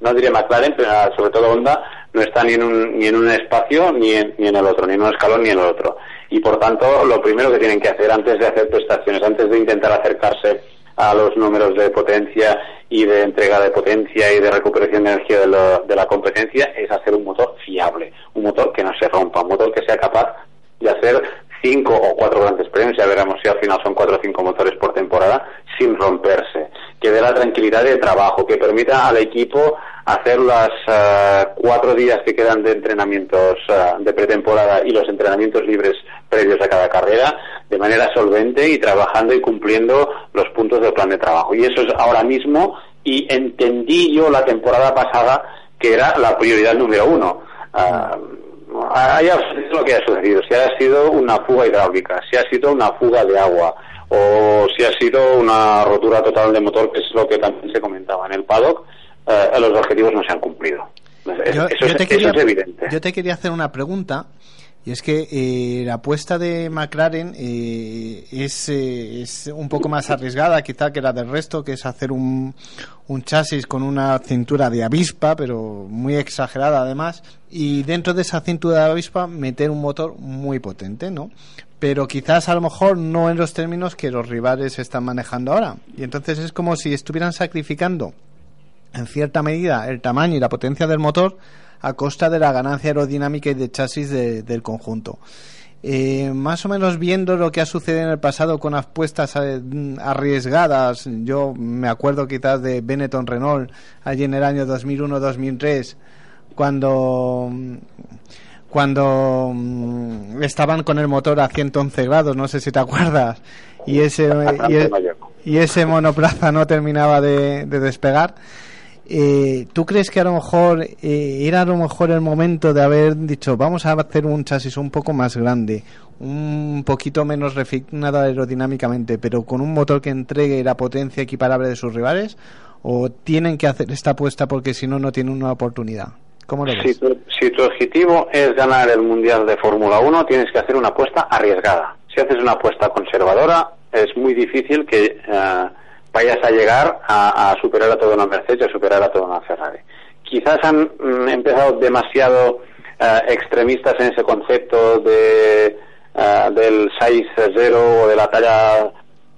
no diré McLaren, pero eh, sobre todo Honda, no está ni en un, ni en un espacio ni en, ni en el otro, ni en un escalón ni en el otro. Y por tanto, lo primero que tienen que hacer antes de hacer prestaciones, antes de intentar acercarse a los números de potencia y de entrega de potencia y de recuperación de energía de, lo- de la competencia es hacer un motor fiable, un motor que no se rompa, un motor que sea capaz de hacer cinco o cuatro grandes premios, ya veremos si al final son cuatro o cinco motores por temporada, sin romperse, que dé la tranquilidad de trabajo, que permita al equipo hacer las eh, cuatro días que quedan de entrenamientos eh, de pretemporada y los entrenamientos libres previos a cada carrera de manera solvente y trabajando y cumpliendo los puntos del plan de trabajo. Y eso es ahora mismo, y entendí yo la temporada pasada que era la prioridad número uno. Ah, haya sucedido lo que haya sucedido, si ha sido una fuga hidráulica, si ha sido una fuga de agua o si ha sido una rotura total de motor, que es lo que también se comentaba en el paddock, eh, los objetivos no se han cumplido. Yo- eso, yo es, te eso quería- es evidente. Yo te quería hacer una pregunta. Y es que eh, la apuesta de McLaren eh, es, eh, es un poco más arriesgada quizá que la del resto, que es hacer un, un chasis con una cintura de avispa, pero muy exagerada además, y dentro de esa cintura de avispa meter un motor muy potente, ¿no? Pero quizás a lo mejor no en los términos que los rivales están manejando ahora. Y entonces es como si estuvieran sacrificando en cierta medida el tamaño y la potencia del motor a costa de la ganancia aerodinámica y de chasis de- del conjunto. Eh, más o menos viendo lo que ha sucedido en el pasado con apuestas eh, arriesgadas, yo me acuerdo quizás de Benetton Renault allí en el año 2001-2003, cuando cuando mm, estaban con el motor a 111 grados, no sé si te acuerdas, y ese y, e- y ese monoplaza no terminaba de, de despegar. Eh, ¿Tú crees que a lo mejor eh, era a lo mejor el momento de haber dicho vamos a hacer un chasis un poco más grande, un poquito menos refinado aerodinámicamente, pero con un motor que entregue la potencia equiparable de sus rivales? ¿O tienen que hacer esta apuesta porque si no, no tienen una oportunidad? ¿Cómo lo Si ves? tu, si tu objetivo es ganar el Mundial de Fórmula 1, tienes que hacer una apuesta arriesgada. Si haces una apuesta conservadora, es muy difícil que eh, vayas a llegar a, a superar a toda una Mercedes, a superar a toda una Ferrari. Quizás han mm, empezado demasiado eh, extremistas en ese concepto de, eh, del size 0 o de la talla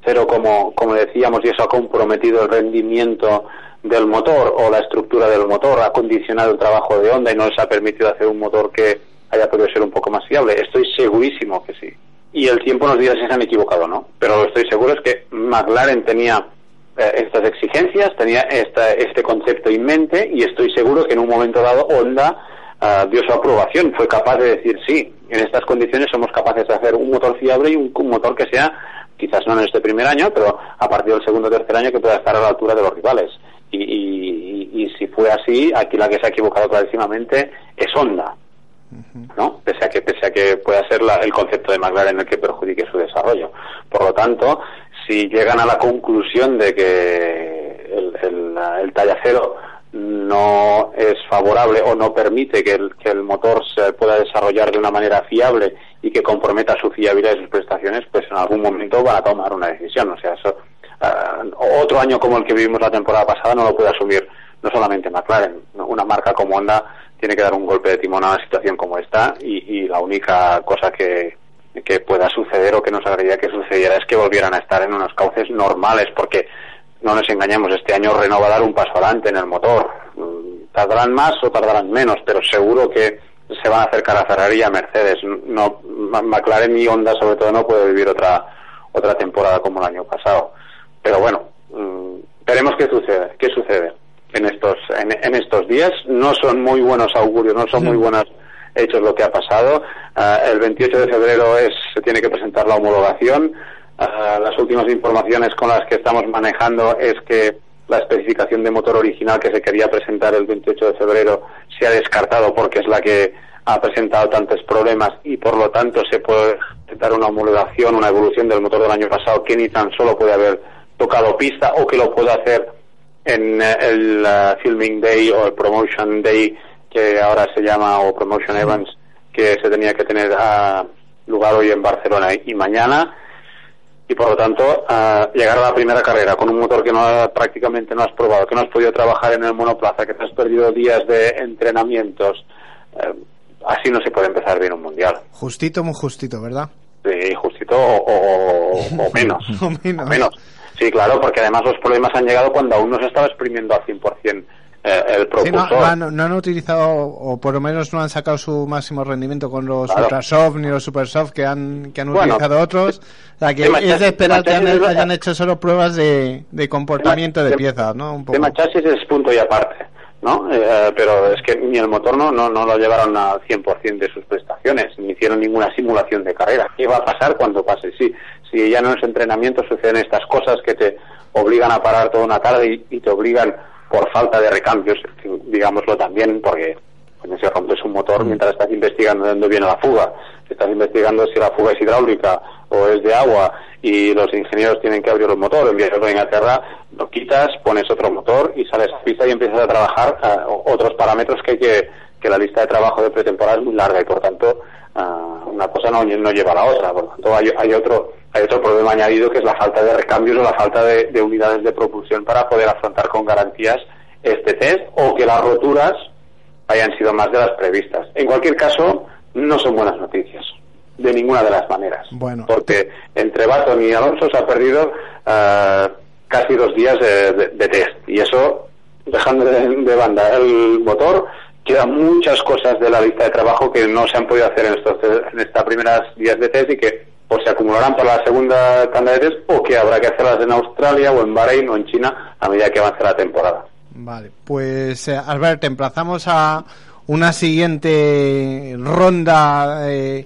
cero como, como decíamos y eso ha comprometido el rendimiento del motor o la estructura del motor, ha condicionado el trabajo de Honda y no les ha permitido hacer un motor que haya podido ser un poco más fiable. Estoy segurísimo que sí. Y el tiempo nos dirá si se han equivocado o no. Pero lo estoy seguro es que McLaren tenía estas exigencias, tenía esta, este concepto en mente y estoy seguro que en un momento dado Honda ah, dio su aprobación, fue capaz de decir sí, en estas condiciones somos capaces de hacer un motor fiable y un, un motor que sea, quizás no en este primer año, pero a partir del segundo o tercer año que pueda estar a la altura de los rivales. Y, y- y- y si fue así, aquí la que se ha equivocado clarísimamente es Honda. ¿no? Pese a que, pese a que pueda ser la- el concepto de McLaren el que perjudique su desarrollo. Por lo tanto, si llegan a la conclusión de que el, el, el talla cero no es favorable o no permite que el, que el motor se pueda desarrollar de una manera fiable y que comprometa su fiabilidad y sus prestaciones, pues en algún momento van a tomar una decisión. O sea, eso, ah, otro año como el que vivimos la temporada pasada no lo puede asumir no solamente McLaren, una marca como Honda tiene que dar un golpe de timón a una situación como esta y, y la única cosa que, que pueda suceder o que nos agradaría que sucediera es que volvieran a estar en unos cauces normales porque no nos engañemos, este año Renault va a dar un paso adelante en el motor. Tardarán más o tardarán menos, pero seguro que se van a acercar a Ferrari y a Mercedes. No, McLaren y Honda sobre todo no puede vivir otra otra temporada como el año pasado. Pero bueno, mm, veremos qué sucede, qué sucede en estos en, en estos días. No son muy buenos augurios, no son muy buenos hechos lo que ha pasado. Ah, el 28 de febrero es se tiene que presentar la homologación. Ah, las últimas informaciones con las que estamos manejando es que la especificación de motor original que se quería presentar el 28 de febrero se ha descartado porque es la que ha presentado tantos problemas y por lo tanto se puede presentar una homologación, una evolución del motor del año pasado que ni tan solo puede haber tocado pista o que lo puede hacer en eh, el eh, Filming Day o el Promotion Day que ahora se llama o Promotion Events que se tenía que tener ah, lugar hoy en Barcelona y mañana y por lo tanto ah, llegar a la primera carrera con un motor que no prácticamente no has probado, que no has podido trabajar en el monoplaza, que te has perdido días de entrenamientos, eh, así no se puede empezar bien un mundial. Justito, muy justito, ¿verdad? Sí, justito o, o- o menos. O menos. o menos. Sí, claro, porque además los problemas han llegado cuando aún no se estaba exprimiendo al 100% eh, el Sí, no, propulsor. han, no han utilizado, o por lo menos no han sacado su máximo rendimiento con los Claro. Ultrasoft ni los Supersoft que han, que han Bueno, utilizado otros. O sea, que es de esperar que han- hayan hecho solo pruebas de, de comportamiento de piezas, ¿no? Un poco. tema chasis es punto y aparte, ¿no? Eh, pero es que ni el motor no, no, no lo llevaron al 100% de sus prestaciones, ni hicieron ninguna simulación de carrera. ¿Qué va a pasar cuando pase? Sí, si ya no es entrenamiento suceden estas cosas que te obligan a parar toda una tarde y, y te obligan por falta de recambios, digámoslo también, porque cuando se rompes un motor mientras estás investigando de dónde viene la fuga, estás investigando si la fuga es hidráulica o es de agua y los ingenieros tienen que abrir el motor, enviarlo a Inglaterra, lo quitas, pones otro motor y sales a pista y empiezas a trabajar otros parámetros que, hay que, que la lista de trabajo de pretemporada es muy larga y por tanto ah, una cosa no, no lleva a la otra, por tanto hay, hay otro hay otro problema añadido que es la falta de recambios o la falta de, de unidades de propulsión para poder afrontar con garantías este test o que las roturas hayan sido más de las previstas. En cualquier caso, no son buenas noticias, de ninguna de las maneras. Bueno. Porque entre Baton y Alonso se ha perdido ah, casi dos días de, de- de test. Y eso, dejando de, de banda el motor, quedan muchas cosas de la lista de trabajo que no se han podido hacer en estos en estas primeras días de test y que o se acumularán para la segunda tanda de test o que habrá que hacerlas en Australia o en Bahrein o en China a medida que avance la temporada. Vale, pues eh, Albert, te emplazamos a una siguiente ronda eh,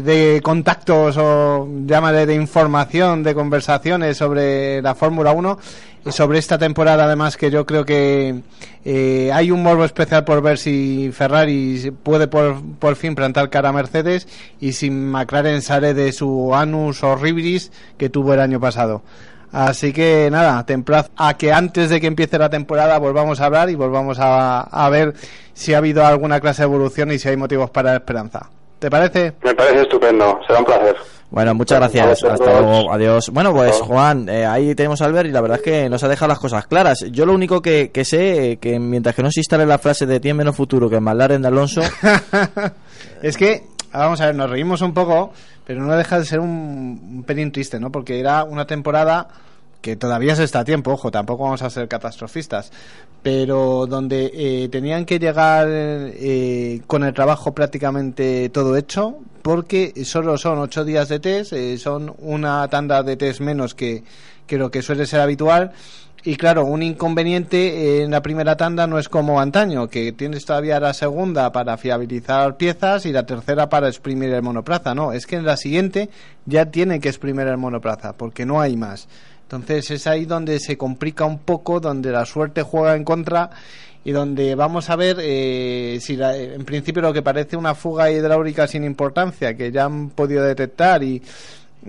de contactos o llámale de información, de conversaciones sobre la Fórmula 1 y sobre esta temporada además que yo creo que eh, hay un morbo especial por ver si Ferrari puede por, por fin plantar cara a Mercedes y si McLaren sale de su anus horribilis que tuvo el año pasado. Así que nada, te a que antes de que empiece la temporada volvamos a hablar y volvamos a, a ver si ha habido alguna clase de evolución y si hay motivos para la esperanza. ¿Te parece? Me parece estupendo, será un placer. Bueno, muchas gracias. Hasta luego. Adiós. Bueno, pues. Juan, eh, ahí tenemos a Albert y la verdad es que nos ha dejado las cosas claras. Yo lo único que, que sé, eh, que mientras que no se instale la frase de tiene menos futuro que McLaren de Alonso, Es que, vamos a ver, nos reímos un poco, pero no deja de ser un, un pelín triste, ¿no? Porque era una temporada que todavía se está a tiempo, ojo, tampoco vamos a ser catastrofistas, pero donde eh, tenían que llegar eh, con el trabajo prácticamente todo hecho, porque solo son ocho días de test, eh, son una tanda de test menos que, que lo que suele ser habitual, y claro, un inconveniente en la primera tanda no es como antaño, que tienes todavía la segunda para fiabilizar piezas y la tercera para exprimir el monoplaza. No, es que en la siguiente ya tiene que exprimir el monoplaza, porque no hay más. Entonces es ahí donde se complica un poco, donde la suerte juega en contra y donde vamos a ver eh, si la- en principio lo que parece una fuga hidráulica sin importancia, que ya han podido detectar y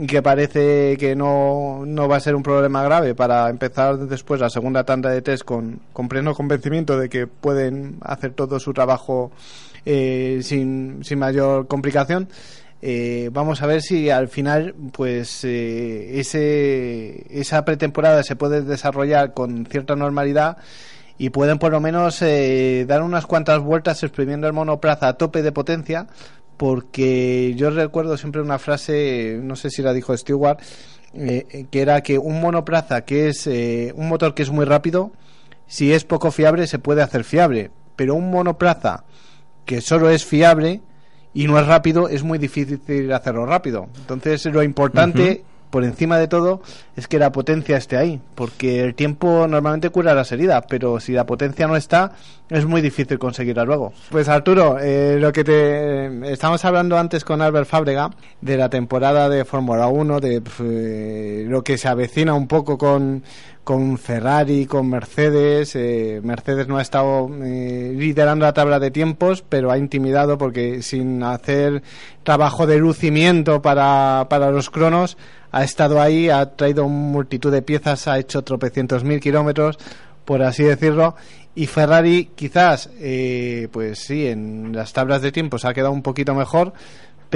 que parece que no, no va a ser un problema grave para empezar después la segunda tanda de test con, con pleno convencimiento de que pueden hacer todo su trabajo eh, sin, sin mayor complicación. Eh, vamos a ver si al final pues eh, ese, esa pretemporada se puede desarrollar con cierta normalidad y pueden por lo menos eh, dar unas cuantas vueltas exprimiendo el monoplaza a tope de potencia porque yo recuerdo siempre una frase, no sé si la dijo Stewart, eh, que era que un monoplaza que es eh, un motor que es muy rápido, si es poco fiable se puede hacer fiable, pero un monoplaza que solo es fiable y no es rápido es muy difícil hacerlo rápido. Entonces lo importante por encima de todo es que la potencia esté ahí, porque el tiempo normalmente cura las heridas, pero si la potencia no está, es muy difícil conseguirla luego. Pues Arturo, eh, lo que te estamos hablando antes con Albert Fábrega de la temporada de Fórmula 1, de pf, eh, lo que se avecina un poco con con Ferrari, con Mercedes. eh, Mercedes no ha estado eh, liderando la tabla de tiempos, pero ha intimidado porque sin hacer trabajo de lucimiento para, para los cronos, ha estado ahí, ha traído multitud de piezas, ha hecho tropecientos mil kilómetros, por así decirlo. Y Ferrari quizás, eh, pues sí, en las tablas de tiempos ha quedado un poquito mejor,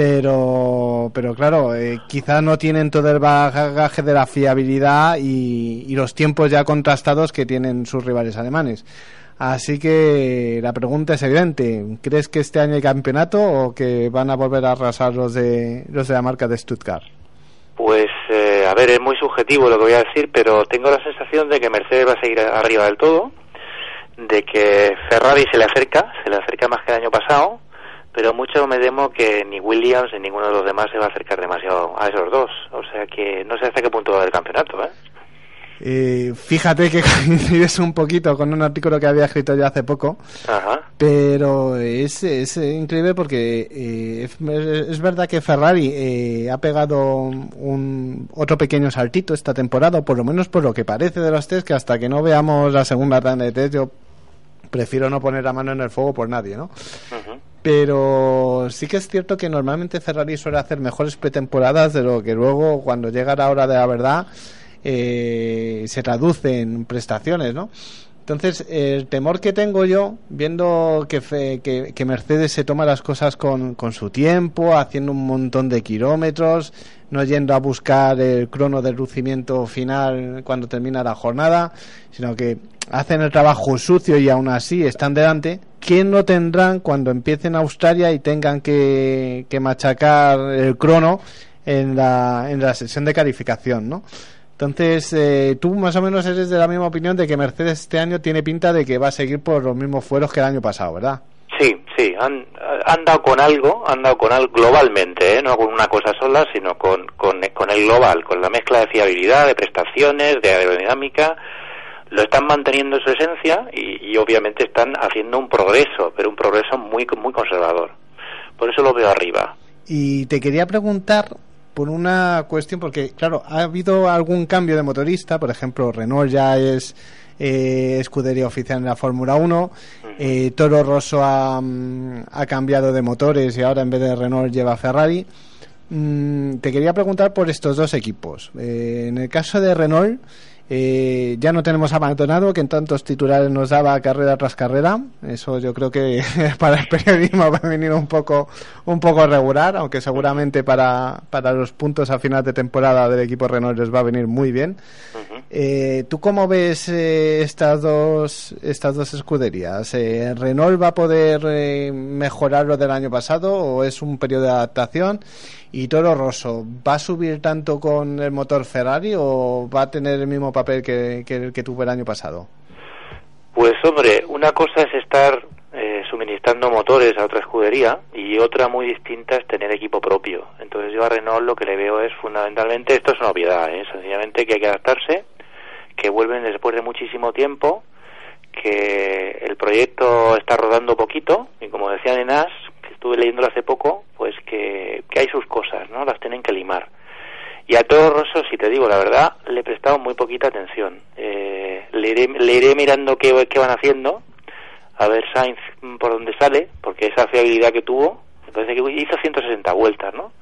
pero pero claro eh, quizá no tienen todo el bagaje de la fiabilidad y, y los tiempos ya contrastados que tienen sus rivales alemanes. Así que la pregunta es evidente. Crees que este año hay campeonato o que van a volver a arrasar los de los de la marca de Stuttgart Pues, eh, a ver, es muy subjetivo lo que voy a decir, pero tengo la sensación de que Mercedes va a seguir arriba del todo, de que Ferrari se le acerca, se le acerca más que el año pasado, pero mucho me temo que ni Williams ni ninguno de los demás se va a acercar demasiado a esos dos. O sea que no sé hasta qué punto va haber campeonato, ¿eh? Eh, fíjate que coincides un poquito con un artículo que había escrito yo hace poco Ajá. Pero es, es increíble porque eh, es, es verdad que Ferrari eh, ha pegado un otro pequeño saltito esta temporada, por lo menos por lo que parece de los test, que hasta que no veamos la segunda tanda de test, yo prefiero no poner la mano en el fuego por nadie, ¿no? Pero sí que es cierto que normalmente Ferrari suele hacer mejores pretemporadas de lo que luego, cuando llega la hora de la verdad, eh, se traduce en prestaciones, ¿no? Entonces, el temor que tengo yo, viendo que, fe- que, Mercedes se toma las cosas con, con su tiempo, haciendo un montón de kilómetros, no yendo a buscar el crono de lucimiento final cuando termina la jornada, sino que hacen el trabajo sucio y aún así están delante, ¿quién no tendrán cuando empiecen Australia y tengan que, que machacar el crono en la, en la sesión de calificación, ¿no? Entonces, eh, tú más o menos eres de la misma opinión de que Mercedes este año tiene pinta de que va a seguir por los mismos fueros que el año pasado, ¿verdad? Sí, sí, han, han dado con algo, han dado con algo globalmente, ¿eh? no con una cosa sola, sino con, con, con el global, con la mezcla de fiabilidad, de prestaciones, de aerodinámica, lo están manteniendo en su esencia y, y obviamente están haciendo un progreso, pero un progreso muy, muy conservador. Por eso lo veo arriba. Y te quería preguntar por una cuestión, porque claro, ha habido algún cambio de motorista, por ejemplo, Renault ya es eh, escudería oficial en la Fórmula 1, eh, Toro Rosso ha, mm, ha cambiado de motores y ahora en vez de Renault lleva Ferrari. Mm, te quería preguntar por estos dos equipos. Eh, en el caso de Renault, eh, ya no tenemos a Maldonado, que en tantos titulares nos daba carrera tras carrera. Eso yo creo que para el periodismo va a venir un poco, un poco regular, aunque seguramente para, para los puntos a final de temporada del equipo Renault les va a venir muy bien. Eh, ¿Tú cómo ves eh, estas dos estas dos escuderías? Eh, ¿Renault va a poder eh, mejorar lo del año pasado o es un periodo de adaptación? ¿Y Toro Rosso va a subir tanto con el motor Ferrari o va a tener el mismo papel que, que el que tuvo el año pasado? Pues hombre, una cosa es estar eh, suministrando motores a otra escudería y otra muy distinta es tener equipo propio. Entonces yo a Renault lo que le veo es fundamentalmente, esto es una obviedad, ¿eh? sencillamente que hay que adaptarse, que vuelven después de muchísimo tiempo, que el proyecto está rodando poquito y como decía Nenas, estuve leyéndolo hace poco, pues que, que hay sus cosas, ¿no? Las tienen que limar. Y a Toro Rosso, si te digo la verdad, le he prestado muy poquita atención. Eh, le, iré, le iré mirando qué, qué van haciendo, a ver Sainz mm, por dónde sale, porque esa fiabilidad que tuvo, me parece que hizo 160 vueltas, ¿no?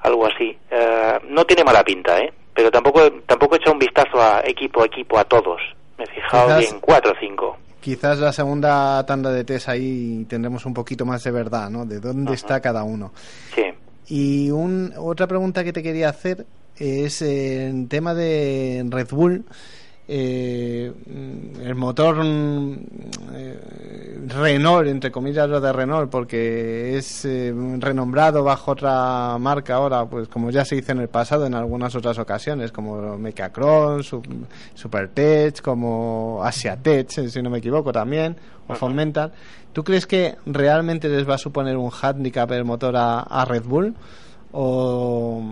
Algo así. Eh, no tiene mala pinta, ¿eh? Pero tampoco, tampoco he echado un vistazo a equipo a equipo, a todos. Me he fijado bien, cuatro o cinco. Quizás la segunda tanda de test ahí tendremos un poquito más de verdad, ¿no? De dónde está cada uno. Sí. Y un, otra pregunta que te quería hacer es en tema de Red Bull. Eh, el motor mm, eh, Renault, entre comillas lo de Renault, porque es eh, renombrado bajo otra marca ahora, pues como ya se hizo en el pasado en algunas otras ocasiones, como Mecacron, Su- Supertech, como Asiatech, eh, si no me equivoco también, o Fomental. ¿Tú crees que realmente les va a suponer un handicap el motor a, a Red Bull? ¿O,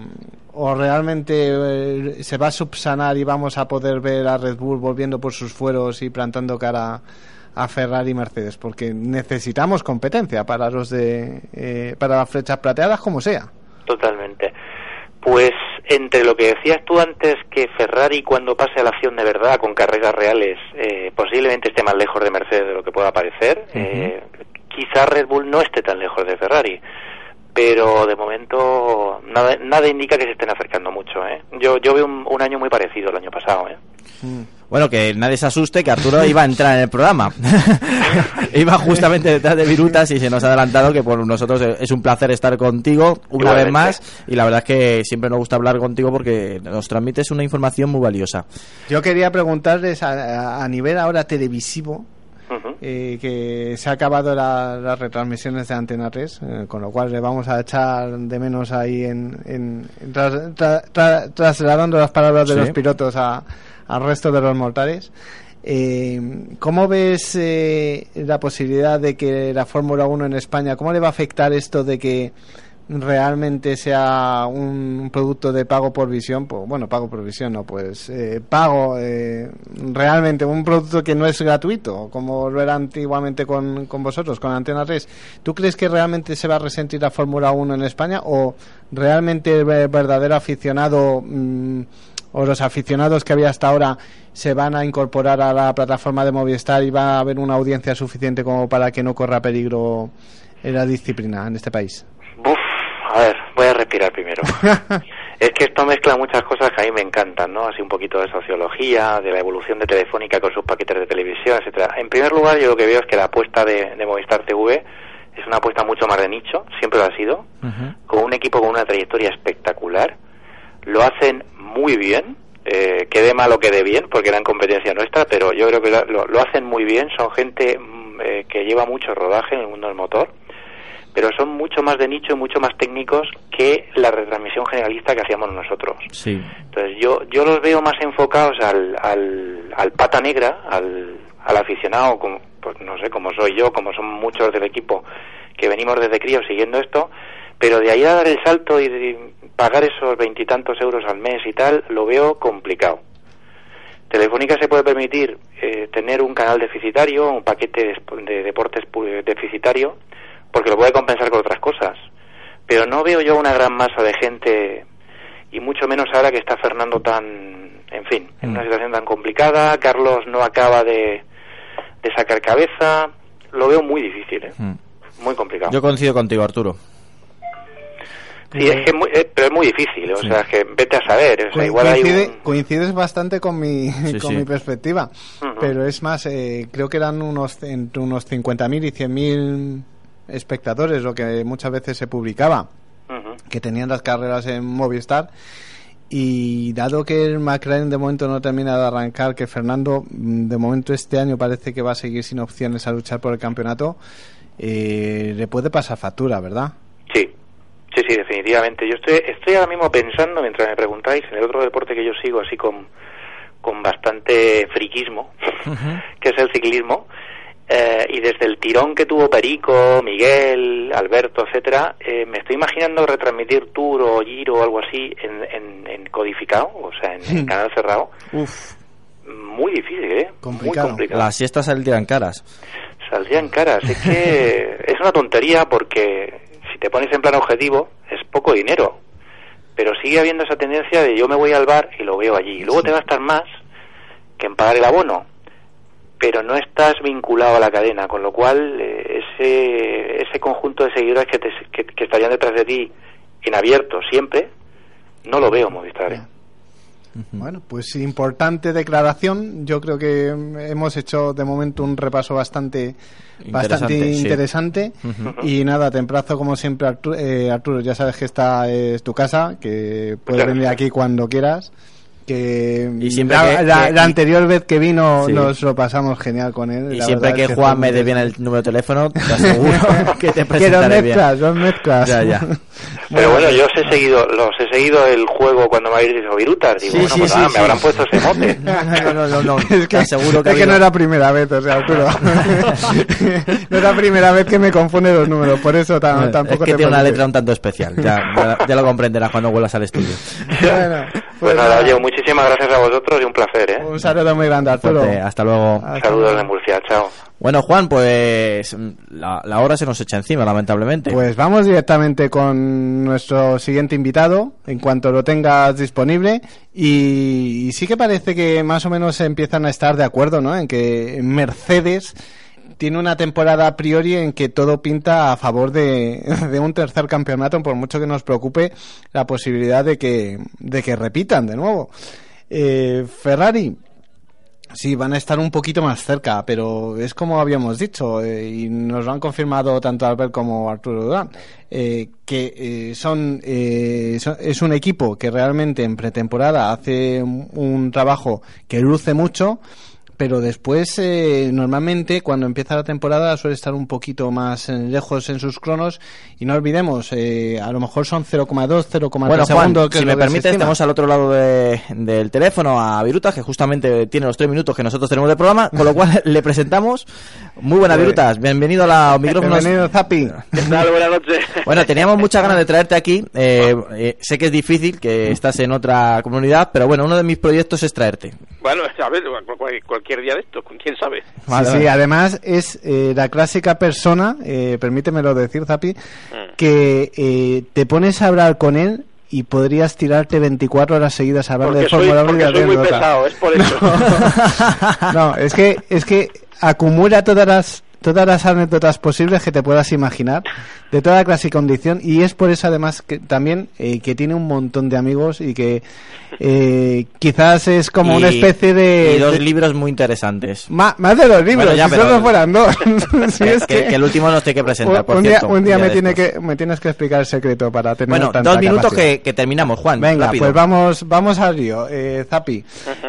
o realmente eh, se va a subsanar y vamos a poder ver a Red Bull volviendo por sus fueros y plantando cara a Ferrari y Mercedes? Porque necesitamos competencia para los de eh, para las flechas plateadas como sea. Totalmente. Pues entre lo que decías tú antes, que Ferrari cuando pase a la acción de verdad con carreras reales, eh, posiblemente esté más lejos de Mercedes de lo que pueda parecer. eh, quizá Red Bull no esté tan lejos de Ferrari. Pero de momento nada, nada indica que se estén acercando mucho. ¿eh? Yo, yo veo un, un año muy parecido al año pasado. ¿eh? Bueno, que nadie se asuste, que Arturo iba a entrar en el programa. iba justamente detrás de Virutas y se nos ha adelantado que por nosotros es un placer estar contigo una vez más. Y la verdad es que siempre nos gusta hablar contigo porque nos transmites una información muy valiosa. Yo quería preguntarles a, a- a nivel ahora televisivo, eh, que se ha acabado la- las retransmisiones de Antena 3, eh, con lo cual le vamos a echar de menos ahí en, en- en tras- tra- tra- trasladando las palabras de Sí. los pilotos a- al resto de los mortales. Eh, ¿Cómo ves eh, la posibilidad de que la Fórmula 1 en España, cómo le va a afectar esto de que realmente sea un producto de pago por visión, pues bueno, pago por visión, no, pues eh, pago eh, realmente un producto que no es gratuito, como lo era antiguamente con, con vosotros, con Antena 3. ¿Tú crees que realmente se va a resentir la Fórmula 1 en España o realmente el ver- verdadero aficionado mm, o los aficionados que había hasta ahora se van a incorporar a la plataforma de Movistar y va a haber una audiencia suficiente como para que no corra peligro en la disciplina en este país? A ver, voy a respirar primero. es que esto mezcla muchas cosas que a mí me encantan, ¿no? Así un poquito de sociología, de la evolución de Telefónica con sus paquetes de televisión, etcétera. En primer lugar, yo lo que veo es que la apuesta de, de Movistar TV es una apuesta mucho más de nicho, siempre lo ha sido, con un equipo con una trayectoria espectacular. Lo hacen muy bien, eh, quede mal o quede bien, porque era en competencia nuestra, pero yo creo que lo, lo hacen muy bien. Son gente mm, eh, que lleva mucho rodaje en el mundo del motor pero son mucho más de nicho y mucho más técnicos que la retransmisión generalista que hacíamos nosotros. Sí. Entonces yo yo los veo más enfocados al, al, al pata negra, al, al aficionado, como, pues no sé, como soy yo, como son muchos del equipo que venimos desde crío siguiendo esto, pero de ahí a dar el salto y de pagar esos veintitantos euros al mes y tal, lo veo complicado. Telefónica se puede permitir eh, tener un canal deficitario, un paquete de, de deportes deficitario, porque lo puede compensar con otras cosas. Pero no veo yo una gran masa de gente, y mucho menos ahora que está Fernando tan, en fin, en una situación tan complicada, Carlos no acaba de, de sacar cabeza, lo veo muy difícil, ¿eh? muy complicado. Yo coincido contigo, Arturo. Sí, es que muy, eh, pero es muy difícil, o Sí. sea, es que vete a saber, o sea, igual hay un... Coincides bastante con mi, Sí, con sí. mi perspectiva, pero es más, eh, creo que eran unos entre unos 50.000 y 100.000 espectadores lo que muchas veces se publicaba, que tenían las carreras en Movistar. Y dado que el McLaren de momento no termina de arrancar, que Fernando mm, de momento este año parece que va a seguir sin opciones a luchar por el campeonato, eh, le puede pasar factura, ¿verdad? Sí, sí, sí, definitivamente. Yo estoy, estoy ahora mismo pensando, mientras me preguntáis, en el otro deporte que yo sigo así con, con bastante friquismo, que es el ciclismo. Eh, y desde el tirón que tuvo Perico, Miguel, Alberto, etcétera, eh, me estoy imaginando retransmitir Tour o Giro o algo así en, en, en codificado, o sea, en, en canal cerrado. Uf, Muy difícil, ¿eh? Muy complicado. Las siestas saldrían caras. Saldrían caras. Es que es una tontería porque si te pones en plan objetivo es poco dinero. Pero sigue habiendo esa tendencia de yo me voy al bar y lo veo allí. Y luego te gastas más que en pagar el abono. Pero no estás vinculado a la cadena, con lo cual eh, ese, ese conjunto de seguidores que, te- que, que estarían detrás de ti en abierto siempre, no lo veo en Movistar. ¿eh? Bueno, pues importante declaración. Yo creo que mm, hemos hecho de momento un repaso bastante bastante Interesante, sí. interesante. Y nada, te emplazo como siempre, Arturo, Arturo. Ya sabes que esta es tu casa, que puedes venir aquí cuando quieras. Que Y siempre la, que- la- que- la anterior vez que vino Sí. nos lo pasamos genial con él. Y la siempre verdad que es Juan me dé bien el número de teléfono, te aseguro que te Que presentaré bien. mezclas, los mezclas. Ya, ya. Pero bueno, yo os he seguido, los he seguido el juego cuando me habéis dicho virutas. Digo, Sí, bueno, sí, pues sí. me habrán puesto ese mote. No, no, no, no, no. Es que, Te aseguro que, es que no es la primera vez, o sea, Arturo. no es la primera vez que me confunde los números, por eso es tampoco que te tiene una letra un tanto especial. Ya, ya, ya lo comprenderás cuando vuelvas al estudio. Bueno, Pues nada, oye, muchísimas gracias a vosotros y un placer, ¿eh? un saludo muy grande, Arturo. Fuerte, hasta luego. Saludos de Murcia, chao. Bueno, Juan, pues la, la hora se nos echa encima, lamentablemente. Pues vamos directamente con nuestro siguiente invitado, en cuanto lo tengas disponible. Y, y sí que parece que más o menos empiezan a estar de acuerdo, ¿no? En que Mercedes tiene una temporada a priori en que todo pinta a favor de, un tercer campeonato, por mucho que nos preocupe la posibilidad de que, de que repitan de nuevo. Eh, Ferrari, Sí, van a estar un poquito más cerca, pero es como habíamos dicho, eh, y nos lo han confirmado tanto Albert como Arturo Durán, eh, que eh, son, eh, son- es un equipo que realmente en pretemporada hace un trabajo que luce mucho, pero después eh, normalmente cuando empieza la temporada suele estar un poquito más eh, lejos en sus cronos y no olvidemos, eh, a lo mejor son 0,2, 0,3 Bueno, Juan, segundos. que si me estima. tenemos al otro lado de- del teléfono a Virutas, que justamente tiene los tres minutos que nosotros tenemos de programa, con lo cual le presentamos. Muy buenas, Pues- Virutas. Bienvenido a la micrófonos. Bienvenido, Zapi. ¿Qué tal? Buenas noches. Bueno, teníamos muchas ganas de traerte aquí. Eh, eh, sé que es difícil, que estás en otra comunidad, pero bueno, uno de mis proyectos es traerte. Bueno, a ver, cual- cual- cualquier día de esto, quién sabe. Sí, sí, además es eh, la clásica persona, eh, permítemelo decir, Zapi, Mm. que eh, te pones a hablar con él y podrías tirarte 24 horas seguidas a hablar Porque de Fórmula 1 y soy muy pesado, es por eso. No, es que, es que acumula todas las todas las anécdotas posibles que te puedas imaginar de toda clase y condición y es por eso además que también eh, que tiene un montón de amigos y que eh, quizás es como una especie de, Y dos de- libros muy interesantes. Ma- más de dos libros, Bueno, ya, si pero- solo fueran dos. Si que, es que- que el último nos tiene que presentar, un, por un día, cierto. un día un día me, tiene que, me tienes que explicar el secreto para tener Bueno, tanta dos minutos que, que terminamos, Juan. Venga, rápido. pues vamos, vamos al lío. Eh, Zapi,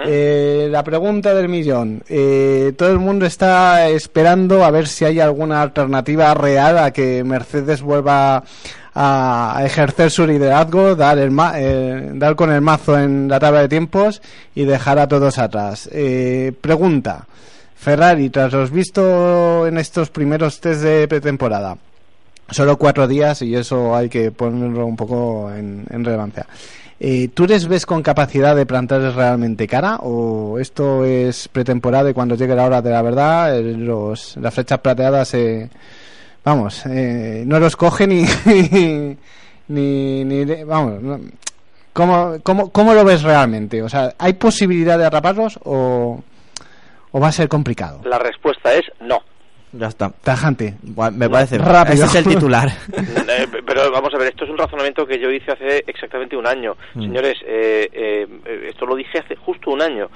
eh, la pregunta del millón. Eh, todo el mundo está esperando a ver si hay alguna alternativa real a que Mercedes vuelva a ejercer su liderazgo, dar, el ma- eh, dar con el mazo en la tabla de tiempos y dejar a todos atrás. Eh, pregunta. Ferrari, tras los visto en estos primeros test de pretemporada, solo cuatro días y eso hay que ponerlo un poco en, relevancia. Eh, ¿Tú les ves con capacidad de plantarles realmente cara o esto es pretemporada y cuando llegue la hora de la verdad eh, los, las flechas plateadas eh, vamos eh, no los cogen ni ni, ni vamos no- ¿cómo, cómo, cómo lo ves realmente? O sea, ¿hay posibilidad de atraparlos o, o va a ser complicado? La respuesta es no. Ya está. Tajante. Me parece. Rápido. Ese es el titular. Eh, pero vamos a ver, esto es un razonamiento que yo hice hace exactamente un año. Mm. Señores, eh, eh, eh, esto lo dije hace justo un año.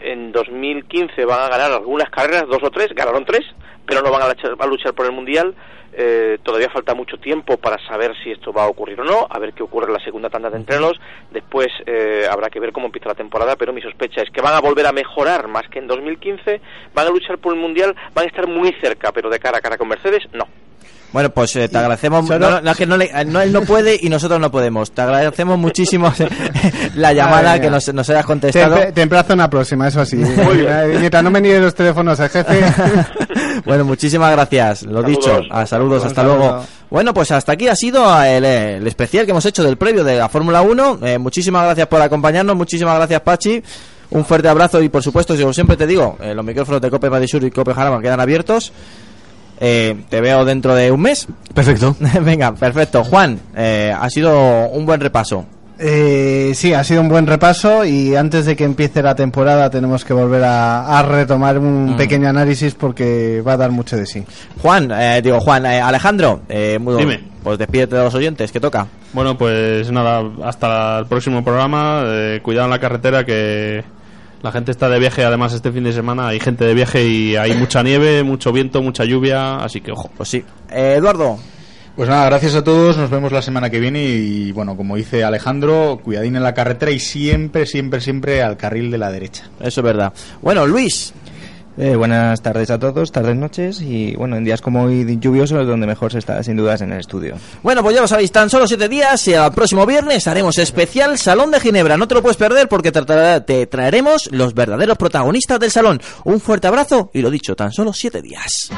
En 2015 van a ganar algunas carreras, dos o tres, ganaron tres, pero no van a luchar, por el Mundial. Eh, todavía falta mucho tiempo para saber si esto va a ocurrir o no, a ver qué ocurre en la segunda tanda de entrenos. Después eh, habrá que ver cómo empieza la temporada, pero mi sospecha es que van a volver a mejorar más que en 2015, van a luchar por el Mundial, van a estar muy cerca, pero de cara a cara con Mercedes, no. Bueno, pues eh, te agradecemos. Solo- No, no, es que no, le- no, él no puede y nosotros no podemos. Te agradecemos muchísimo la llamada que nos, nos hayas Te, contestado. empe- te emplazo una próxima, eso sí. Mientras no me niegue los teléfonos el jefe. Bueno, muchísimas gracias. Lo Saludos. dicho. A saludos, Un hasta saludo. luego. Bueno, pues hasta aquí ha sido el, el especial que hemos hecho del previo de la Fórmula 1. Eh, muchísimas gracias por acompañarnos. Muchísimas gracias, Pachi. Un fuerte abrazo y, por supuesto, yo siempre te digo, eh, los micrófonos de Cope Madrid Sur y Cope Jarama quedan abiertos. Eh, te veo dentro de un mes. Perfecto. Venga, perfecto. Juan, eh, ha sido un buen repaso. Eh, sí, ha sido un buen repaso y antes de que empiece la temporada tenemos que volver a, a retomar un Mm. pequeño análisis porque va a dar mucho de sí. Juan, eh, digo Juan, eh, Alejandro, eh, muy- Dime. pues despídete de los oyentes, que toca. Bueno, pues nada, hasta el próximo programa. eh, cuidado en la carretera que la gente está de viaje. Además, este fin de semana hay gente de viaje y hay mucha nieve, mucho viento, mucha lluvia. Así que ojo. Pues sí. Eh, Eduardo. Pues nada, gracias a todos, nos vemos la semana que viene y bueno, como dice Alejandro, cuidadín en la carretera y siempre, siempre, siempre al carril de la derecha. Eso es verdad. Bueno, Luis. Eh, buenas tardes a todos, tardes, noches y bueno, en días como hoy lluviosos es donde mejor se está sin dudas en el estudio. Bueno, pues ya lo sabéis, tan solo siete días y el próximo viernes haremos especial Salón de Ginebra. No te lo puedes perder porque te, te traeremos los verdaderos protagonistas del salón. Un fuerte abrazo y lo dicho, tan solo siete días.